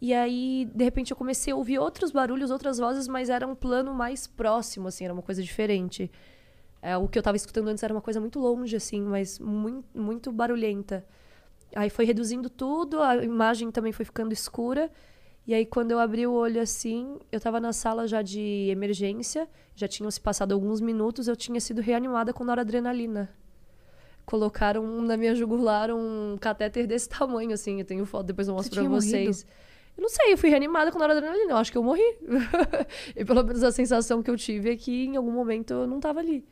S3: E aí, de repente, eu comecei a ouvir outros barulhos, outras vozes, mas era um plano mais próximo, assim, era uma coisa diferente. É, o que eu tava escutando antes era uma coisa muito longe, assim, mas muito, muito barulhenta. Aí foi reduzindo tudo, a imagem também foi ficando escura. E aí, quando eu abri o olho assim, eu tava na sala já de emergência, já tinham se passado alguns minutos, eu tinha sido reanimada com noradrenalina. Colocaram na minha jugular um catéter desse tamanho, assim. Eu tenho foto, depois eu mostro
S2: Você
S3: pra vocês. Eu não sei, eu fui reanimada com noradrenalina. Eu acho que eu morri. e pelo menos a sensação que eu tive é que em algum momento eu não tava ali.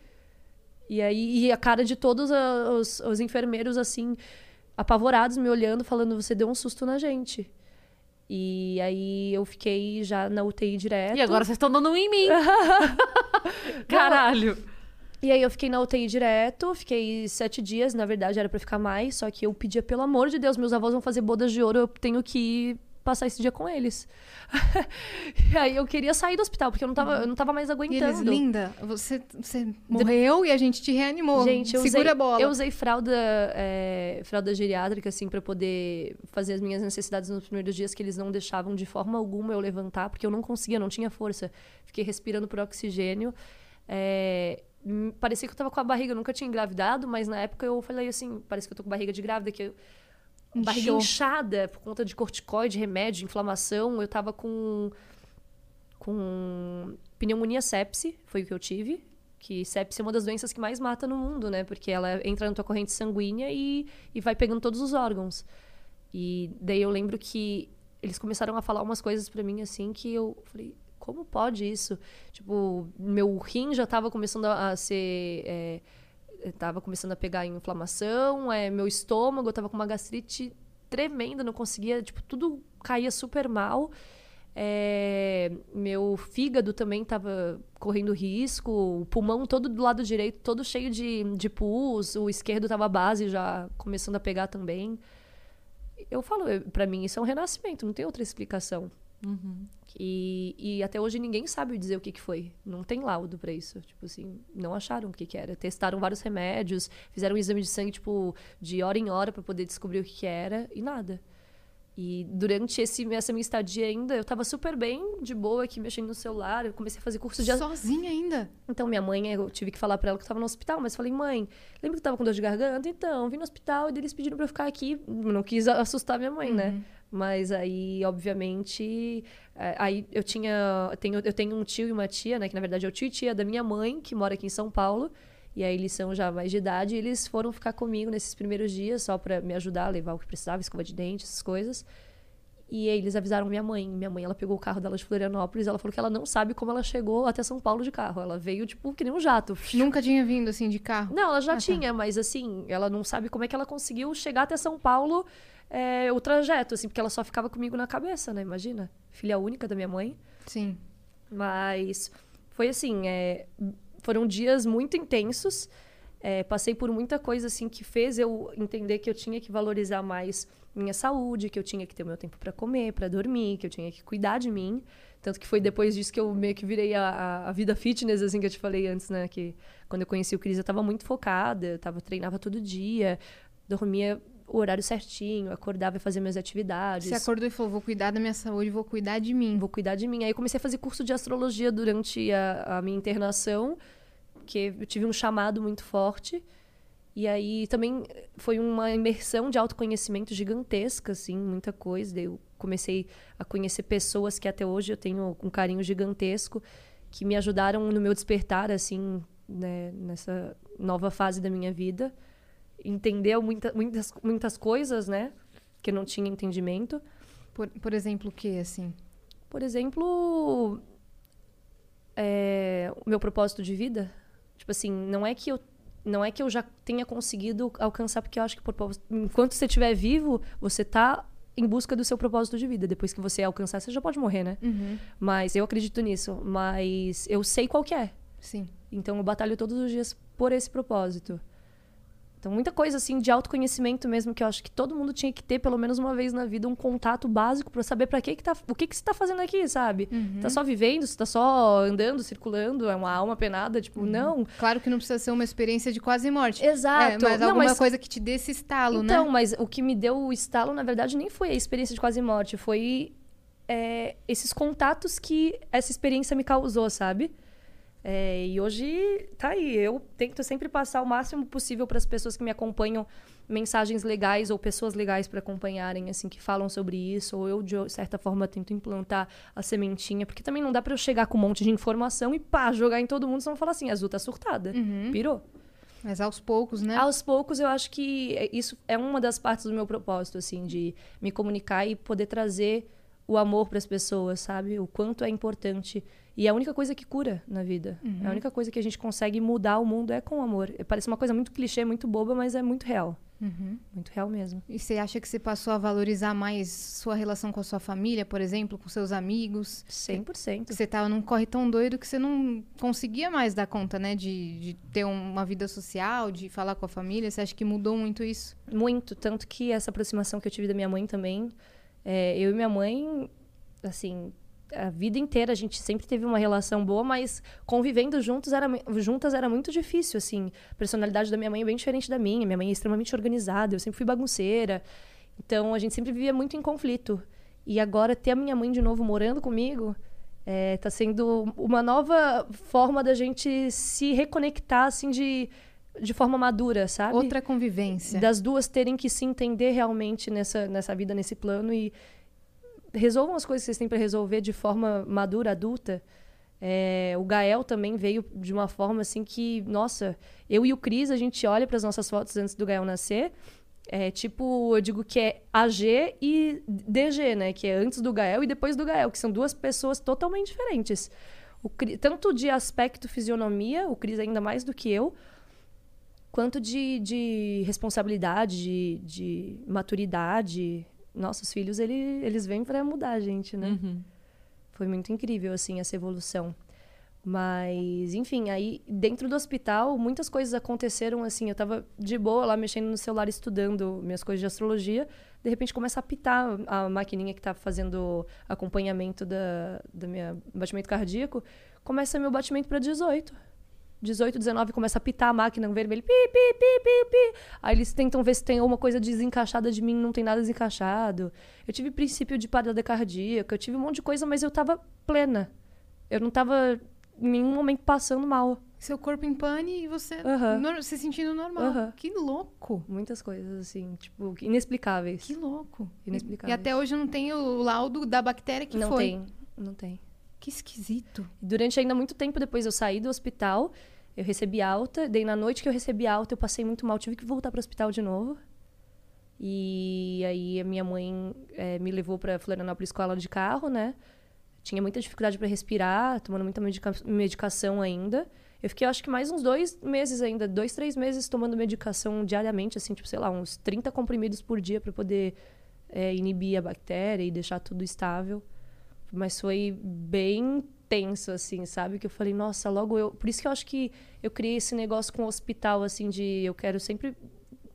S3: E aí, e a cara de todos os, os enfermeiros, assim, apavorados, me olhando, falando: você deu um susto na gente. E aí eu fiquei já na UTI direto.
S1: E agora vocês estão dando um em mim. Caralho.
S3: E aí eu fiquei na UTI direto, fiquei sete dias, na verdade era pra ficar mais, só que eu pedia, pelo amor de Deus, meus avós vão fazer bodas de ouro, eu tenho que ir passar esse dia com eles. e aí eu queria sair do hospital, porque eu não tava, eu não tava mais
S2: E
S3: aguentando.
S2: eles, linda, você, você morreu e a gente te reanimou.
S3: Gente, eu
S2: Segura
S3: usei,
S2: a bola.
S3: eu usei fralda, é, fralda geriátrica, assim, pra poder fazer as minhas necessidades nos primeiros dias, que eles não deixavam de forma alguma eu levantar, porque eu não conseguia, não tinha força. Fiquei respirando por oxigênio. É, parecia que eu tava com a barriga, eu nunca tinha engravidado, mas na época eu falei assim, parece que eu tô com barriga de grávida, que eu, barriga inchada por conta de corticoide, remédio, inflamação. Eu tava com com pneumonia sepse, foi o que eu tive. Que sepse é uma das doenças que mais mata no mundo, né? Porque ela entra na tua corrente sanguínea e, e vai pegando todos os órgãos. E daí eu lembro que eles começaram a falar umas coisas pra mim assim que eu falei, como pode isso? Tipo, meu rim já tava começando a a ser. É, tava começando a pegar inflamação, é, meu estômago, eu tava com uma gastrite tremenda, não conseguia, tipo, tudo caía super mal. É, meu fígado também tava correndo risco, o pulmão todo do lado direito, todo cheio de, de pus, o esquerdo tava base já começando a pegar também. Eu falo, pra mim isso é um renascimento, não tem outra explicação. E, e até hoje ninguém sabe dizer o que, que foi. Não tem laudo pra isso. Tipo assim, não acharam o que, que era. Testaram vários remédios, fizeram um exame de sangue, tipo, de hora em hora pra poder descobrir o que, que era, e nada. E durante esse, essa minha estadia ainda, eu tava super bem, de boa, aqui mexendo no celular. Eu comecei a fazer curso de
S2: Sozinha ainda?
S3: então, minha mãe, eu tive que falar pra ela que eu tava no hospital, mas falei, mãe, lembra que eu tava com dor de garganta? Então, vim no hospital e eles pediram pra eu ficar aqui. Não quis assustar minha mãe, né? Mas aí, obviamente, eh, aí eu tinha. Tenho, eu tenho um tio e uma tia, né? Que na verdade é o tio e tia da minha mãe, que mora aqui em São Paulo. E aí eles são já mais de idade, e eles foram ficar comigo nesses primeiros dias, só pra me ajudar a levar o que precisava, escova de dente, essas coisas. E aí eles avisaram minha mãe. Minha mãe, ela pegou o carro dela de Florianópolis, ela falou que ela não sabe como ela chegou até São Paulo de carro. Ela veio, tipo, que nem um jato.
S2: Nunca tinha vindo assim de carro?
S3: Não, ela já
S2: Ah, tá.
S3: tinha, mas assim, ela não sabe como é que ela conseguiu chegar até São Paulo é, o trajeto, assim, porque ela só ficava comigo na cabeça, né? Imagina. Filha única da minha mãe.
S2: Sim.
S3: Mas Foi assim, é, foram dias muito intensos. É, passei por muita coisa assim que fez eu entender que eu tinha que valorizar mais minha saúde, que eu tinha que ter meu tempo para comer, para dormir, que eu tinha que cuidar de mim. Tanto que foi depois disso que eu meio que virei a, a, vida fitness, assim, que eu te falei antes, né? Que quando eu conheci o Cris, eu tava muito focada, eu tava, treinava todo dia, dormia o horário certinho, acordava e fazia minhas atividades.
S2: Você acordou e falou, vou cuidar da minha saúde, vou cuidar de mim.
S3: Vou cuidar de mim. Aí eu comecei a fazer curso de astrologia durante a, a minha internação, que eu tive um chamado muito forte. E aí também foi uma imersão de autoconhecimento gigantesca, assim, muita coisa. Daí eu comecei a conhecer pessoas que até hoje eu tenho um carinho gigantesco, que me ajudaram no meu despertar, assim, né, nessa nova fase da minha vida. Entendeu muita, muitas, muitas coisas, né, que eu não tinha entendimento.
S2: Por, por exemplo, o que, assim?
S3: Por exemplo, é, o meu propósito de vida. Tipo assim, não é que eu não é que eu já tenha conseguido alcançar, porque eu acho que enquanto você estiver vivo, você tá em busca do seu propósito de vida. Depois que você alcançar, você já pode morrer, né?
S2: Uhum.
S3: Mas eu acredito nisso. Mas eu sei qual que é.
S2: Sim.
S3: Então eu batalho todos os dias por esse propósito. Então, muita coisa assim de autoconhecimento mesmo que eu acho que todo mundo tinha que ter pelo menos uma vez na vida um contato básico para saber para que que tá, o que que você tá fazendo aqui, sabe?
S2: Uhum.
S3: Tá só vivendo, você tá só andando, circulando, é uma alma penada, tipo,
S2: Uhum.
S3: não.
S2: Claro que não precisa ser uma experiência de quase morte.
S3: Exato.
S2: É, mas
S3: Não,
S2: alguma
S3: mas-
S2: coisa que te dê esse estalo,
S3: Então,
S2: né?
S3: mas o que me deu o estalo, na verdade, nem foi a experiência de quase morte, foi é, esses contatos que essa experiência me causou, sabe? É, e hoje tá aí. Eu tento sempre passar o máximo possível para as pessoas que me acompanham mensagens legais ou pessoas legais para acompanharem, assim, que falam sobre isso. Ou eu, de certa forma, tento implantar a sementinha, porque também não dá para eu chegar com um monte de informação e pá, jogar em todo mundo, senão falar assim: a Azul tá surtada. Pirou.
S2: Mas aos poucos, né?
S3: Aos poucos, eu acho que isso é uma das partes do meu propósito, assim, de me comunicar e poder trazer o amor para as pessoas, sabe? O quanto é importante. E é a única coisa que cura na vida.
S2: Uhum.
S3: A única coisa que a gente consegue mudar o mundo é com amor. Parece uma coisa muito clichê, muito boba, mas é muito real.
S2: Uhum.
S3: Muito real mesmo.
S2: E você acha que você passou a valorizar mais sua relação com a sua família, por exemplo, com seus amigos?
S3: 100%.
S2: Que você tava num corre tão doido que você não conseguia mais dar conta, né? De, de ter uma vida social, de falar com a família. Você acha que mudou muito isso?
S3: Muito. Tanto que essa aproximação que eu tive da minha mãe também. É, eu e minha mãe, assim, a vida inteira a gente sempre teve uma relação boa, mas convivendo juntos era, juntas era muito difícil, assim. A personalidade da minha mãe é bem diferente da minha. Minha mãe é extremamente organizada, eu sempre fui bagunceira. Então a gente sempre vivia muito em conflito. E agora ter a minha mãe de novo morando comigo é, tá sendo uma nova forma da gente se reconectar, assim, de, de forma madura, sabe?
S2: Outra convivência.
S3: das duas terem que se entender realmente nessa, nessa vida, nesse plano e resolvam as coisas que vocês têm para resolver de forma madura, adulta. É, o Gael também veio de uma forma assim que, nossa, eu e o Cris, a gente olha para as nossas fotos antes do Gael nascer. É tipo, eu digo que é AG e DG, né? Que é antes do Gael e depois do Gael, que são duas pessoas totalmente diferentes. O Cri- tanto de aspecto fisionomia, o Cris ainda mais do que eu, quanto de, de responsabilidade, de, de maturidade. Nossos filhos, ele, eles vêm para mudar a gente, né?
S1: Uhum.
S3: Foi muito incrível, assim, essa evolução. Mas, enfim, aí dentro do hospital, muitas coisas aconteceram assim. Eu tava de boa lá mexendo no celular, estudando minhas coisas de astrologia. De repente começa a apitar a maquininha que tá fazendo acompanhamento da, da minha batimento cardíaco. Começa meu batimento para 18. 18, 19 começa a apitar a máquina vermelho. Pi, pi, pi, pi, pi. Aí eles tentam ver se tem alguma coisa desencaixada de mim, não tem nada desencaixado. Eu tive princípio de parada cardíaca, eu tive um monte de coisa, mas eu tava plena. Eu não tava em nenhum momento passando mal.
S2: Seu corpo em pane e você nor- se sentindo normal.
S3: Aham.
S2: Que louco.
S3: Muitas coisas, assim, tipo, inexplicáveis.
S2: Que louco. E
S3: Inexplicáveis.
S2: até hoje não tem o laudo da bactéria que
S3: não
S2: foi.
S3: tem, não tem.
S2: Que esquisito.
S3: Durante ainda muito tempo depois eu saí do hospital, eu recebi alta, daí na noite que eu recebi alta eu passei muito mal, tive que voltar para o hospital de novo. E aí a minha mãe eh, me levou para Florianópolis com ela de carro, né? Tinha muita dificuldade para respirar, tomando muita medica- medicação ainda. Eu fiquei, acho que mais uns dois meses ainda, dois, três meses tomando medicação diariamente, assim, tipo, sei lá, uns 30 comprimidos por dia para poder eh, inibir a bactéria e deixar tudo estável. Mas foi bem tenso, assim, sabe? Que eu falei, nossa, logo eu. Por isso que eu acho que eu criei esse negócio com o hospital, assim, de eu quero sempre,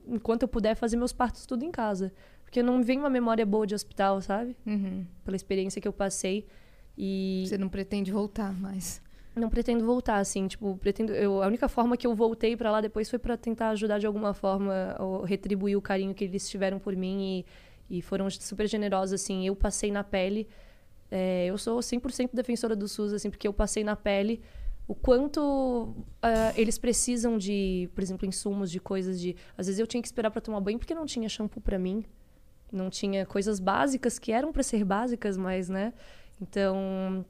S3: enquanto eu puder, fazer meus partos tudo em casa. Porque não me vem uma memória boa de hospital, sabe?
S2: Uhum.
S3: Pela experiência que eu passei. E
S2: Você não pretende voltar mais.
S3: não pretendo voltar, assim, tipo, pretendo. Eu, a única forma que eu voltei pra lá depois foi pra tentar ajudar de alguma forma, ou retribuir o carinho que eles tiveram por mim e, e foram super generosos, assim. Eu passei na pele. É, eu sou 100% defensora do SUS, assim, porque eu passei na pele o quanto ah, eles precisam de, por exemplo, insumos, de coisas de. Às vezes eu tinha que esperar pra tomar banho porque não tinha shampoo pra mim. Não tinha coisas básicas que eram pra ser básicas, mas, né? Então,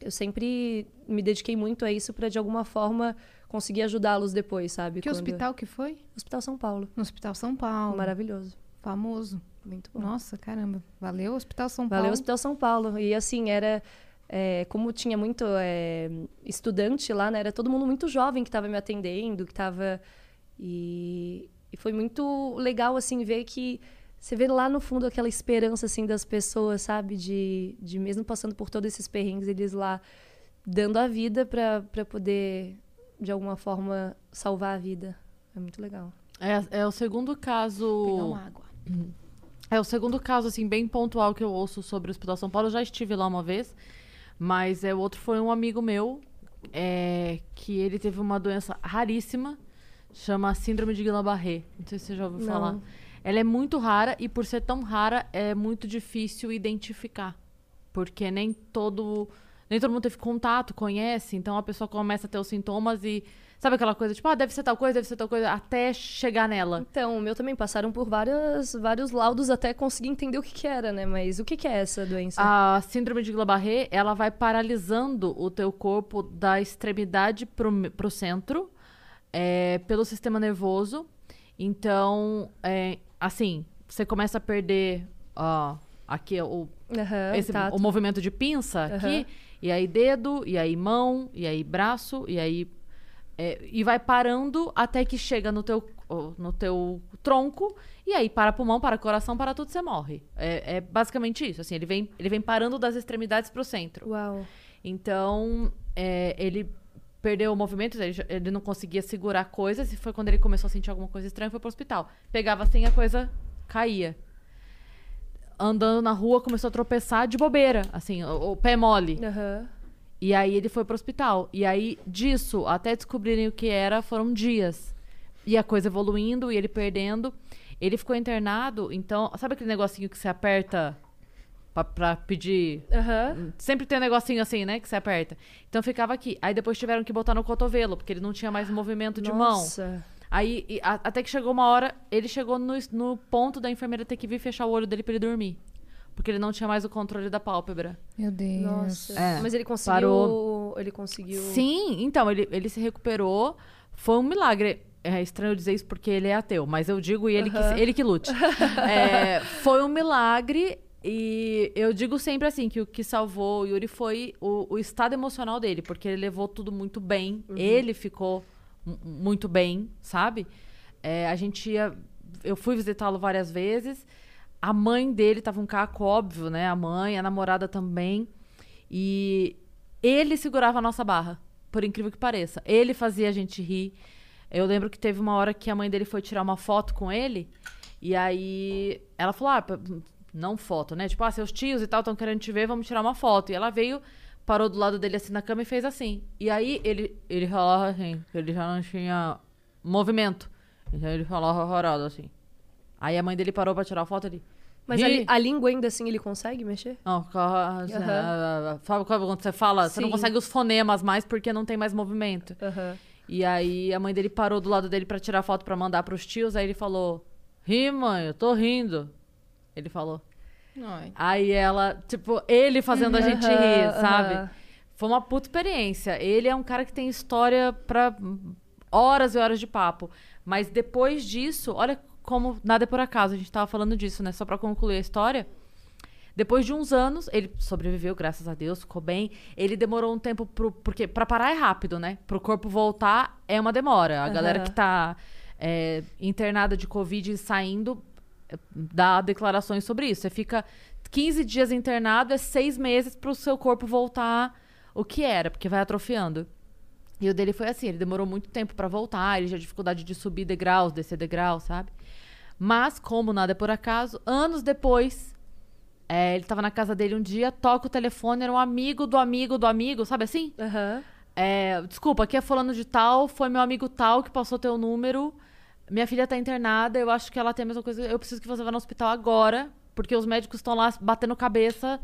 S3: eu sempre me dediquei muito a isso pra de alguma forma conseguir ajudá-los depois, sabe?
S2: Que
S3: Quando-
S2: hospital que foi?
S3: Hospital São Paulo.
S2: No Hospital São Paulo.
S3: Maravilhoso.
S2: Famoso.
S3: Muito bom.
S2: Nossa, caramba. Valeu, Hospital São
S3: Valeu
S2: Paulo.
S3: Hospital São Paulo. E assim, era. é, como tinha muito é, estudante lá, né? Era todo mundo muito jovem que estava me atendendo, que estava. E, e foi muito legal, assim, ver que. Você vê lá no fundo aquela esperança, assim, das pessoas, sabe? De, de mesmo passando por todos esses perrengues, eles lá dando a vida para poder, de alguma forma, salvar a vida. É muito legal.
S1: É, é o segundo caso.
S2: Pegar uma água.
S1: É o segundo caso, assim, bem pontual que eu ouço sobre o Hospital São Paulo. Eu já estive lá uma vez, mas é, o outro foi um amigo meu, é, que ele teve uma doença raríssima, chama Síndrome de Guillain-Barré. Não sei se você já ouviu
S3: Não.
S1: falar. Ela é muito rara e, por ser tão rara, é muito difícil identificar. Porque nem todo, nem todo mundo teve contato, conhece, então a pessoa começa a ter os sintomas e... Sabe aquela coisa, tipo, ah, deve ser tal coisa, deve ser tal coisa, até chegar nela.
S3: Então, o meu também passaram por várias, vários laudos até conseguir entender o que, que era, né? Mas o que, que é essa doença?
S1: A síndrome de Guillain-Barré, ela vai paralisando o teu corpo da extremidade pro, pro centro, é, pelo sistema nervoso. Então, é, assim, você começa a perder ó, aqui o,
S3: Aham,
S1: esse,
S3: tato.
S1: o movimento de pinça aqui, e aí dedo, e aí mão, e aí braço, e aí é, e vai parando até que chega no teu, no teu tronco, e aí para pulmão, para coração, para tudo, você morre. É, é basicamente isso. Assim, ele vem, ele vem parando das extremidades pro centro.
S3: Uau.
S1: Então, é, ele perdeu o movimento, ele, ele não conseguia segurar coisas, e foi quando ele começou a sentir alguma coisa estranha, foi pro hospital. Pegava assim, a coisa caía. Andando na rua, começou a tropeçar de bobeira, assim, o, o pé mole.
S3: Aham.
S1: E aí ele foi pro hospital. E aí, disso, até descobrirem o que era, foram dias. E a coisa evoluindo, e ele perdendo. Ele ficou internado, então, sabe aquele negocinho que você aperta pra, pra pedir.
S3: Aham.
S1: Sempre tem um negocinho assim, né? Que você aperta. Então ficava aqui. Aí depois tiveram que botar no cotovelo, porque ele não tinha mais movimento de mão.
S3: Nossa.
S1: Aí, e a- até que chegou uma hora, ele chegou no, no ponto da enfermeira ter que vir fechar o olho dele pra ele dormir. Porque ele não tinha mais o controle da pálpebra.
S2: Meu Deus.
S3: Nossa.
S1: É,
S3: Mas ele conseguiu.
S1: parou.
S3: Ele conseguiu.
S1: Sim, então, ele, ele se recuperou. Foi um milagre. É estranho dizer isso porque ele é ateu, mas eu digo e ele,
S3: Aham.
S1: que, ele que lute. É, foi um milagre e eu digo sempre assim, que o que salvou o Yuri foi o, o estado emocional dele, porque ele levou tudo muito bem. Ele ficou mu- muito bem, sabe? É, a gente ia... Eu fui visitá-lo várias vezes. A mãe dele tava um caco, óbvio, né? A mãe, a namorada também. E ele segurava a nossa barra, por incrível que pareça. Ele fazia a gente rir. Eu lembro que teve uma hora que a mãe dele foi tirar uma foto com ele. E aí ela falou: Ah, não foto, né? Tipo, ah, seus tios e tal estão querendo te ver, vamos tirar uma foto. E ela veio, parou do lado dele assim na cama e fez assim. E aí ele, ele falava assim, ele já não tinha movimento. Então ele falava horrorado assim. Aí a mãe dele parou pra tirar a foto ali.
S3: Mas a, li- a língua ainda assim ele consegue mexer?
S1: Não,
S3: Aham.
S1: sabe quando você fala? Você não
S3: Sim.
S1: consegue os fonemas mais porque não tem mais movimento.
S3: Aham.
S1: E aí a mãe dele parou do lado dele pra tirar foto pra mandar pros tios. Aí ele falou: Ri, mãe, eu tô rindo. Ele falou.
S2: Ai.
S1: Aí ela, tipo, ele fazendo a gente rir, sabe? Foi uma puta experiência. Ele é um cara que tem história pra horas e horas de papo. Mas depois disso, olha como nada é por acaso. A gente tava falando disso, né? Só pra concluir a história. Depois de uns anos, ele sobreviveu, graças a Deus, ficou bem. Ele demorou um tempo pro. Porque pra parar é rápido, né? Pro corpo voltar é uma demora. A galera
S3: Aham.
S1: que tá é, internada de Covid e saindo é, dá declarações sobre isso. Você fica 15 dias internado, é seis meses pro seu corpo voltar o que era, porque vai atrofiando. E o dele foi assim, ele demorou muito tempo pra voltar, ele já tinha dificuldade de subir degraus, descer degraus, sabe? Mas, como nada é por acaso, anos depois, é, ele tava na casa dele um dia, toca o telefone, era um amigo do amigo do amigo, sabe assim?
S3: Aham.
S1: É, desculpa, aqui é fulano de tal, foi meu amigo tal que passou teu número. Minha filha tá internada, eu acho que ela tem a mesma coisa. Eu preciso que você vá no hospital agora, porque os médicos estão lá batendo cabeça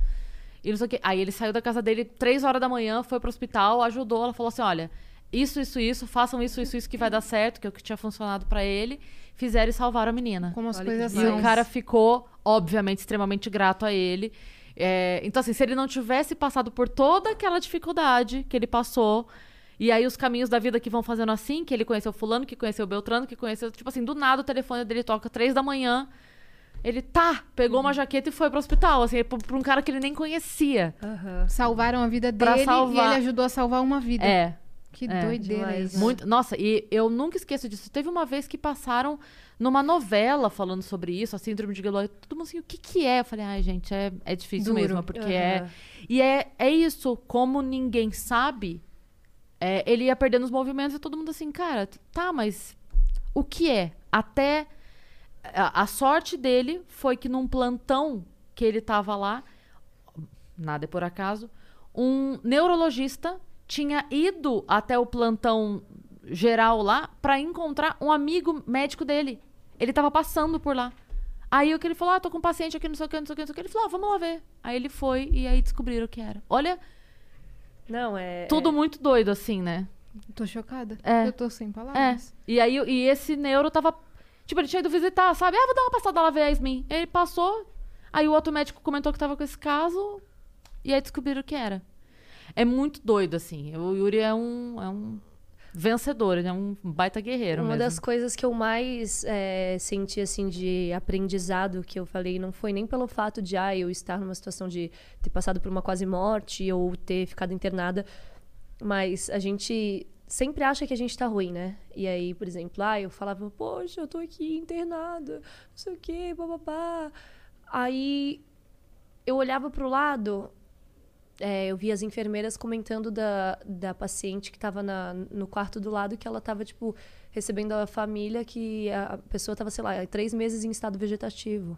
S1: e não sei o quê. Aí ele saiu da casa dele três horas da manhã, foi pro hospital, ajudou. Ela falou assim: olha, isso, isso, isso, façam isso, isso, isso que vai dar certo, que é o que tinha funcionado pra ele. Fizeram e salvaram a menina.
S2: Como as
S3: Olha
S2: coisas
S1: E
S2: são.
S1: o cara ficou, obviamente, extremamente grato a ele. É, então, assim, se ele não tivesse passado por toda aquela dificuldade que ele passou, e aí os caminhos da vida que vão fazendo assim, que ele conheceu fulano, que conheceu Beltrano, que conheceu, tipo assim, do nada o telefone dele toca três da manhã, ele tá, pegou uma jaqueta e foi pro hospital, assim, pra, pra um cara que ele nem conhecia.
S3: Aham.
S2: Salvaram a vida dele e
S1: salvar.
S2: ele ajudou a salvar uma vida.
S1: É,
S2: Que
S1: É,
S2: doideira isso.
S1: Muito, nossa, e eu nunca esqueço disso. Teve uma vez que passaram numa novela falando sobre isso, a síndrome de Guillain. Todo mundo assim, o que que é? Eu falei, ai, gente, é, é difícil
S2: Duro.
S1: mesmo, porque é...
S3: Aham.
S1: E é, é isso, como ninguém sabe, é, ele ia perdendo os movimentos e todo mundo assim, cara, tá, mas o que é? Até... A, a sorte dele foi que num plantão que ele tava lá, nada é por acaso, um neurologista tinha ido até o plantão geral lá pra encontrar um amigo médico dele. Ele tava passando por lá. Aí o que ele falou, ah, tô com um paciente aqui, não sei o que, não sei o que, não sei o que. Ele falou, ah, vamos lá ver. Aí ele foi e aí descobriram o que era. Olha,
S3: Não, é.
S1: tudo
S3: é-
S1: muito doido assim, né?
S2: Tô chocada.
S1: É.
S2: Eu tô sem
S1: É.
S2: palavras.
S1: E aí e esse neuro tava. Tipo, ele tinha ido visitar, sabe? Ah, vou dar uma passada lá ver a Yasmin. Ele passou. Aí o outro médico comentou que tava com esse caso. E aí descobriram o que era. É muito doido, assim. O Yuri é um, é um vencedor, ele é um baita guerreiro
S3: Uma
S1: mesmo.
S3: das coisas que eu mais é, senti, assim, de aprendizado que eu falei, não foi nem pelo fato de, ah, eu estar numa situação de ter passado por uma quase morte ou ter ficado internada, mas a gente sempre acha que a gente tá ruim, né? E aí, por exemplo, ah, eu falava, poxa, eu tô aqui internada, não sei o quê, bababá. Aí eu olhava pro lado, é, eu vi as enfermeiras comentando da, da paciente que estava no quarto do lado que ela estava, tipo, recebendo a família que a pessoa estava, sei lá, três meses em estado vegetativo.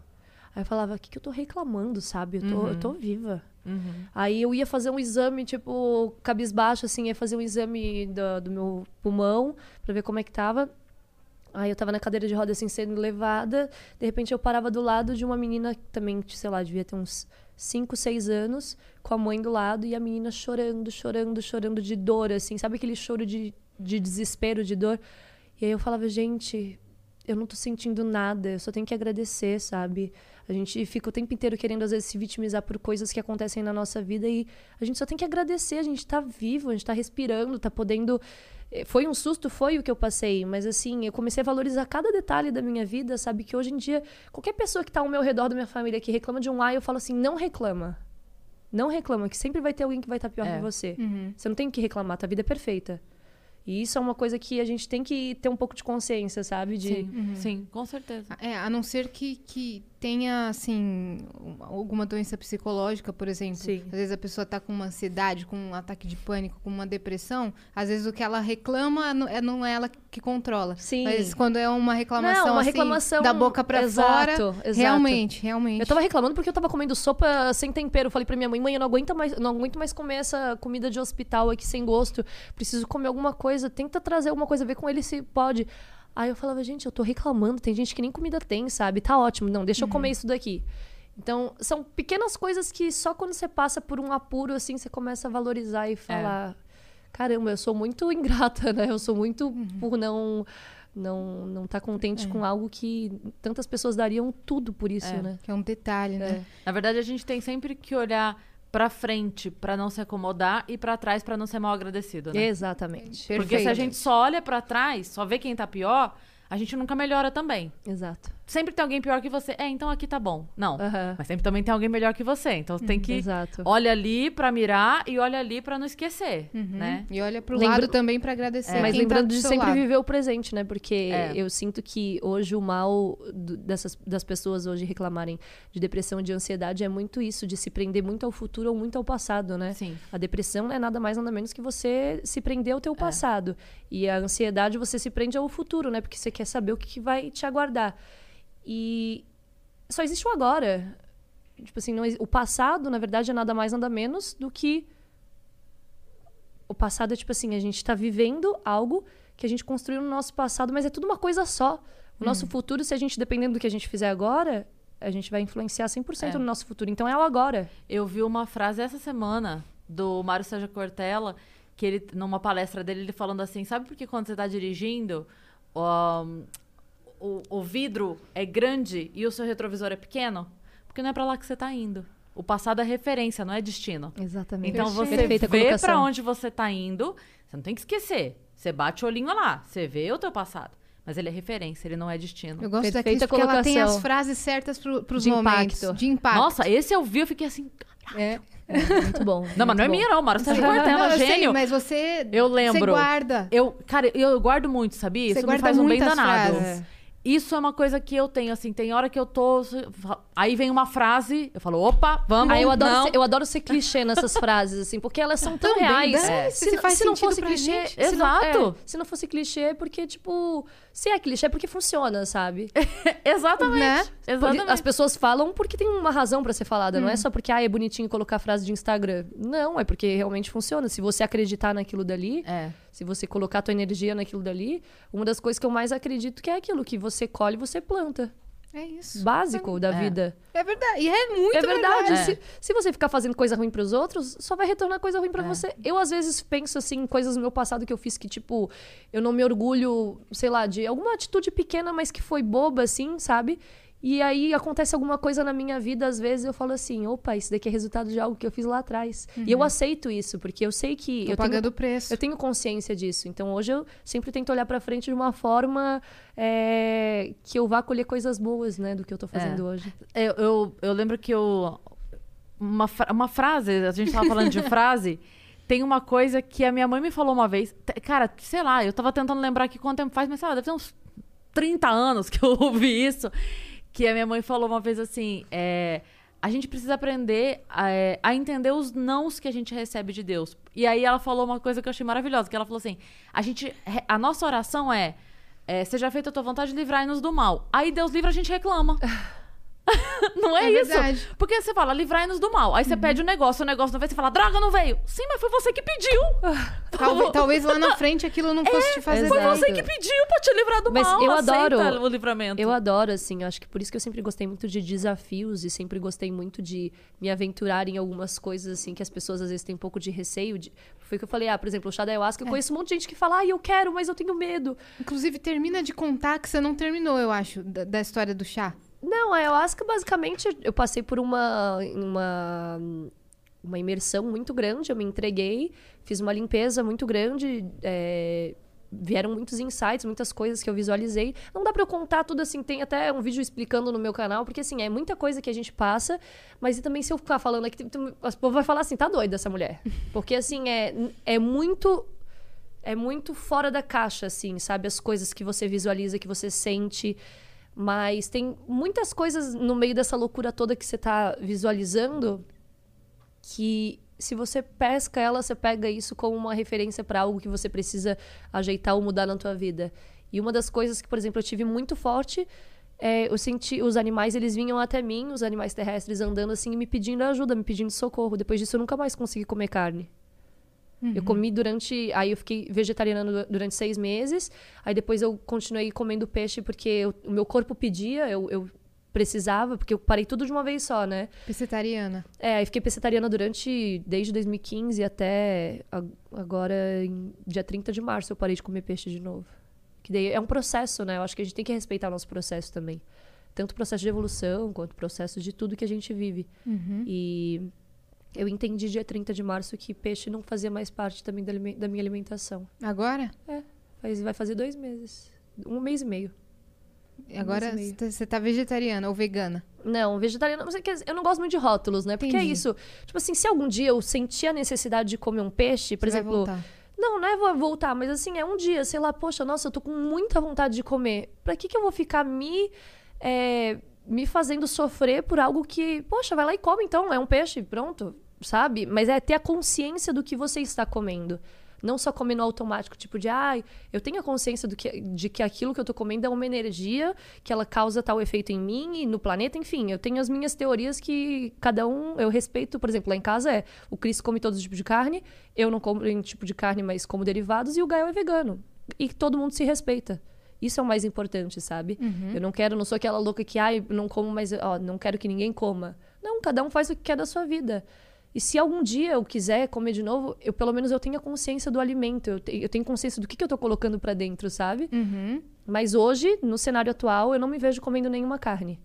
S3: Aí eu falava, o que, que eu tô reclamando, sabe? Eu tô, eu tô viva.
S1: Uhum.
S3: Aí eu ia fazer um exame, tipo, cabisbaixo, assim, ia fazer um exame do, do meu pulmão pra ver como é que tava. Aí eu tava na cadeira de roda, assim, sendo levada. De repente eu parava do lado de uma menina que também, sei lá, devia ter uns 5, 6 anos, com a mãe do lado, e a menina chorando, chorando, chorando de dor, assim. Sabe aquele choro de, de desespero, de dor? E aí eu falava, gente, eu não tô sentindo nada, eu só tenho que agradecer, sabe? A gente fica o tempo inteiro querendo, às vezes, se vitimizar por coisas que acontecem na nossa vida e a gente só tem que agradecer, a gente tá vivo, a gente tá respirando, tá podendo. Eh, Foi um susto, foi o que eu passei, mas assim, eu comecei a valorizar cada detalhe da minha vida, sabe? Que hoje em dia, qualquer pessoa que tá ao meu redor da minha família que reclama de um A, eu falo assim: não reclama. Não reclama, que sempre vai ter alguém que vai estar pior
S1: É.
S3: que você.
S2: Uhum.
S3: Você não tem que reclamar, tua vida é perfeita. E isso é uma coisa que a gente tem que ter um pouco de consciência, sabe? De,
S1: Sim, sim, com certeza.
S2: É, a não ser que, que tenha, assim, um- alguma doença psicológica, por exemplo.
S3: Sim.
S2: Às vezes a pessoa tá com uma ansiedade, com um ataque de pânico, com uma depressão. Às vezes o que ela reclama não é, não é ela que controla.
S3: Sim.
S2: Mas quando é uma reclamação,
S3: Não, uma
S2: assim,
S3: reclamação-
S2: da boca pra
S3: Exato,
S2: fora,
S3: exato.
S2: realmente, realmente.
S3: Eu tava reclamando porque eu tava comendo sopa sem tempero. Eu falei pra minha mãe, mãe, eu não aguento mais, não aguento mais comer essa comida de hospital aqui sem gosto. Preciso comer alguma coisa. Tenta trazer alguma coisa, ver com ele se pode. Aí eu falava, gente, eu tô reclamando. Tem gente que nem comida tem, sabe? Tá ótimo. Não, deixa eu comer isso daqui. Então, são pequenas coisas que só quando você passa por um apuro, assim, você começa a valorizar e falar... Caramba, eu sou muito ingrata, né? Eu sou muito por não... Não, não tá contente com algo que tantas pessoas dariam tudo por isso,
S1: É.
S3: né?
S2: Que é um detalhe, né?
S1: Na verdade, a gente tem sempre que olhar pra frente pra não se acomodar e pra trás pra não ser mal agradecido, né?
S3: Exatamente.
S1: Porque se a
S2: Perfeito.
S1: gente só olha pra trás, só vê quem tá pior, a gente nunca melhora também.
S3: Exato.
S1: Sempre tem alguém pior que você. É, então aqui tá bom. Não.
S3: Aham.
S1: Mas sempre também tem alguém melhor que você. Então tem que.
S3: Exato.
S1: Olha ali pra mirar e olha ali pra não esquecer, né?
S2: E olha pro
S3: Lembra-
S2: lado também pra agradecer.
S3: Mas
S2: quem
S3: lembrando
S2: tá do
S3: de sempre
S2: lado.
S3: viver o presente, né? Porque
S1: É.
S3: eu sinto que hoje o mal dessas, das pessoas hoje reclamarem de depressão e de ansiedade é muito isso, de se prender muito ao futuro ou muito ao passado, né?
S1: Sim.
S3: A depressão é nada mais nada menos que você se prender ao teu
S1: É.
S3: passado. E a ansiedade você se prende ao futuro, né? Porque você quer saber o que, que vai te aguardar. E só existe o agora. Tipo assim, não o passado, na verdade, é nada mais nada menos do que o passado é tipo assim, a gente tá vivendo algo que a gente construiu no nosso passado, mas é tudo uma coisa só. O
S1: Hum.
S3: nosso futuro, se a gente, dependendo do que a gente fizer agora, a gente vai influenciar 100%
S1: É.
S3: no nosso futuro. Então é o agora.
S1: Eu vi uma frase essa semana do Mário Sérgio Cortella, que ele, numa palestra dele, ele falando assim: sabe por que quando você tá dirigindo, um, o, o vidro é grande e o seu retrovisor é pequeno? Porque não é pra lá que você tá indo. O passado é referência, não é destino.
S3: Exatamente.
S1: Então você
S3: Perfeita
S1: vê pra onde você tá indo, você não tem que esquecer. Você bate o olhinho lá, você vê o teu passado. Mas ele é referência, ele não é destino.
S2: Eu gosto da
S3: Perfeita
S2: Cris porque ela tem as frases certas pro, pros
S3: De
S2: momentos.
S3: impacto.
S2: De impacto.
S1: Nossa, esse eu vi, eu fiquei assim.
S2: É.
S3: Muito bom.
S1: Não, mas não é minha, não. Mário Sérgio Cortella,
S2: Não, eu sei,
S1: gênio.
S2: mas você...
S1: Eu lembro.
S2: Você guarda.
S1: Eu, cara, eu, guardo muito, sabia?
S2: Você
S1: Isso me faz um bem danado.
S2: frases.
S1: Isso é uma coisa que eu tenho, assim, tem hora que eu tô. Aí vem uma frase, eu falo, opa, vamos.
S3: Ah, eu adoro,
S1: não.
S3: ser, eu adoro ser clichê nessas frases, assim, porque elas são tão
S2: Também,
S3: reais.
S2: dane-se, se
S3: não- fosse clichê.
S2: gente.
S3: se não-
S1: Exato.
S3: é, se não fosse clichê, é porque, tipo. Se é clichê, é porque funciona, sabe?
S1: Exatamente.
S2: Né?
S1: Exatamente.
S3: Porque As pessoas falam porque tem uma razão pra ser falada,
S2: Hum.
S3: não é só porque ah, é bonitinho colocar frase de Instagram. Não, é porque realmente funciona. Se você acreditar naquilo dali,
S1: É.
S3: se você colocar tua energia naquilo dali, uma das coisas que eu mais acredito que é aquilo que você colhe, você planta.
S2: É isso.
S3: Básico da
S1: É.
S3: vida.
S2: É verdade. E é muito
S3: É verdade.
S1: É.
S3: Se, se você ficar fazendo coisa ruim pros outros, só vai retornar coisa ruim pra você. Eu, às vezes, penso assim, em coisas no meu passado que eu fiz que, tipo, eu não me orgulho, sei lá, de alguma atitude pequena, mas que foi boba, assim, sabe? E aí acontece alguma coisa na minha vida, às vezes eu falo assim, opa, isso daqui é resultado de algo que eu fiz lá atrás. E eu aceito isso, porque eu sei que.
S2: Tô
S3: eu
S2: pagando
S3: tenho,
S2: o preço.
S3: eu tenho consciência disso. Então hoje eu sempre tento olhar pra frente de uma forma é, que eu vá colher coisas boas, né, do que eu tô fazendo hoje.
S1: Eu, eu, eu lembro que eu. Uma, uma frase, a gente tava falando de frase. Tem uma coisa que a minha mãe me falou uma vez. Cara, sei lá, eu tava tentando lembrar aqui quanto tempo faz, mas sei lá, deve ter uns 30 anos que eu ouvi isso. Que a minha mãe falou uma vez assim: é, a gente precisa aprender a, é, a entender os nãos que a gente recebe de Deus. E aí ela falou uma coisa que eu achei maravilhosa, que ela falou assim: a gente. A nossa oração é. é, seja feita a tua vontade, livrai-nos do mal. Aí Deus livra, a gente reclama. não é,
S2: É
S1: isso?
S2: verdade.
S1: Porque você fala, livrai-nos do mal. Aí você pede o negócio, o negócio não veio, você fala, droga, não veio. Sim, mas foi você que pediu.
S2: Talvez, talvez lá na frente aquilo não fosse te fazer
S3: exato.
S2: bem.
S1: Você que pediu pra te livrar do
S3: Mas
S1: mal.
S3: eu adoro-
S1: o livramento.
S3: Eu adoro, assim, acho que por isso que eu sempre gostei muito de desafios e sempre gostei muito de me aventurar em algumas coisas, assim, que as pessoas às vezes têm um pouco de receio. De... Foi o que eu falei, ah, por exemplo, o chá da ayahuasca, eu conheço um monte de gente que fala, ah, eu quero, mas eu tenho medo.
S2: Inclusive, termina de contar que você não terminou, eu acho, da, da história do chá.
S3: Não, a ayahuasca, basicamente, eu passei por uma, uma, uma imersão muito grande, eu me entreguei, fiz uma limpeza muito grande, é, vieram muitos insights, muitas coisas que eu visualizei. Não dá pra eu contar tudo assim, tem até um vídeo explicando no meu canal, porque assim, é muita coisa que a gente passa, mas também se eu ficar falando aqui, o povo vai falar assim, tá doida essa mulher. Porque assim, é, é muito é muito fora da caixa, assim, sabe? As coisas que você visualiza, que você sente. Mas tem muitas coisas no meio dessa loucura toda que você tá visualizando que se você pesca ela, você pega isso como uma referência para algo que você precisa ajeitar ou mudar na tua vida. E uma das coisas que, por exemplo, eu tive muito forte é, eu senti os animais, eles vinham até mim, os animais terrestres andando assim me pedindo ajuda, me pedindo socorro. Depois disso eu nunca mais consegui comer carne. Eu comi durante. Aí eu fiquei vegetariana du- durante seis meses. Aí depois eu continuei comendo peixe porque eu- o meu corpo pedia, eu, eu precisava, porque eu parei tudo de uma vez só, né?
S2: Pescetariana.
S3: É, aí fiquei pescetariana durante. desde 2015 até agora, em dia 30 de março, eu parei de comer peixe de novo. Que daí é um processo, né? Eu acho que a gente tem que respeitar o nosso processo também. Tanto o processo de evolução, quanto o processo de tudo que a gente vive. E eu entendi dia 30 de março que peixe não fazia mais parte também da, da minha alimentação.
S2: Agora?
S3: Faz, vai fazer dois meses. Um mês e meio.
S2: Agora
S3: e
S2: você tá vegetariana ou vegana?
S3: Não, vegetariano. mas é Eu não gosto muito de rótulos, né? Porque é
S2: Entendi.
S3: isso. Tipo assim, se algum dia eu sentir a necessidade de comer um peixe, por
S2: Você
S3: exemplo. Não, não é vou voltar, mas assim, é um dia, sei lá, poxa, nossa, eu tô com muita vontade de comer. Pra que que eu vou ficar me. é, me fazendo sofrer por algo que, poxa, vai lá e come então, é um peixe, pronto, sabe? Mas é ter a consciência do que você está comendo. Não só comer no automático, tipo de, ai, eu tenho a consciência do que, de que aquilo que eu tô comendo é uma energia, que ela causa tal efeito em mim e no planeta, enfim. Eu tenho as minhas teorias que cada um, eu respeito, por exemplo, lá em casa é, o Cris come todos os tipos de carne, eu não como nenhum tipo de carne, mas como derivados, e o Gael é vegano. E todo mundo se respeita. Isso é o mais importante, sabe? Eu não quero, não sou aquela louca que, ai, não como mais, ó, não quero que ninguém coma. Não, cada um faz o que quer da sua vida. E se algum dia eu quiser comer de novo, eu pelo menos eu tenho a consciência do alimento, eu, te- eu tenho consciência do que, que eu tô colocando pra dentro, sabe?
S2: Uhum.
S3: Mas hoje, no cenário atual, eu não me vejo comendo nenhuma carne.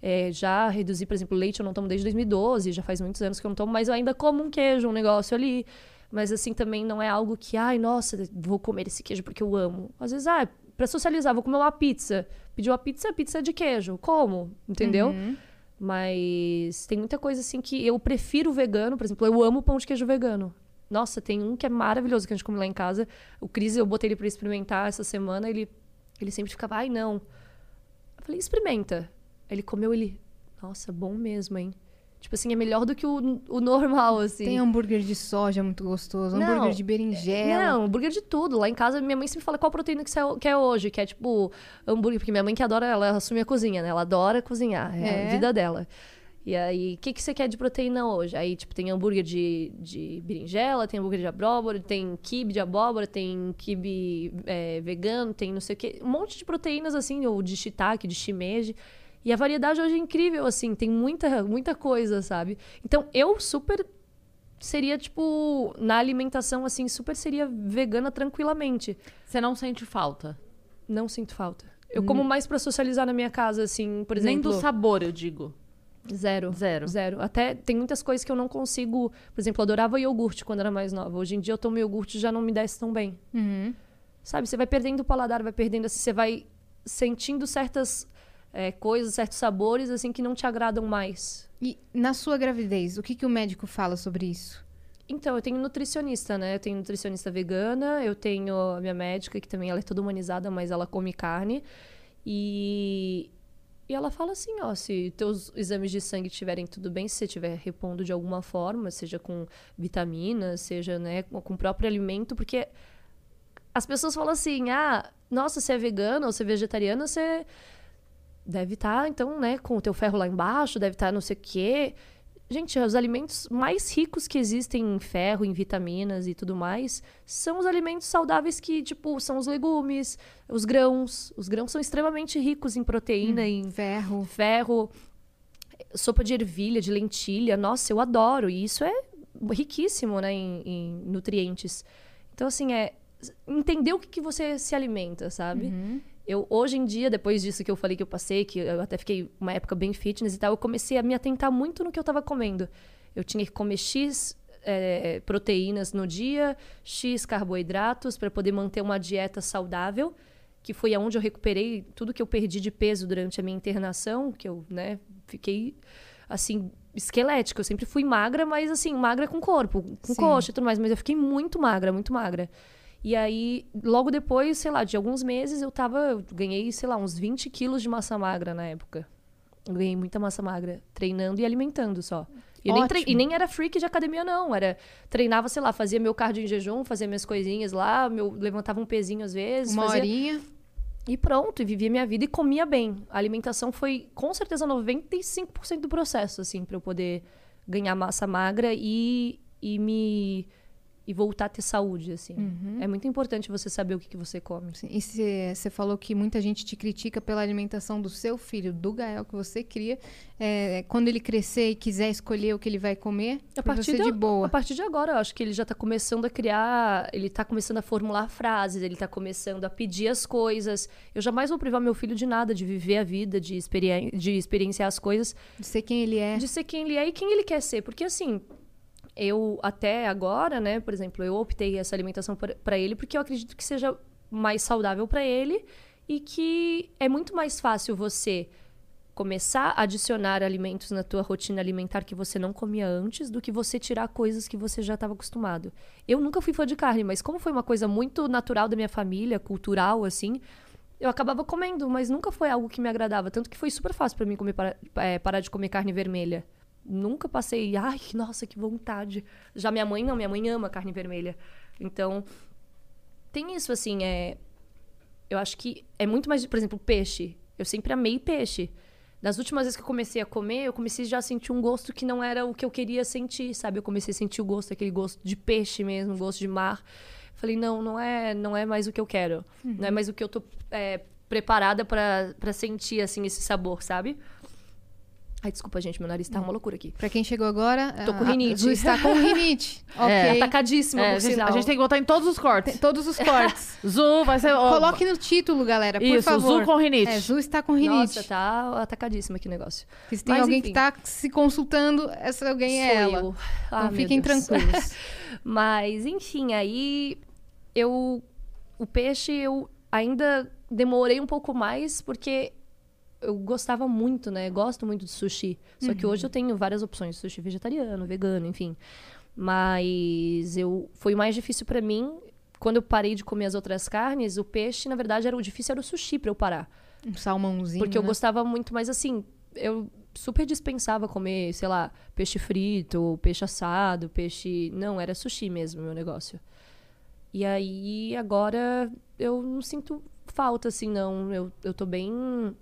S3: É, já reduzi, por exemplo, leite eu não tomo desde 2012, já faz muitos anos que eu não tomo, mas eu ainda como um queijo, um negócio ali. Mas assim, também não é algo que, ai, nossa, vou comer esse queijo porque eu amo. Às vezes, ah, pra socializar, vou comer uma pizza. Pediu uma pizza, pizza de queijo. Como? Entendeu?
S2: Uhum.
S3: Mas tem muita coisa assim que eu prefiro vegano, por exemplo, eu amo pão de queijo vegano. Nossa, tem um que é maravilhoso que a gente come lá em casa. O Cris, eu botei ele pra experimentar essa semana, ele, ele sempre ficava, ai não. Eu falei, experimenta. Ele comeu, ele, nossa, bom mesmo, hein? Tipo assim, é melhor do que o, o normal, assim.
S2: Tem hambúrguer de soja muito gostoso,
S3: Não,
S2: hambúrguer de berinjela.
S3: Não, hambúrguer de tudo. Lá em casa, minha mãe sempre fala qual proteína que você quer hoje, que é tipo hambúrguer, porque minha mãe que adora, ela assume a cozinha, né? Ela adora cozinhar, é,
S2: É?
S3: a vida dela. E aí, o que, que você quer de proteína hoje? Aí, tipo, tem hambúrguer de, de berinjela, tem hambúrguer de abóbora, tem quibe de abóbora, tem quibe é, vegano, tem não sei o quê. Um monte de proteínas, assim, ou de shiitake, de shimeji. E a variedade hoje é incrível, assim, tem muita, muita coisa, sabe? Então, eu super seria, tipo, na alimentação, assim, super seria vegana tranquilamente.
S1: Você não sente falta?
S3: Não sinto falta. Eu como mais pra socializar na minha casa, assim, por
S1: Nem
S3: exemplo.
S1: do sabor, eu digo.
S3: Zero.
S1: Zero.
S3: Zero. Até tem muitas coisas que eu não consigo. Por exemplo, eu adorava iogurte quando era mais nova. Hoje em dia eu tomo iogurte e já não me desce tão bem.
S2: Uhum.
S3: Sabe? Você vai perdendo o paladar, vai perdendo assim, você vai sentindo certas é, coisas, certos sabores, assim, que não te agradam mais.
S2: E na sua gravidez, o que, que o médico fala sobre isso?
S3: Então, eu tenho nutricionista, né? Eu tenho nutricionista vegana, eu tenho a minha médica, que também ela é toda humanizada, mas ela come carne. E, e ela fala assim, ó, se teus exames de sangue estiverem tudo bem, se você estiver repondo de alguma forma, seja com vitaminas, seja, né, com com o próprio alimento, porque as pessoas falam assim, ah, nossa, você é vegana ou você é vegetariana, você deve estar, então, né, com o teu ferro lá embaixo, deve estar não sei o quê. Gente, os alimentos mais ricos que existem em ferro, em vitaminas e tudo mais, são os alimentos saudáveis que, tipo, são os legumes, os grãos. Os grãos são extremamente ricos em proteína, em
S2: Ferro.
S3: ferro, sopa de ervilha, de lentilha. Nossa, eu adoro. E isso é riquíssimo, né, em, em nutrientes. Então, assim, é entender o que, que você se alimenta, sabe? Eu, hoje em dia, depois disso que eu falei que eu passei, que eu até fiquei uma época bem fitness e tal, eu comecei a me atentar muito no que eu tava comendo. Eu tinha que comer X é, proteínas no dia, X carboidratos, para poder manter uma dieta saudável, que foi aonde eu recuperei tudo que eu perdi de peso durante a minha internação, que eu, né, fiquei, assim, esquelética. Eu sempre fui magra, mas, assim, magra com corpo, com
S2: Sim.
S3: coxa e tudo mais, mas eu fiquei muito magra, muito magra. E aí, logo depois, sei lá, de alguns meses, eu tava. Eu ganhei, sei lá, uns 20 quilos de massa magra na época. Eu ganhei muita massa magra, treinando e alimentando só. E, nem e nem era freak de academia, não. Era. Treinava, sei lá, fazia meu cardio em jejum, fazia minhas coisinhas lá, meu, levantava um pezinho às vezes.
S2: Uma
S3: fazia...
S2: horinha.
S3: E pronto, e vivia minha vida e comia bem. A alimentação foi, com certeza, 95% do processo, assim, pra eu poder ganhar massa magra e, e me. E voltar a ter saúde, assim. É muito importante você saber o que, que você come.
S2: Sim, E você falou que muita gente te critica pela alimentação do seu filho, do Gael, que você cria. É, quando ele crescer e quiser escolher o que ele vai comer,
S3: A partir,
S2: você
S3: de,
S2: de boa.
S3: a partir de agora, eu acho que ele já tá começando a criar. Ele tá começando a formular frases, ele tá começando a pedir as coisas. Eu jamais vou privar meu filho de nada, de viver a vida, de, experi de experienciar as coisas,
S2: De ser quem ele é.
S3: de ser quem ele é e quem ele quer ser. Porque assim, eu até agora, né, por exemplo, eu optei essa alimentação para ele porque eu acredito que seja mais saudável para ele e que é muito mais fácil você começar a adicionar alimentos na tua rotina alimentar que você não comia antes do que você tirar coisas que você já estava acostumado. Eu nunca fui fã de carne, mas como foi uma coisa muito natural da minha família, cultural assim, eu acabava comendo, mas nunca foi algo que me agradava, tanto que foi super fácil para mim comer é, parar de comer carne vermelha. Nunca passei, ai, nossa, que vontade. Já minha mãe não, minha mãe ama carne vermelha. Então, tem isso assim, é eu acho que é muito mais, por exemplo, peixe. Eu sempre amei peixe. Das últimas vezes que eu comecei a comer, eu comecei já a sentir um gosto que não era o que eu queria sentir, sabe? Eu comecei a sentir o gosto, aquele gosto de peixe mesmo, gosto de mar. Falei, não, não é, não é mais o que eu quero. Não é mais o que eu tô é, preparada pra sentir, assim, esse sabor, sabe? Ai, desculpa, gente, meu nariz tá uma loucura aqui.
S2: Pra quem chegou agora,
S3: Tô
S2: a-
S3: com
S2: a
S3: rinite.
S2: Ju está com rinite. ok.
S1: É,
S3: Atacadíssima,
S1: É,
S3: por
S1: a, gente,
S3: sinal.
S1: a gente tem que botar em todos os cortes.
S2: Tem todos os cortes.
S1: Zu vai ser.
S2: Coloque no título, galera, por
S1: Isso,
S2: favor.
S1: Zu com rinite.
S2: É, Zu está com rinite.
S3: Nossa, tá atacadíssima aqui o negócio.
S2: Porque se tem
S3: Mas,
S2: alguém
S3: enfim.
S2: que tá se consultando, essa alguém é
S3: Sou
S2: ela.
S3: eu. Ah,
S2: Então fiquem
S3: Deus.
S2: tranquilos.
S3: Mas, enfim, aí eu. O peixe eu ainda demorei um pouco mais, porque eu gostava muito, né? Gosto muito de sushi. Só que hoje eu tenho várias opções: sushi vegetariano, vegano, enfim. Mas eu foi mais difícil pra mim. Quando eu parei de comer as outras carnes, o peixe, na verdade, era o difícil era o sushi pra eu parar.
S2: Um salmãozinho.
S3: Porque eu
S2: né?
S3: gostava muito, mas assim, eu super dispensava comer, sei lá, peixe frito, peixe assado, peixe. Não, era sushi mesmo meu negócio. E aí, agora, eu não sinto falta, assim, não. Eu, eu tô bem.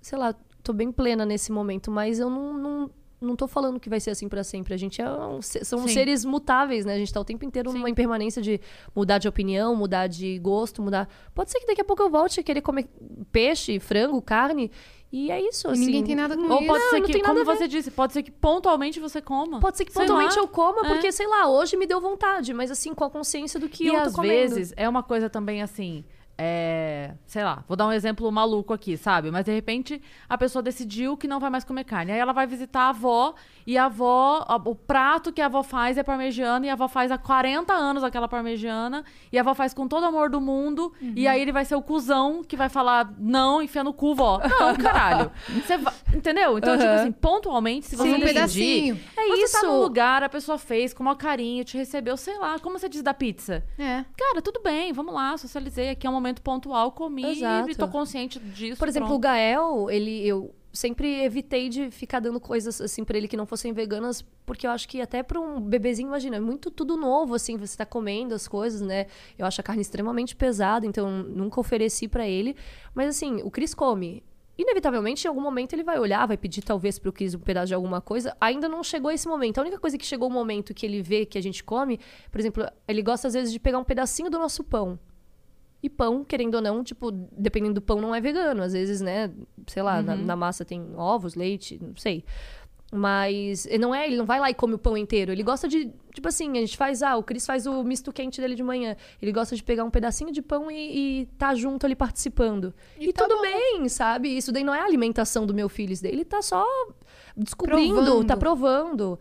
S3: Sei lá, tô bem plena nesse momento, mas eu não. não não tô falando que vai ser assim pra sempre. A gente é um, são
S1: Sim.
S3: seres mutáveis, né? A gente tá o tempo inteiro numa impermanência de mudar de opinião, mudar de gosto, mudar. Pode ser que daqui a pouco eu volte a querer comer peixe, frango, carne. E é isso,
S2: E
S3: assim.
S2: ninguém tem nada com
S1: Ou
S2: isso.
S1: pode
S3: Não,
S1: ser
S3: não
S1: que, como você disse, pode ser que pontualmente você coma.
S3: Pode ser que
S1: Sei
S3: pontualmente
S1: lá.
S3: eu coma,
S1: É.
S3: porque, sei lá, hoje me deu vontade, mas assim, com a consciência do que
S1: e
S3: eu tô
S1: às
S3: comendo.
S1: vezes é uma coisa também assim. É, sei lá, vou dar um exemplo maluco aqui, sabe? Mas de repente a pessoa decidiu que não vai mais comer carne. Aí ela vai visitar a avó e a avó, o prato que a avó faz é parmegiana e a avó faz há 40 anos aquela parmegiana e a avó faz com todo o amor do mundo e aí ele vai ser o cuzão que vai falar não, enfia no cu, vó. Não, caralho. Você vai- entendeu? Então, tipo assim, pontualmente, se você
S2: Sim, um
S1: decidir,
S2: pedacinho.
S3: É
S1: você
S3: isso.
S1: tá num lugar, a pessoa fez com maior carinho, te recebeu, sei lá, como você diz da pizza?
S2: É.
S1: Cara, tudo bem, vamos lá, socializei aqui, é um momento pontual, comi
S3: Exato.
S1: e tô consciente disso.
S3: Por exemplo, o
S1: pronto.
S3: Gael, ele, eu sempre evitei de ficar dando coisas assim pra ele que não fossem veganas, porque eu acho que até pra um bebezinho, imagina, é muito tudo novo, assim, você tá comendo as coisas, né? Eu acho a carne extremamente pesada, então nunca ofereci pra ele. Mas assim, o Cris come. Inevitavelmente, em algum momento, ele vai olhar, vai pedir talvez pro Cris um pedaço de alguma coisa. Ainda não chegou esse momento. A única coisa que chegou o momento que ele vê que a gente come, por exemplo, ele gosta às vezes de pegar um pedacinho do nosso pão. E pão, querendo ou não, tipo, dependendo do pão, não é vegano. Às vezes, né, sei lá, na, na massa tem ovos, leite, não sei. Mas ele não é, ele não vai lá e come o pão inteiro. Ele gosta de, tipo assim, a gente faz, ah, o Cris faz o misto quente dele de manhã. Ele gosta de pegar um pedacinho de pão e, e tá junto ali participando. E,
S2: tá
S3: tudo
S2: bom.
S3: bem, sabe? Isso daí não é a alimentação do meu filho, isso daí ele tá só descobrindo,
S2: Provando.
S3: tá provando.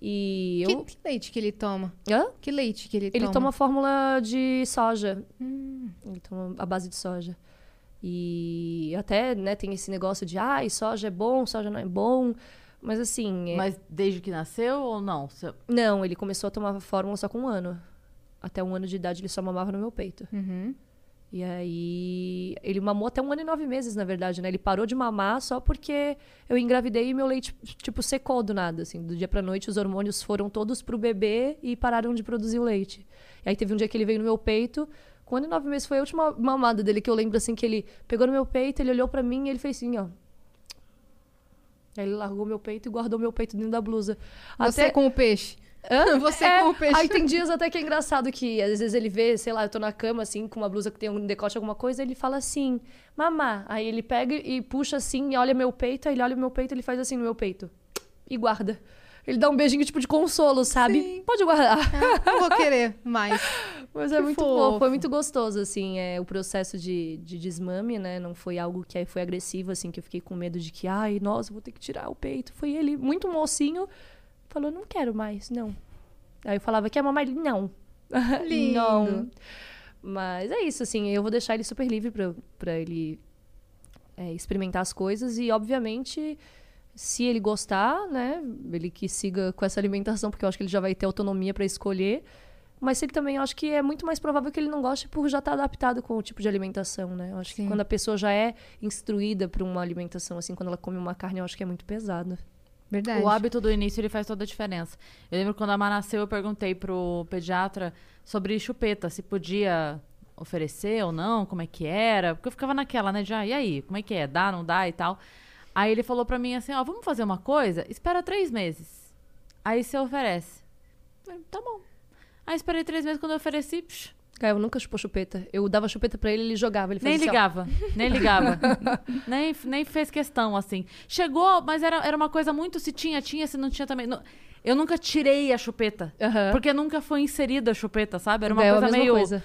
S3: E
S2: Que,
S3: eu.
S2: que leite que ele toma?
S3: Hã?
S2: Que leite que ele,
S3: Ele
S2: toma?
S3: toma fórmula de soja. Ele toma a base de soja. E até, né, tem esse negócio de, ai, soja é bom, soja não é bom. Mas assim, é-
S1: Mas desde que nasceu ou não? Você-
S3: não, ele começou a tomar fórmula só com um ano. Até um ano de idade ele só mamava no meu peito.
S2: Uhum.
S3: E aí, ele mamou até um ano e nove meses, na verdade, né? Ele parou de mamar só porque eu engravidei e meu leite, tipo, secou do nada, assim. Do dia pra noite, os hormônios foram todos pro bebê e pararam de produzir o leite. E aí teve um dia que ele veio no meu peito, com um ano e nove meses, foi a última mamada dele que eu lembro, assim, que ele pegou no meu peito, ele olhou pra mim e ele fez assim, ó. Aí ele largou meu peito e guardou meu peito dentro da blusa.
S2: Você
S3: Até-
S2: com o peixe.
S3: Hã?
S2: Você
S3: É,
S2: com o peixe.
S3: Aí tem dias até que é engraçado que às vezes ele vê, sei lá, eu tô na cama assim, com uma blusa que tem um decote, alguma coisa, ele fala assim, mamá. Aí ele pega e puxa assim, e olha meu peito, aí ele olha meu peito, ele faz assim no meu peito. E guarda. Ele dá um beijinho tipo de consolo, sabe?
S2: Sim.
S3: Pode guardar.
S2: Ah, não vou querer mais.
S3: Mas é
S2: Que
S3: muito
S2: fofo.
S3: bom, foi muito gostoso, assim, é, o processo de, de desmame, né? Não foi algo que foi agressivo, assim, que eu fiquei com medo de que, ai, nossa, vou ter que tirar o peito. Foi ele, muito mocinho, falou, não quero mais, não. Aí eu falava, quer mamar? Ele, não.
S2: Lindo.
S3: não. Mas é isso, assim, eu vou deixar ele super livre pra, pra ele é, experimentar as coisas e, obviamente, se ele gostar, né, ele que siga com essa alimentação, porque eu acho que ele já vai ter autonomia pra escolher. Mas ele também, eu acho que é muito mais provável que ele não goste por já estar adaptado com o tipo de alimentação, né? Eu acho
S2: Sim.
S3: que quando a pessoa já é instruída pra uma alimentação, assim, quando ela come uma carne, eu acho que é muito pesado.
S2: Verdade.
S1: O hábito do início ele faz toda a diferença. Eu lembro quando a Má nasceu, eu perguntei pro pediatra sobre chupeta, se podia oferecer ou não, como é que era. Porque eu ficava naquela, né? Já, e aí, como é que é? Dá, não dá e tal. Aí ele falou pra mim assim: ó, vamos fazer uma coisa? Espera três meses. Aí você oferece. Eu tá bom. Aí esperei três meses quando eu ofereci. psh,
S3: Gael nunca chupou chupeta. Eu dava chupeta pra ele, ele jogava. Ele
S1: nem
S3: assim,
S1: ligava, nem ligava. nem, nem fez questão, assim. Chegou, mas era, era uma coisa muito se tinha, tinha, se não tinha também. Nu- Eu nunca tirei a chupeta.
S3: Aham.
S1: Porque nunca foi inserida a chupeta, sabe? Era uma
S3: Gael, a
S1: coisa
S3: mesma
S1: meio.
S3: coisa.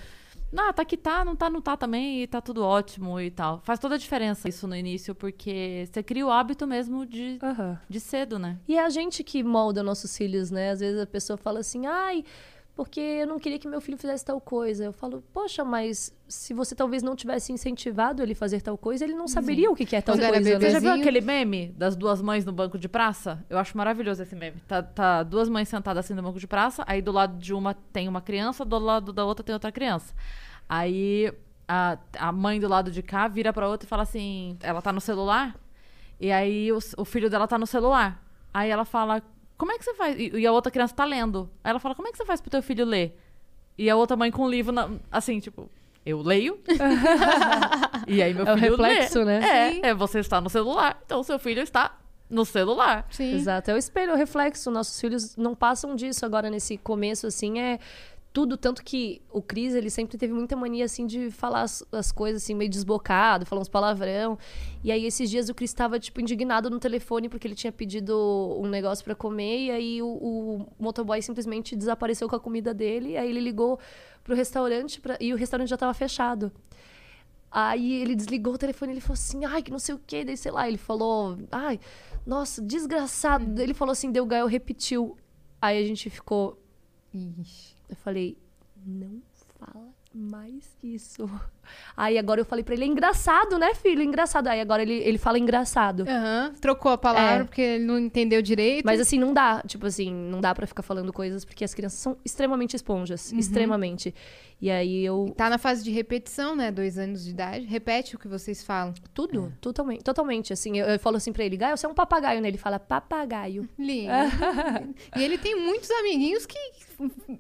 S1: Ah, tá que tá, não tá, não tá também, e tá tudo ótimo e tal. Faz toda a diferença isso no início, porque você cria o hábito mesmo de,
S3: Aham.
S1: de cedo, né?
S3: E é a gente que molda nossos filhos, né? Às vezes a pessoa fala assim, ai, porque eu não queria que meu filho fizesse tal coisa. Eu falo, poxa, mas se você talvez não tivesse incentivado ele a fazer tal coisa, ele não saberia o que que é tal
S2: Quando
S3: coisa.
S1: Você
S3: né?
S1: já viu
S2: Bebezinho.
S1: aquele meme das duas mães no banco de praça? Eu acho maravilhoso esse meme. Tá, tá duas mães sentadas assim no banco de praça, aí do lado de uma tem uma criança, do lado da outra tem outra criança. Aí a, a mãe do lado de cá vira pra outra e fala assim: ela tá no celular? E aí o, o filho dela tá no celular. Aí ela fala: como é que você faz? E, e a outra criança tá lendo. Aí ela fala: como é que você faz pro teu filho ler? E a outra mãe com o livro, na- assim, tipo. Eu leio. e aí meu
S3: É o
S1: filho
S3: reflexo,
S1: lê.
S3: né?
S1: É, é, você está no celular, então seu filho está no celular.
S2: Sim.
S3: Exato, é o espelho, é o reflexo. Nossos filhos não passam disso agora nesse começo, assim, é tudo. Tanto que o Cris, ele sempre teve muita mania, assim, de falar as, as coisas, assim, meio desbocado, falar uns palavrão. E aí, esses dias, o Cris tava, tipo, indignado no telefone porque ele tinha pedido um negócio pra comer. E aí, o, o motoboy simplesmente desapareceu com a comida dele. Aí, ele ligou pro restaurante pra- e o restaurante já tava fechado. Aí ele desligou o telefone e ele falou assim, ai, que não sei o quê. Daí, sei lá, ele falou, ai, nossa, desgraçado. Ele falou assim, deu Gael repetiu. Aí a gente ficou.
S2: Ixi.
S3: Eu falei, não fala mais isso. Aí agora eu falei pra ele, é engraçado, né, filho? Engraçado. Aí agora ele, ele fala engraçado.
S2: Aham, Trocou a palavra
S3: É.
S2: porque ele não entendeu direito.
S3: Mas assim, não dá, tipo assim, não dá pra ficar falando coisas porque as crianças são extremamente esponjas. Extremamente. E aí eu.
S2: Tá na fase de repetição, né? Dois anos de idade. Repete o que vocês falam.
S3: Tudo, totalmente, totalmente. Assim, eu, eu falo assim pra ele, Gael, você é um papagaio, né? Ele fala papagaio.
S2: Lindo. e ele tem muitos amiguinhos que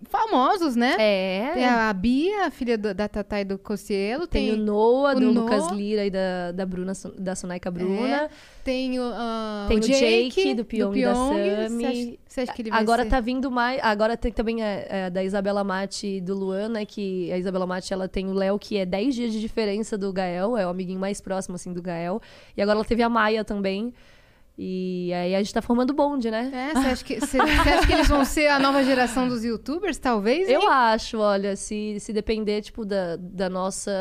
S2: famosos, né?
S3: É.
S2: Tem a Bia, a filha do- da Tatá e do Cocielo.
S3: Tem,
S2: Tem,
S3: o Noah,
S2: o
S3: do
S2: Noah.
S3: Lucas Lira e da, da Bruna, da Soneca Bruna.
S2: tem o, ah,
S3: Tem o
S2: Jake,
S3: Jake, do Pyong e da
S2: Pyong. Você
S3: Sami.
S2: acha, você acha que ele vai
S3: Agora
S2: ser...
S3: tá vindo mais. Agora tem também a, a da Isabela Mate e do Luan, né? Que a Isabela Mate ela tem o Léo, que é 10 dias de diferença do Gael, é o amiguinho mais próximo, assim, do Gael. E agora ela teve a Maia também. E aí a gente tá formando bonde, né?
S2: É, você acha, que, você, você acha que eles vão ser a nova geração dos youtubers, talvez?
S3: Eu
S2: hein?
S3: acho, olha, se, se depender, tipo, da, da nossa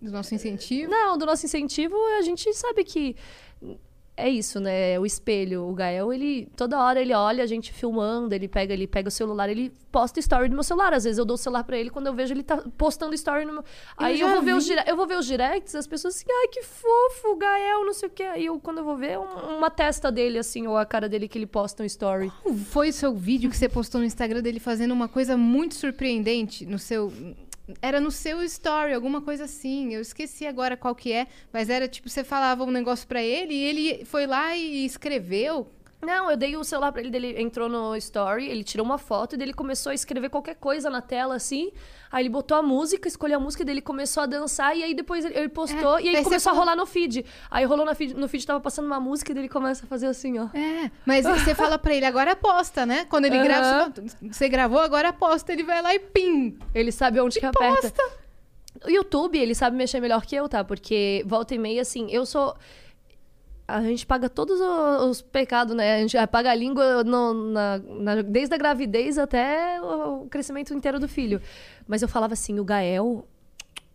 S2: Do nosso incentivo.
S3: Não, do nosso incentivo, a gente sabe que é isso, né? O espelho. O Gael, ele toda hora ele olha a gente filmando, ele pega, ele pega o celular, ele posta story no meu celular. Às vezes eu dou o celular pra ele quando eu vejo ele tá postando story no meu. Aí eu vou ver os
S2: vi.
S3: dire- eu vou ver os directs, as pessoas assim, ai que fofo, o Gael, não sei o quê. Aí eu quando eu vou ver um- uma testa dele assim ou a cara dele que ele posta um story.
S2: Qual Foi o seu vídeo que você postou no Instagram dele fazendo uma coisa muito surpreendente no seu. Era no seu story, alguma coisa assim. Eu esqueci agora qual que é, mas era tipo, você falava um negócio pra ele e ele foi lá e escreveu.
S3: Não, eu dei o celular pra ele, dele entrou no story, ele tirou uma foto e dele começou a escrever qualquer coisa na tela, assim. Aí ele botou a música, escolheu a música dele, começou a dançar, e aí depois ele, ele postou,
S2: É,
S3: e aí começou a rolar no feed. Aí rolou na feed, no feed, tava passando uma música e dele começa a fazer assim, ó.
S2: É, mas você fala pra ele, agora aposta, né? Quando ele
S3: Aham.
S2: grava, você, gravou, agora aposta. Ele vai lá e pim!
S3: Ele sabe onde que aperta. O YouTube, ele sabe mexer melhor que eu, tá? Porque volta e meia, assim, eu sou. A gente paga todos os pecados, né? A gente paga a língua no- na- na- desde a gravidez até o crescimento inteiro do filho. Mas eu falava assim, o Gael,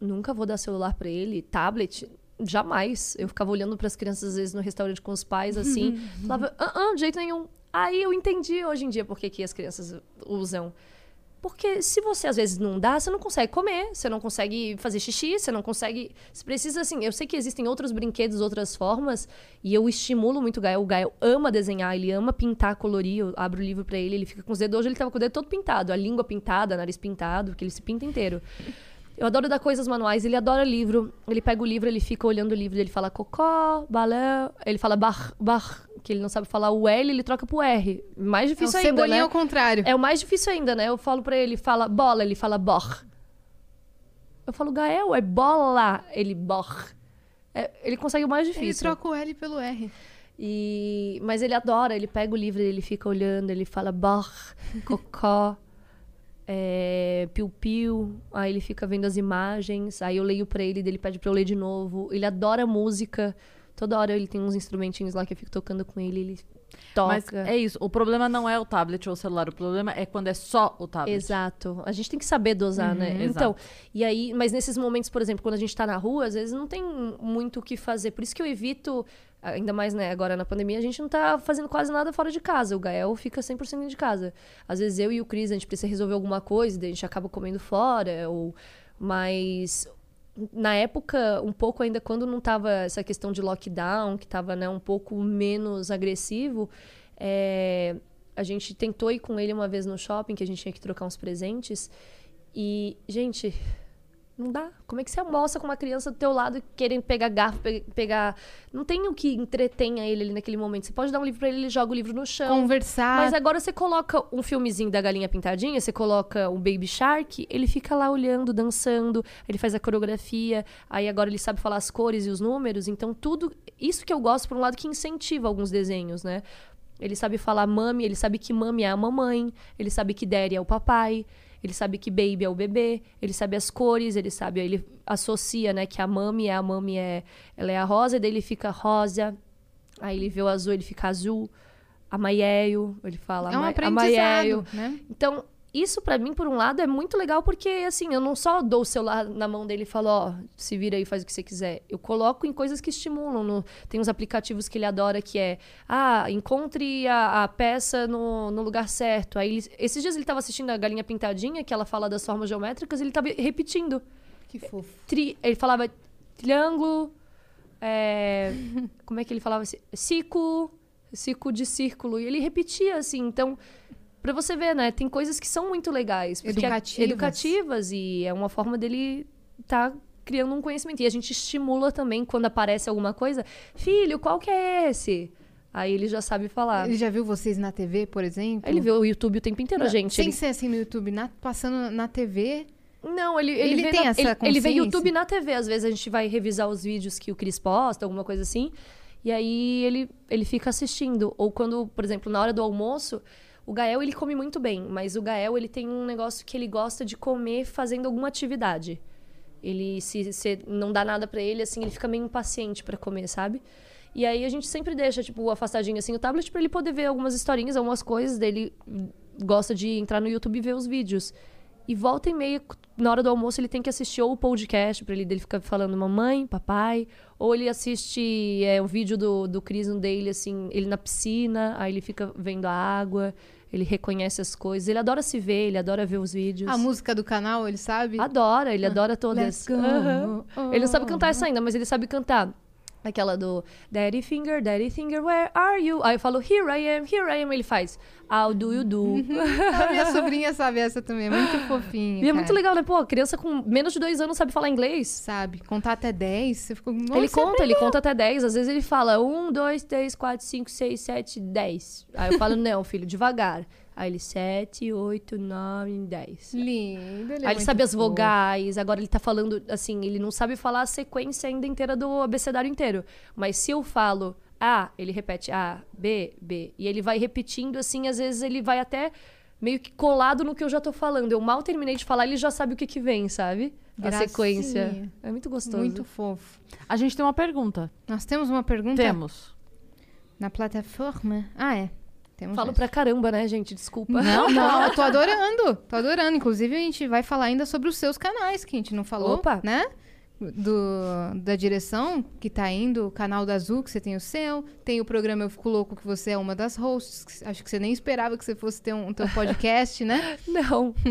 S3: nunca vou dar celular pra ele, tablet, jamais. Eu ficava olhando pras crianças, às vezes, no restaurante com os pais, assim. falava, ah, ah, de jeito nenhum. Aí eu entendi hoje em dia por que, que as crianças usam. Porque se você às vezes não dá, você não consegue comer, você não consegue fazer xixi, você não consegue. Você precisa, assim. Eu sei que existem outros brinquedos, outras formas, e eu estimulo muito o Gael. O Gael ama desenhar, ele ama pintar, colorir. Eu abro o livro pra ele, ele fica com os dedos. Hoje ele tava com o dedo todo pintado, a língua pintada, nariz pintado, porque ele se pinta inteiro. Eu adoro dar coisas manuais, ele adora livro. Ele pega o livro, ele fica olhando o livro, ele fala cocó, balão, ele fala bar, bar, que ele não sabe falar o L, ele troca pro R. Mais
S2: É
S3: difícil ainda,
S2: cebolinha
S3: né?
S2: ao contrário.
S3: É o mais difícil ainda, né? Eu falo pra ele, fala bola, ele fala bor. Eu falo, Gael, é bola, ele bor. É, ele consegue o mais
S2: Ele
S3: difícil.
S2: troca o L pelo R.
S3: E... Mas ele adora, ele pega o livro, ele fica olhando, ele fala bor, cocó, é, piu-piu. Aí ele fica vendo as imagens, aí eu leio pra ele, ele pede pra eu ler de novo. Ele adora música. Toda hora ele tem uns instrumentinhos lá que eu fico tocando com ele, ele toca.
S1: Mas é isso. O problema não é o tablet ou o celular. O problema é quando é só o tablet.
S3: Exato. A gente tem que saber dosar, né?
S1: Uhum,
S3: Então,
S1: exato.
S3: e aí, mas nesses momentos, por exemplo, quando a gente tá na rua, às vezes não tem muito o que fazer. Por isso que eu evito, ainda mais, né, agora na pandemia, a gente não tá fazendo quase nada fora de casa. O Gael fica 100% dentro de casa. Às vezes eu e o Cris, a gente precisa resolver alguma coisa, daí a gente acaba comendo fora, ou mas na época, um pouco ainda quando não tava essa questão de lockdown, que tava, né, um pouco menos agressivo, é, a gente tentou ir com ele uma vez no shopping, que a gente tinha que trocar uns presentes. E, gente, não dá. Como é que você almoça com uma criança do teu lado querendo pegar garfo, pe- pegar... Não tem o que entretenha ele ali naquele momento. Você pode dar um livro pra ele, ele joga o livro no chão.
S2: Conversar.
S3: Mas agora você coloca um filmezinho da Galinha Pintadinha, você coloca um Baby Shark, ele fica lá olhando, dançando, ele faz a coreografia, aí agora ele sabe falar as cores e os números, então tudo. Isso que eu gosto, por um lado, que incentiva alguns desenhos, né? Ele sabe falar mami, ele sabe que mami é a mamãe, ele sabe que daddy é o papai, ele sabe que baby é o bebê, ele sabe as cores, ele sabe, ele associa, né, que a mami é a mami é, ela é a rosa, e daí ele fica rosa, aí ele vê o azul, ele fica azul, amaieio, ele fala
S2: é um
S3: ama-
S2: aprendizado, né?
S3: Então, isso pra mim, por um lado, é muito legal porque, assim, eu não só dou o celular na mão dele e falo, ó, se vira aí, faz o que você quiser. Eu coloco em coisas que estimulam. no- Tem uns aplicativos que ele adora que é, ah, encontre a, a peça no, no lugar certo. Aí, ele- esses dias ele tava assistindo a Galinha Pintadinha, que ela fala das formas geométricas, e ele tava repetindo.
S2: Que fofo.
S3: Tri- ele falava triângulo, é, como é que ele falava? assim? Ciclo, ciclo de círculo. E ele repetia, assim. Então, pra você ver, né? Tem coisas que são muito legais. é-
S2: Educativas.
S3: educativas. E é uma forma dele tá criando um conhecimento. E a gente estimula também quando aparece alguma coisa. Filho, qual que é esse? Aí ele já sabe falar.
S2: Ele já viu vocês na TV, por exemplo?
S3: Ele vê o YouTube o tempo inteiro, gente.
S2: Sem
S3: Ele-
S2: ser assim no YouTube, na- passando na TV.
S3: Não, ele, ele,
S2: Ele
S3: vê
S2: tem
S3: na-
S2: essa
S3: ele, ele vê? YouTube na TV. Às vezes a gente vai revisar os vídeos que o Cris posta, alguma coisa assim. E aí ele, ele fica assistindo. Ou quando, por exemplo, na hora do almoço, o Gael ele come muito bem. Mas o Gael ele tem um negócio que ele gosta de comer fazendo alguma atividade. Ele, se, se não dá nada pra ele, assim, ele fica meio impaciente pra comer, sabe? E aí a gente sempre deixa, tipo, afastadinho assim o tablet pra ele poder ver algumas historinhas, algumas coisas dele. Gosta de entrar no YouTube e ver os vídeos. E volta e meia, na hora do almoço, ele tem que assistir ou o podcast pra ele dele ficar falando mamãe, papai, ou ele assiste é, um vídeo do, do Cris no dele, assim, ele na piscina, aí ele fica vendo a água, ele reconhece as coisas. Ele adora se ver, ele adora ver os vídeos.
S2: A música do canal, ele sabe?
S3: Adora, ele adora todas. Aham.
S2: Oh.
S3: Ele não sabe cantar essa ainda, mas ele sabe cantar. Aquela do Daddy Finger, Daddy Finger, where are you? Aí eu falo, here I am, here I am. Ele faz, how do you do?
S2: A minha sobrinha sabe essa também, é muito fofinha.
S3: E é muito
S2: cara.
S3: legal, né? Pô, criança com menos de dois anos sabe falar inglês.
S2: Sabe, contar até 10, você ficou...
S3: ele
S2: Nossa,
S3: conta, ele conta até 10. Às vezes ele fala um, dois, três, quatro, cinco, seis, sete, dez. Aí eu falo, não, filho, devagar. Aí ele, sete, oito, nove, dez.
S2: Lindo, ele é
S3: Aí ele
S2: muito
S3: sabe as
S2: fofo.
S3: vogais, agora ele tá falando, assim, ele não sabe falar a sequência ainda inteira do abecedário inteiro. Mas se eu falo A, ele repete A, B, B. E ele vai repetindo, assim, às vezes ele vai até meio que colado no que eu já tô falando. Eu mal terminei de falar, ele já sabe o que que vem, sabe? A
S2: Gracinha.
S3: sequência. É muito gostoso.
S2: Muito fofo.
S1: A gente tem uma pergunta.
S2: Nós temos uma pergunta
S1: Temos.
S2: na plataforma. Ah, é. Temos
S3: Falo
S2: essa.
S3: pra caramba, né, gente? Desculpa.
S2: Não, não, eu tô adorando. Tô adorando. Inclusive, a gente vai falar ainda sobre os seus canais, que a gente não falou,
S3: Opa.
S2: né? do- da direção que tá indo, o canal da Azul, que você tem o seu, tem o programa Eu Fico Louco, que você é uma das hosts. Acho que você nem esperava que você fosse ter um teu podcast, né?
S3: Não.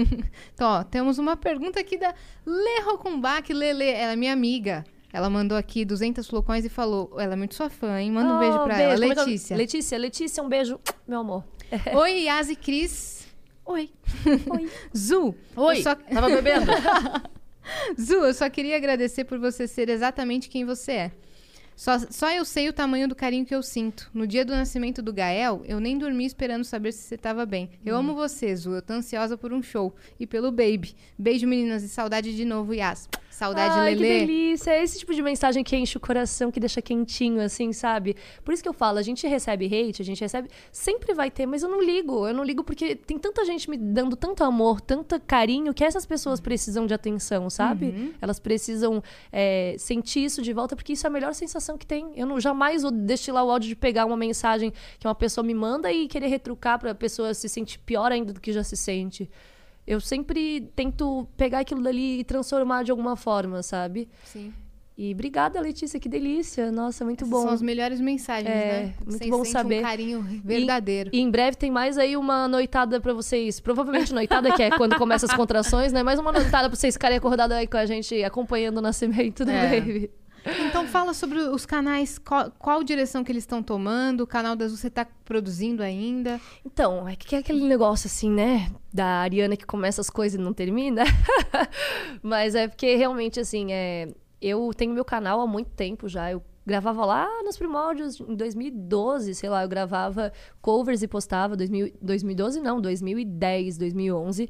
S2: Então, ó, temos uma pergunta aqui da Lê Rocumbach. Lele, ela é minha amiga. Ela mandou aqui 200 flocões e falou: ela é muito sua fã, hein? Manda um
S3: Oh,
S2: beijo pra ela.
S3: Como é eu-
S2: Letícia.
S3: Letícia, Letícia, um beijo, meu amor.
S2: Oi, Yas e Cris. Oi.
S3: Oi.
S2: Zu.
S1: Oi,
S2: só-
S1: tava bebendo?
S2: Zu, eu só queria agradecer por você ser exatamente quem você é. Só, só eu sei o tamanho do carinho que eu sinto. No dia do nascimento do Gael, eu nem dormi esperando saber se você tava bem. Eu amo você, Zu. Eu tô ansiosa por um show. E pelo Baby. Beijo, meninas. E saudade de novo, Yas. Saudade,
S3: Ai, que
S2: Lelê.
S3: delícia. É esse tipo de mensagem que enche o coração, que deixa quentinho, assim, sabe? Por isso que eu falo, a gente recebe hate, a gente recebe... Sempre vai ter, mas eu não ligo. Eu não ligo porque tem tanta gente me dando tanto amor, tanto carinho, que essas pessoas precisam de atenção, sabe? Elas precisam é, sentir isso de volta, porque isso é a melhor sensação que tem. Eu não jamais vou destilar o ódio de pegar uma mensagem que uma pessoa me manda e querer retrucar pra pessoa se sentir pior ainda do que já se sente. Eu sempre tento pegar aquilo dali e transformar de alguma forma, sabe?
S2: Sim.
S3: E obrigada, Letícia, que delícia. Nossa, muito
S2: Essas
S3: bom.
S2: São as melhores mensagens,
S3: É,
S2: né?
S3: muito
S2: Você
S3: bom saber.
S2: um carinho verdadeiro.
S3: E em breve tem mais aí uma noitada pra vocês. Provavelmente noitada, que é quando começa as contrações, né? Mais uma noitada pra vocês ficarem acordados aí com a gente, acompanhando o nascimento do
S2: É.
S3: baby.
S2: Então fala sobre os canais, qual, qual direção que eles estão tomando, o canal da Azul você tá produzindo ainda.
S3: Então, é que é aquele negócio assim, né? Da Ariana que começa as coisas e não termina. Mas é porque realmente, assim, é... eu tenho meu canal há muito tempo já. Eu gravava lá nos primórdios, em 2012, sei lá, eu gravava covers e postava. 2000, 2012 não, 2010, 2011.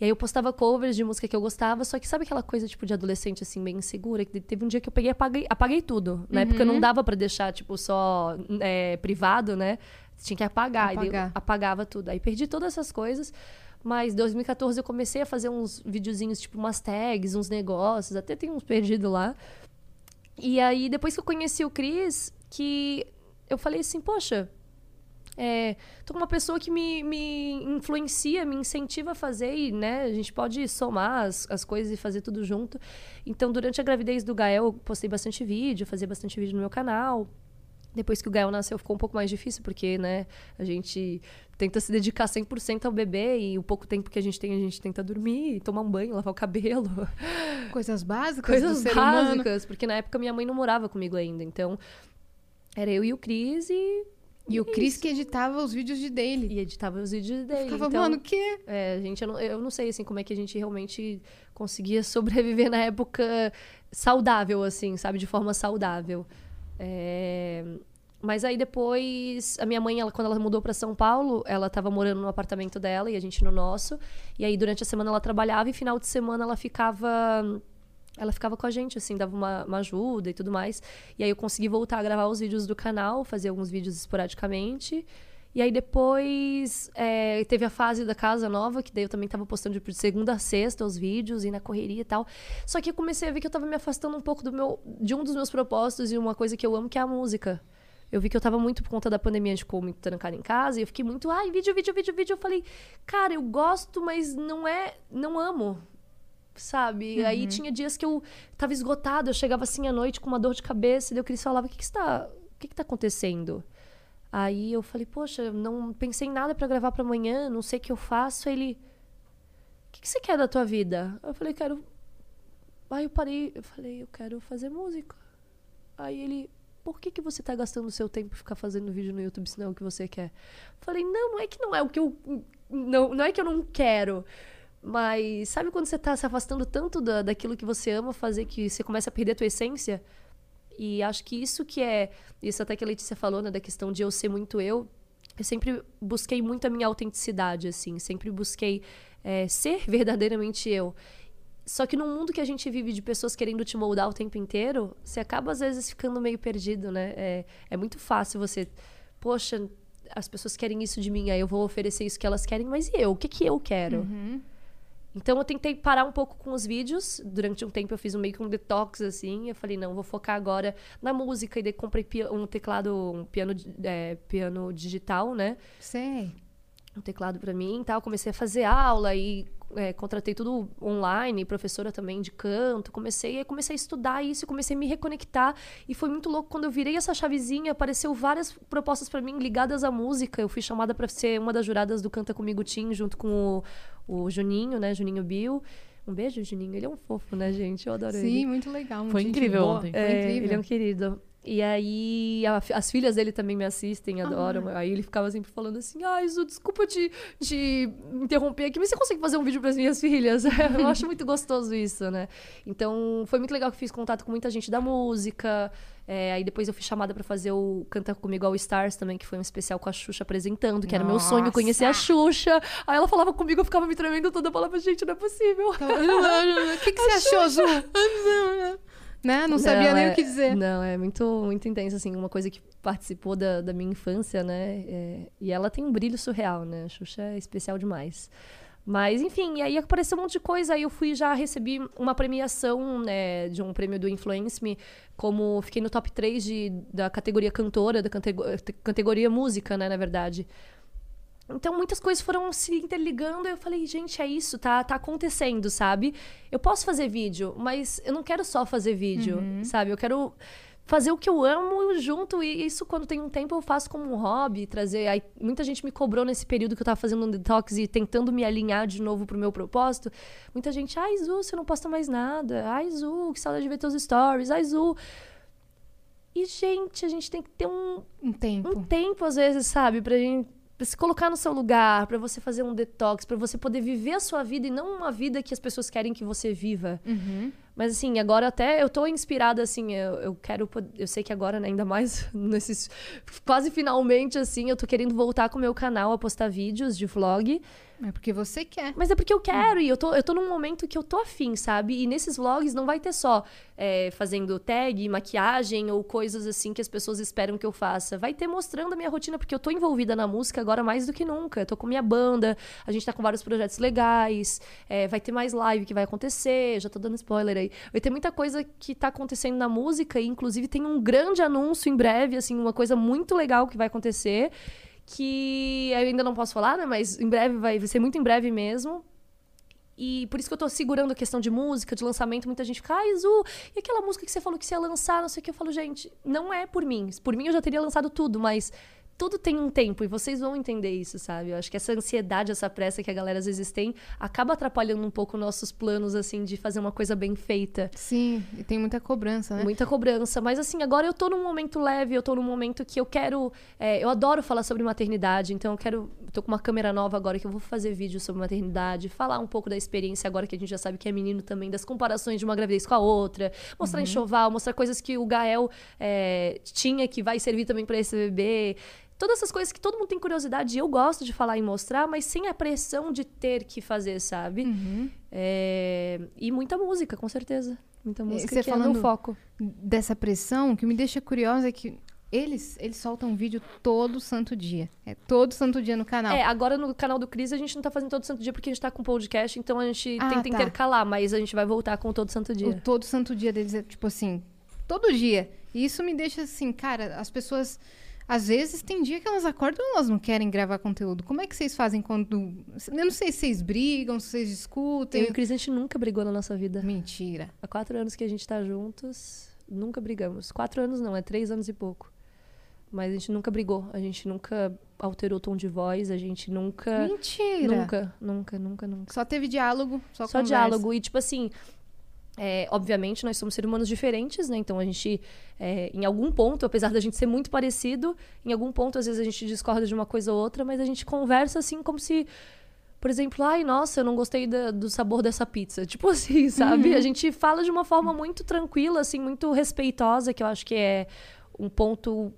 S3: E aí eu postava covers de música que eu gostava, só que sabe aquela coisa, tipo, de adolescente, assim, bem insegura? Que teve um dia que eu peguei e apaguei, apaguei tudo, né? Porque não dava pra deixar, tipo, só é, privado, né? Tinha que apagar. E eu
S2: Apagar.
S3: apagava tudo. Aí perdi todas essas coisas. Mas em 2014 eu comecei a fazer uns videozinhos, tipo, umas tags, uns negócios. Até tem uns perdidos lá. E aí, depois que eu conheci o Cris, que eu falei assim, poxa, é, tô com uma pessoa que me, me influencia, me incentiva a fazer e, né, a gente pode somar as, as coisas e fazer tudo junto. Então, durante a gravidez do Gael, eu postei bastante vídeo, fazia bastante vídeo no meu canal. Depois que o Gael nasceu, ficou um pouco mais difícil, porque, né, a gente tenta se dedicar 100% ao bebê e o pouco tempo que a gente tem, a gente tenta dormir, tomar um banho, lavar o cabelo.
S2: Coisas básicas
S3: Coisas
S2: ser humano.
S3: básicas, porque na época minha mãe não morava comigo ainda. Então, era eu e o Cris e,
S2: E o Cris que editava os vídeos de dele.
S3: e editava os vídeos dele.
S2: Ficava,
S3: então,
S2: mano, o quê?
S3: é, gente, eu não, eu não sei, assim, como é que a gente realmente conseguia sobreviver na época saudável, assim, sabe? De forma saudável. É, Mas aí depois, a minha mãe, ela, quando ela mudou pra São Paulo, ela tava morando no apartamento dela e a gente no nosso. E aí, durante a semana, ela trabalhava e final de semana ela ficava. Ela ficava com a gente, assim, dava uma, uma ajuda e tudo mais. E aí eu consegui voltar a gravar os vídeos do canal, fazer alguns vídeos esporadicamente. E aí depois é, teve a fase da casa nova, que daí eu também tava postando de segunda a sexta os vídeos e na correria e tal. Só que eu comecei a ver que eu tava me afastando um pouco do meu, de um dos meus propósitos e uma coisa que eu amo, que é a música. Eu vi que eu tava muito por conta da pandemia, a gente ficou muito trancada em casa, e eu fiquei muito, ai, vídeo, vídeo, vídeo, vídeo. Eu falei, cara, eu gosto, mas não é, não amo sabe? Aí tinha dias que eu tava esgotada, eu chegava assim à noite com uma dor de cabeça, e daí o Cris falava, o que que está, o que que tá acontecendo? Aí eu falei, poxa, não pensei em nada pra gravar pra amanhã, não sei o que eu faço. Ele, o que que você quer da tua vida? Eu falei, quero... Aí eu parei, eu falei, eu quero fazer música. Aí ele, por que que você tá gastando o seu tempo ficar fazendo vídeo no YouTube se não é o que você quer? Eu falei, não, não é que não é o que eu... Não, não é que eu não quero. Mas sabe quando você tá se afastando tanto da, daquilo que você ama fazer que você começa a perder a tua essência? E acho que isso que é. Isso até que a Letícia falou, né? Da questão de eu ser muito eu. Eu sempre busquei muito a minha autenticidade, assim. Sempre busquei é, ser verdadeiramente eu. Só que num mundo que a gente vive de pessoas querendo te moldar o tempo inteiro, você acaba às vezes ficando meio perdido, né? É, é muito fácil você. Poxa, as pessoas querem isso de mim, aí eu vou oferecer isso que elas querem, mas e eu? O que, que eu quero? Então eu tentei parar um pouco com os vídeos. Durante um tempo eu fiz um meio que um detox, assim. Eu falei, não, vou focar agora na música. E daí comprei um teclado, um piano, é, piano digital, né?
S2: Sei.
S3: um teclado pra mim e tal. Comecei a fazer aula e é, contratei tudo online, professora também de canto. Comecei, aí comecei a estudar isso, comecei a me reconectar. E foi muito louco quando eu virei essa chavezinha, apareceu várias propostas para mim ligadas à música. Eu fui chamada para ser uma das juradas do Canta Comigo Tim, junto com o, o Juninho, né? Juninho Bill. Um beijo, Juninho. Ele é um fofo, né, gente? Eu adoro ele.
S2: Sim, muito legal. muito
S1: Foi incrível
S2: boa.
S1: ontem.
S2: Foi
S3: É,
S2: incrível.
S3: ele é um querido. E aí, a- as filhas dele também me assistem, adoram. Aí ele ficava sempre falando assim: Ai, Zu, desculpa te, te interromper aqui, mas você consegue fazer um vídeo para as minhas filhas? Eu acho muito gostoso isso, né? Então, foi muito legal que fiz contato com muita gente da música. É, aí depois eu fui chamada para fazer o Canta Comigo All Stars também, que foi um especial com a Xuxa apresentando, que era meu sonho conhecer a Xuxa. Aí ela falava comigo, eu ficava me tremendo toda, eu falava, gente, não é possível.
S2: O que, que você achou, Zu? né? Não sabia
S3: Não,
S2: nem
S3: é-
S2: o que dizer.
S3: Não, é muito, muito intenso, assim, uma coisa que participou da, da minha infância, né? é, e ela tem um brilho surreal, né? A Xuxa é especial demais. Mas, enfim, e aí apareceu um monte de coisa. Aí eu fui já recebi uma premiação né, de um prêmio do Influence Me, como fiquei no top 3 de, da categoria cantora, da catego- categoria música, né, na verdade. Então muitas coisas foram se interligando e eu falei, gente, é isso, tá, tá acontecendo, sabe? Eu posso fazer vídeo, mas eu não quero só fazer vídeo, sabe? Eu quero fazer o que eu amo junto e isso quando tem um tempo eu faço como um hobby, trazer, aí muita gente me cobrou nesse período que eu tava fazendo um detox e tentando me alinhar de novo pro meu propósito. Muita gente, ai, Zu, você não posta mais nada. Ai, Zu, que saudade de ver teus stories. Ai, Zu. E gente, a gente tem que ter um
S2: Um tempo.
S3: um tempo, às vezes, sabe? Pra gente pra se colocar no seu lugar, pra você fazer um detox, pra você poder viver a sua vida e não uma vida que as pessoas querem que você viva. Mas assim, agora até eu tô inspirada, assim, eu, eu quero. Eu sei que agora, né, ainda mais nesses. Quase finalmente, assim, eu tô querendo voltar com o meu canal a postar vídeos de vlog.
S2: É porque você quer.
S3: Mas é porque eu quero, e eu tô, eu tô num momento que eu tô afim, sabe? E nesses vlogs não vai ter só é, fazendo tag, maquiagem ou coisas assim que as pessoas esperam que eu faça. Vai ter mostrando a minha rotina, porque eu tô envolvida na música agora mais do que nunca. Eu tô com minha banda, a gente tá com vários projetos legais, é, vai ter mais live que vai acontecer, já tô dando spoiler aí. Vai ter muita coisa que tá acontecendo na música, e inclusive tem um grande anúncio em breve, assim, uma coisa muito legal que vai acontecer. Que eu ainda não posso falar, né? Mas em breve vai, vai ser muito em breve mesmo. E por isso que eu tô segurando a questão de música, de lançamento. Muita gente fica, ai, Zu, e aquela música que você falou que você ia lançar, não sei o que. Eu falo, gente, não é por mim. Por mim eu já teria lançado tudo, mas tudo tem um tempo e vocês vão entender isso, sabe? Eu acho que essa ansiedade, essa pressa que a galera às vezes tem, acaba atrapalhando um pouco nossos planos, assim, de fazer uma coisa bem feita.
S2: Sim, e tem muita cobrança, né?
S3: Muita cobrança. Mas assim, agora eu tô num momento leve, eu tô num momento que eu quero. é, eu adoro falar sobre maternidade, então eu quero. Tô com uma câmera nova agora que eu vou fazer vídeo sobre maternidade, falar um pouco da experiência agora que a gente já sabe que é menino também, das comparações de uma gravidez com a outra, mostrar enxoval, mostrar coisas que o Gael é, tinha que vai servir também para esse bebê. Todas essas coisas que todo mundo tem curiosidade e eu gosto de falar e mostrar, mas sem a pressão de ter que fazer, sabe? É, E muita música, com certeza. Muita música
S2: você
S3: que é
S2: falando-
S3: meu foco.
S2: Dessa pressão, o que me deixa curiosa é que eles, eles soltam vídeo todo santo dia. É todo santo dia no canal.
S3: É, agora no canal do Cris a gente não tá fazendo todo santo dia porque a gente tá com podcast, então a gente
S2: Ah,
S3: tenta
S2: tá.
S3: intercalar, mas a gente vai voltar com todo santo dia.
S2: O todo santo dia deles é tipo assim, todo dia. E isso me deixa assim, cara, as pessoas. Às vezes tem dia que elas acordam e elas não querem gravar conteúdo. Como é que vocês fazem quando. Eu não sei se vocês brigam, se vocês discutem.
S3: Eu e o Cris a gente nunca brigou na nossa vida.
S2: Mentira.
S3: Há quatro anos que a gente tá juntos, nunca brigamos. Quatro anos não, é três anos e pouco. Mas a gente nunca brigou, a gente nunca alterou o tom de voz, a gente nunca.
S2: Mentira.
S3: Nunca, nunca, nunca, nunca.
S2: Só teve diálogo, só,
S3: Só
S2: conversa.
S3: diálogo. E, tipo assim, é, obviamente nós somos seres humanos diferentes, né? Então a gente, é, em algum ponto, apesar da gente ser muito parecido, em algum ponto, às vezes a gente discorda de uma coisa ou outra, mas a gente conversa assim como se. Por exemplo, ai, nossa, eu não gostei da- do sabor dessa pizza. Tipo assim, sabe? A gente fala de uma forma muito tranquila, assim, muito respeitosa, que eu acho que é um ponto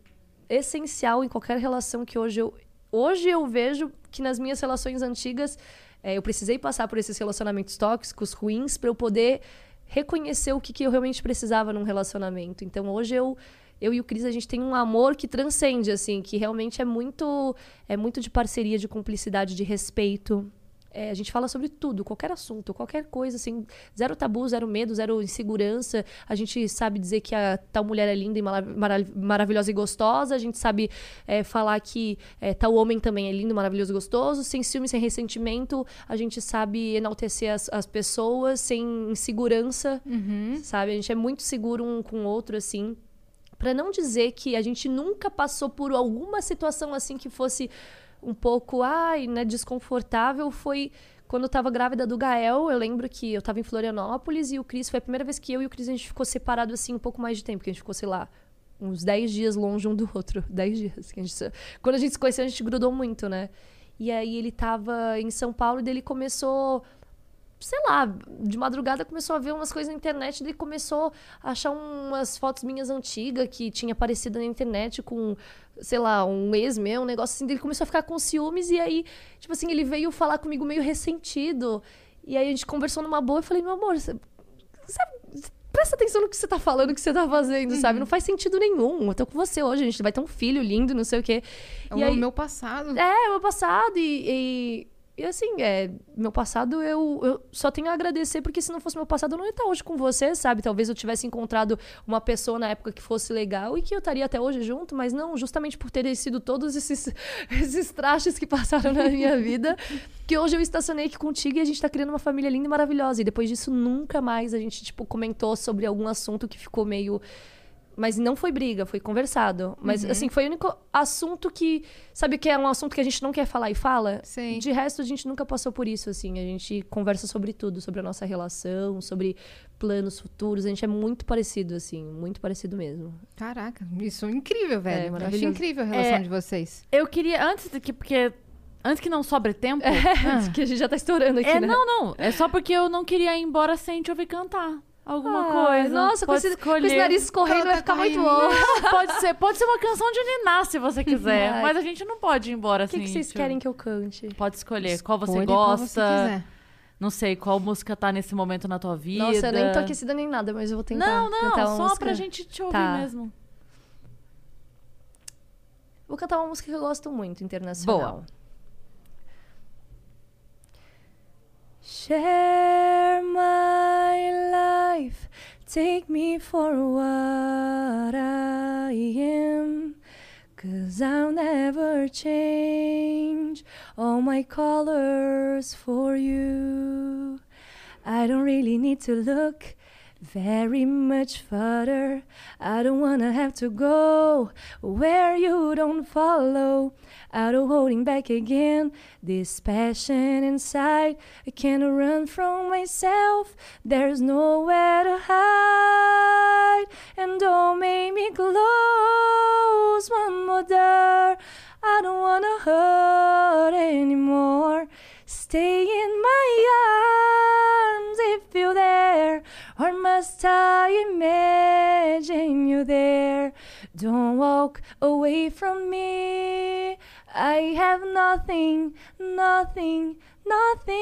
S3: essencial em qualquer relação que hoje eu. Hoje eu vejo que nas minhas relações antigas é, eu precisei passar por esses relacionamentos tóxicos, ruins, para eu poder reconhecer o que, que eu realmente precisava num relacionamento. Então hoje eu. Eu e o Cris, a gente tem um amor que transcende, assim, que realmente é muito, é muito de parceria, de cumplicidade, de respeito. É, a gente fala sobre tudo, qualquer assunto, qualquer coisa, assim, zero tabu, zero medo, zero insegurança. A gente sabe dizer que a tal mulher é linda e mara- mara- maravilhosa e gostosa. A gente sabe é, falar que é, tal homem também é lindo, maravilhoso e gostoso. Sem ciúme, sem ressentimento. A gente sabe enaltecer as, as pessoas sem insegurança, sabe? A gente é muito seguro um com o outro, assim. Pra não dizer que a gente nunca passou por alguma situação assim que fosse um pouco, ai, né, desconfortável, foi quando eu tava grávida do Gael. Eu lembro que eu tava em Florianópolis e o Cris foi a primeira vez que eu e o Cris a gente ficou separado assim um pouco mais de tempo, que a gente ficou, sei lá, uns 10 dias longe um do outro. 10 dias. A gente, quando a gente se conheceu, a gente grudou muito, né? E aí ele tava em São Paulo e ele começou sei lá, de madrugada começou a ver umas coisas na internet, daí começou a achar umas fotos minhas antigas que tinha aparecido na internet com, sei lá, um ex meu, um negócio assim, ele começou a ficar com ciúmes e aí, tipo assim, ele veio falar comigo meio ressentido. E aí a gente conversou numa boa e falei, meu amor, você, você presta atenção no que você tá falando, o que você tá fazendo, sabe? Não faz sentido nenhum. Eu tô com você hoje, a gente vai ter um filho lindo, não sei o quê.
S2: É o
S3: aí-
S2: meu passado.
S3: é, meu passado e, e, e, assim, é, meu passado eu, eu só tenho a agradecer porque se não fosse meu passado eu não ia estar hoje com você, sabe? Talvez eu tivesse encontrado uma pessoa na época que fosse legal e que eu estaria até hoje junto, mas não, justamente por terem sido todos esses, esses trastes que passaram na minha vida, que hoje eu estacionei aqui contigo e a gente tá criando uma família linda e maravilhosa. E depois disso nunca mais a gente, tipo, comentou sobre algum assunto que ficou meio... Mas não foi briga, foi conversado. Mas, assim, foi o único assunto que. Sabe que é um assunto que a gente não quer falar e fala?
S2: Sei.
S3: De resto, a gente nunca passou por isso, assim. A gente conversa sobre tudo, sobre a nossa relação, sobre planos futuros. A gente é muito parecido, assim. Muito parecido mesmo.
S2: Caraca, isso é incrível, velho. Eu acho
S3: maravilhoso.
S2: incrível a relação
S1: É.
S2: de vocês.
S1: Eu queria, antes de que, porque. Antes que não sobre tempo.
S3: É, que a gente já tá estourando aqui,
S1: É,
S3: né?
S1: não, não. É só porque eu não queria ir embora sem te ouvir cantar. Alguma
S3: Ai,
S1: coisa.
S3: Nossa, com
S1: pode
S3: esse, com
S1: escolher.
S3: esse nariz escorrendo vai ficar muito bom.
S1: pode ser, pode ser uma canção de Niná, se você quiser.
S3: Ai.
S1: Mas a gente não pode ir embora
S3: O que,
S1: assim.
S3: que vocês
S1: tipo,
S3: querem que eu cante?
S1: Pode escolher qual você
S2: Escolhe qual
S1: gosta.
S2: você
S1: não sei qual música tá nesse momento na tua vida.
S3: Nossa, eu nem tô aquecida nem nada, mas eu vou tentar
S1: Não, não,
S3: cantar uma
S1: só
S3: música.
S1: pra gente te ouvir
S3: Tá.
S1: mesmo.
S3: Vou cantar uma música que eu gosto muito, internacional.
S1: Boa.
S3: Share my life, take me for what I am. Cause I'll never change all my colors for you. I don't really need to look very much further. I don't wanna have to go where you don't follow. Out of holding back again, this passion inside. I can't run from myself. There's nowhere to hide. And don't make me close one more door. I don't wanna hurt anymore. Stay in my arms if you're there, or must I imagine you there? Don't walk away from me. I have nothing, nothing, nothing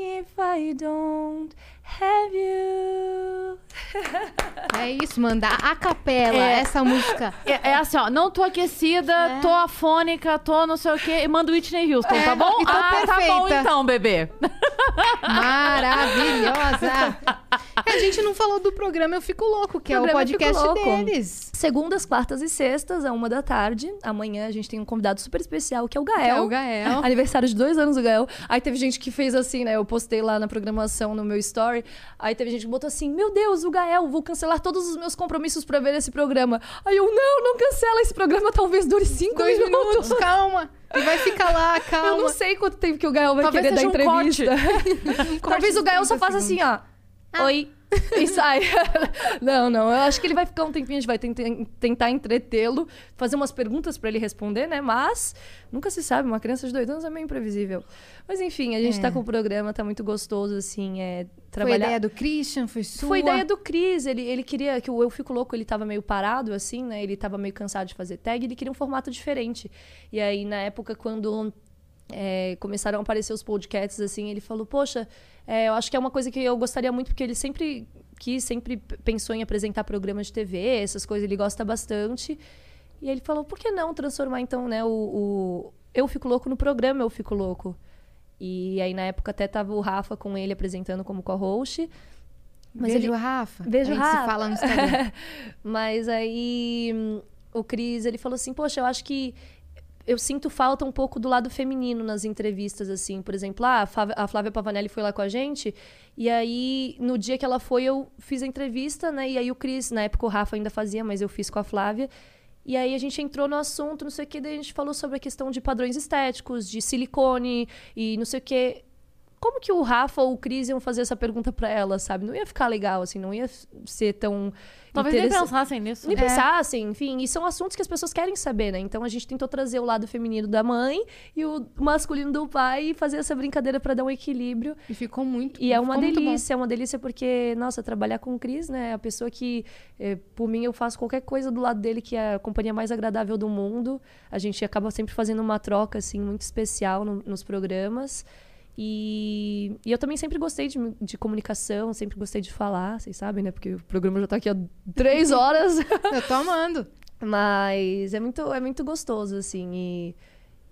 S3: if I don't have you.
S2: É isso, mandar a capela,
S1: É.
S2: essa música.
S1: É, é assim, ó, não tô aquecida, tô afônica, tô não sei o quê, e manda Whitney Houston, tá bom?
S2: e tô
S1: ah, tá bom então, bebê.
S2: Maravilhosa! a gente não falou do programa Eu Fico Louco, que é o
S3: Eu Fico
S2: podcast deles.
S3: Segundas, quartas e sextas, a uma da tarde. Amanhã a gente tem um convidado super especial, que é o Gael.
S2: Que é o Gael.
S3: Aniversário de dois anos do Gael. Aí teve gente que fez assim, né? Eu postei lá na programação no meu story. Aí teve gente que botou assim: Meu Deus, o Gael, vou cancelar todos os meus compromissos pra ver esse programa. Aí eu, não, não cancela. Esse programa talvez dure cinco
S2: Dois
S3: minutos.
S2: minutos, calma. E vai ficar lá,
S3: Eu
S2: calma.
S3: não sei quanto tempo que o Gael vai
S1: Talvez
S3: querer dar
S1: um corte.
S3: entrevista. Talvez o Gael só faça assim, ó. Oi. E sai. não, não. Eu acho que ele vai ficar um tempinho, a gente vai tentar, entretê-lo, fazer umas perguntas pra ele responder, né? Mas nunca se sabe, uma criança de dois anos é meio imprevisível. Mas enfim, a gente
S2: É.
S3: tá com o programa, tá muito gostoso, assim, é
S2: Foi
S3: trabalhar.
S2: ideia do Christian, foi sua.
S3: Foi ideia do Cris, ele, ele queria que o Eu Fico Louco, ele tava meio parado, assim, né? Ele tava meio cansado de fazer tag, ele queria um formato diferente. E aí, na época, quando é, começaram a aparecer os podcasts, assim, ele falou, poxa, é, eu acho que é uma coisa que eu gostaria muito, porque ele sempre quis, sempre pensou em apresentar programas de TV, essas coisas, ele gosta bastante. E ele falou, por que não transformar, então, né, o, o Eu Fico Louco no programa Eu Fico Louco? E aí, na época, até tava o Rafa com ele apresentando como co-host. Mas
S2: Beijo,
S3: ele-
S2: Rafa.
S3: Beijo,
S2: a gente
S3: Rafa.
S2: se fala no Instagram.
S3: Mas aí hum, o Cris, ele falou assim, poxa, eu acho que eu sinto falta um pouco do lado feminino nas entrevistas, assim. Por exemplo, ah, a Flávia- Pavanelli foi lá com a gente, e aí, no dia que ela foi, eu fiz a entrevista, né? E aí o Cris, na época o Rafa ainda fazia, mas eu fiz com a Flávia. E aí a gente entrou no assunto, não sei o que, daí a gente falou sobre a questão de padrões estéticos, de silicone e não sei o que. Como que o Rafa ou o Cris iam fazer essa pergunta pra ela, sabe? Não ia ficar legal, assim, não ia ser tão.
S1: Talvez nem pensassem nisso.
S3: nem
S1: né?
S3: pensassem, enfim, e são assuntos que as pessoas querem saber, né? Então a gente tentou trazer o lado feminino da mãe e o masculino do pai e fazer essa brincadeira pra dar um equilíbrio.
S2: E ficou muito
S3: E é uma delícia, é uma delícia porque, nossa, trabalhar com o Cris, né? A pessoa que, eh, por mim, eu faço qualquer coisa do lado dele, que é a companhia mais agradável do mundo. A gente acaba sempre fazendo uma troca, assim, muito especial no- nos programas. E, e eu também sempre gostei de, de comunicação, sempre gostei de falar, vocês sabem, né? Porque o programa já tá aqui há três horas.
S2: Eu tô amando.
S3: Mas é muito, é muito gostoso, assim. E,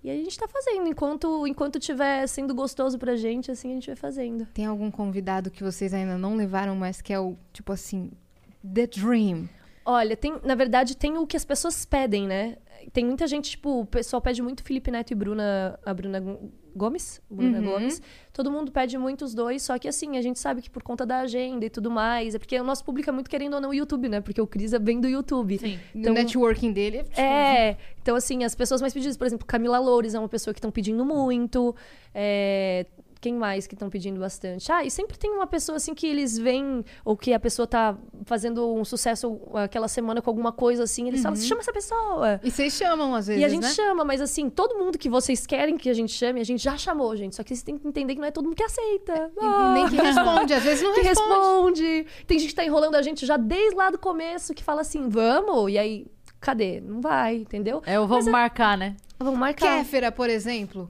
S3: e a gente tá fazendo. Enquanto, enquanto tiver sendo gostoso pra gente, assim, a gente vai fazendo.
S2: Tem algum convidado que vocês ainda não levaram, mas que é o, tipo assim, The Dream?
S3: Olha, tem, na verdade, tem o que as pessoas pedem, né? Tem muita gente, tipo, o pessoal pede muito Felipe Neto e Bruna, a Bruna Gomes, Bruna
S2: Uhum.
S3: Gomes. Todo mundo pede muito os dois, só que assim, a gente sabe que por conta da agenda e tudo mais, é porque o nosso público é muito querendo ou não o YouTube, né? Porque o Cris é bem do YouTube.
S1: Sim.
S2: o networking dele. tipo,
S3: É, então assim, as pessoas mais pedidas, por exemplo, Camila Loures é uma pessoa que estão pedindo muito. é, Quem mais que estão pedindo bastante? Ah, e sempre tem uma pessoa assim que eles veem, ou que a pessoa tá fazendo um sucesso aquela semana com alguma coisa assim, eles falam, chama essa pessoa.
S2: E vocês chamam às vezes,
S3: E a gente
S2: né?
S3: chama, mas assim, todo mundo que vocês querem que a gente chame, a gente já chamou, gente. Só que vocês têm que entender que não é todo mundo que aceita.
S2: E nem que responde, às vezes não
S3: que
S2: responde.
S3: responde. Tem gente que tá enrolando a gente já desde lá do começo, que fala assim, vamos, e aí, cadê? Não vai, entendeu?
S1: É, eu vou marcar, né?
S3: Vamos marcar.
S2: Kéfera, por exemplo.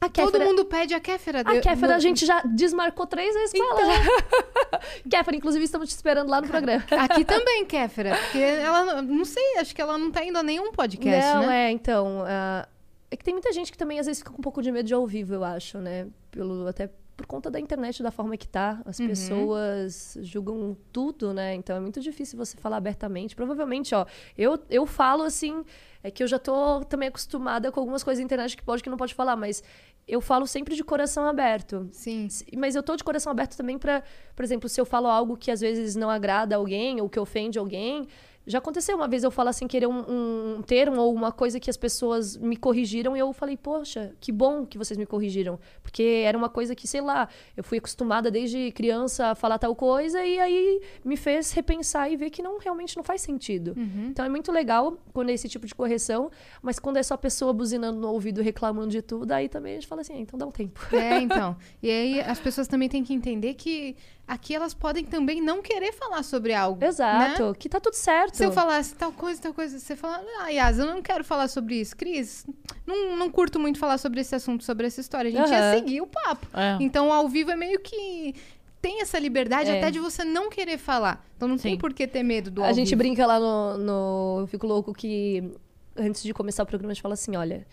S3: A
S2: Todo
S3: Kéfera,
S2: mundo pede a Kéfera.
S3: a Kéfera
S2: no-
S3: a gente já desmarcou três vezes com ela. Já. Kéfera, inclusive, estamos te esperando lá no programa.
S2: Aqui também, Kéfera. Porque ela, não sei, acho que ela não tá indo a nenhum podcast,
S3: não,
S2: né?
S3: é, então. ah, é que tem muita gente que também às vezes fica com um pouco de medo de ao vivo, eu acho, né? Pelo, até por conta da internet, da forma que tá. As
S2: Uhum.
S3: pessoas julgam tudo, né? Então é muito difícil você falar abertamente. Provavelmente, ó, eu, eu falo assim. É que eu já tô também acostumada com algumas coisas da internet que pode que não pode falar, mas eu falo sempre de coração aberto.
S2: Sim.
S3: Mas eu tô de coração aberto também pra, por exemplo, se eu falo algo que às vezes não agrada alguém ou que ofende alguém. Já aconteceu uma vez eu falar sem querer um, um termo ou uma coisa que as pessoas me corrigiram e eu falei, poxa, que bom que vocês me corrigiram. Porque era uma coisa que, sei lá, eu fui acostumada desde criança a falar tal coisa e aí me fez repensar e ver que não realmente não faz sentido. Então é muito legal quando é esse tipo de correção, mas quando é só a pessoa buzinando no ouvido reclamando de tudo, aí também a gente fala assim, ah, então dá um tempo.
S2: É, então. E aí as pessoas também têm que entender que aqui elas podem também não querer falar sobre algo.
S3: Exato,
S2: né?
S3: que tá tudo certo.
S2: Se eu falasse tal coisa, tal coisa, você fala, ah, Yas, eu não quero falar sobre isso. Cris, não, não curto muito falar sobre esse assunto, sobre essa história. A gente ia
S3: Aham.
S2: seguir o papo.
S1: É.
S2: Então, ao vivo é meio que tem essa liberdade
S3: É.
S2: até de você não querer falar. Então não tem
S1: Sim.
S2: por que ter medo do
S3: A
S2: ao
S3: gente
S2: vivo.
S3: brinca lá no, no Eu Fico Louco que antes de começar o programa a gente fala assim: olha,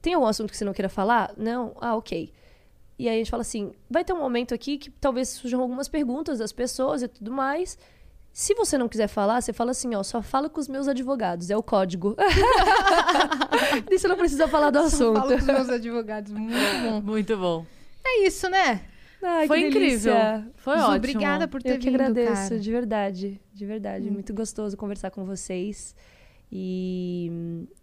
S3: tem algum assunto que você não queira falar? Não? Ah, ok. E aí a gente fala assim: vai ter um momento aqui que talvez surjam algumas perguntas das pessoas e tudo mais. Se você não quiser falar, você fala assim, ó, só fala com os meus advogados, é o código. Daí você não precisa falar do
S2: Só
S3: assunto.
S2: falo com os meus advogados. Muito bom.
S1: Muito bom.
S2: É isso, né?
S3: Ai,
S1: Foi
S3: que
S1: incrível.
S3: delícia.
S1: Foi ótimo.
S2: Obrigada por ter
S3: Eu que
S2: vindo,
S3: agradeço,
S2: cara. Hum.
S3: de verdade, de verdade. Muito gostoso conversar com vocês. E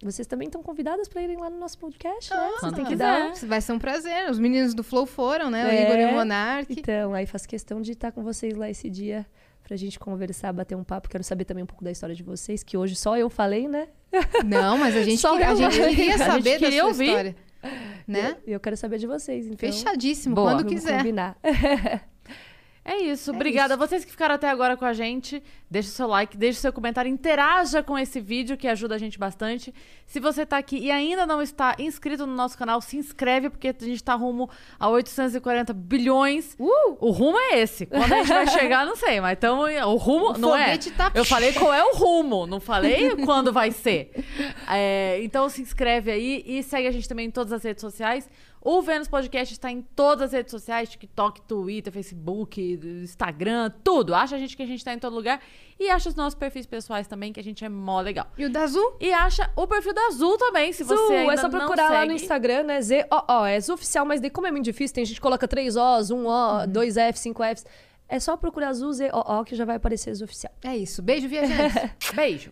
S3: vocês também estão convidadas para irem lá no nosso podcast, né? Vocês
S1: quando
S3: têm que dar.
S2: Vai ser um prazer. Os meninos do Flow foram, né? O
S3: É.
S2: Igor e o Monark.
S3: Então, aí faço questão de estar com vocês lá esse dia pra gente conversar, bater um papo. Quero saber também um pouco da história de vocês, que hoje só eu falei, né?
S2: Não, mas a gente,
S3: Só
S2: queria, a
S3: eu.
S2: gente queria
S1: A gente
S2: saber da
S1: queria
S2: sua
S1: ouvir.
S2: história. Né?
S3: E eu quero saber de vocês, então.
S2: Fechadíssimo,
S1: Boa.
S2: quando
S3: Vamos
S2: quiser.
S3: combinar.
S1: É isso, obrigada. Vocês que ficaram até agora com a gente, deixa o seu like, deixa o seu comentário, interaja com esse vídeo que ajuda a gente bastante. Se você tá aqui e ainda não está inscrito no nosso canal, se inscreve porque a gente tá rumo a 840 bilhões. O rumo é esse. Quando a gente vai chegar, não sei, mas então o rumo
S2: O
S1: não é.
S2: tá-
S1: Eu falei qual é o rumo, não falei quando vai ser. É, então se inscreve aí e segue a gente também em todas as redes sociais. O Vênus Podcast está em todas as redes sociais: TikTok, Twitter, Facebook, Instagram, tudo. Acha a gente que a gente está em todo lugar. E acha os nossos perfis pessoais também, que a gente é mó legal.
S2: E o da Azul?
S1: E acha o perfil da Azul também, se
S3: Zu,
S1: você ainda
S3: é só procurar lá no
S1: segue.
S3: Instagram, né? Z, ó, ó, é Zu oficial, mas daí como é muito difícil, tem gente que coloca três O's, um O,
S1: Uhum.
S3: dois F, cinco Fs. É só procurar Zu, Z, O, O, que já vai aparecer Zu oficial.
S2: É isso. Beijo, viajantes.
S1: Beijo.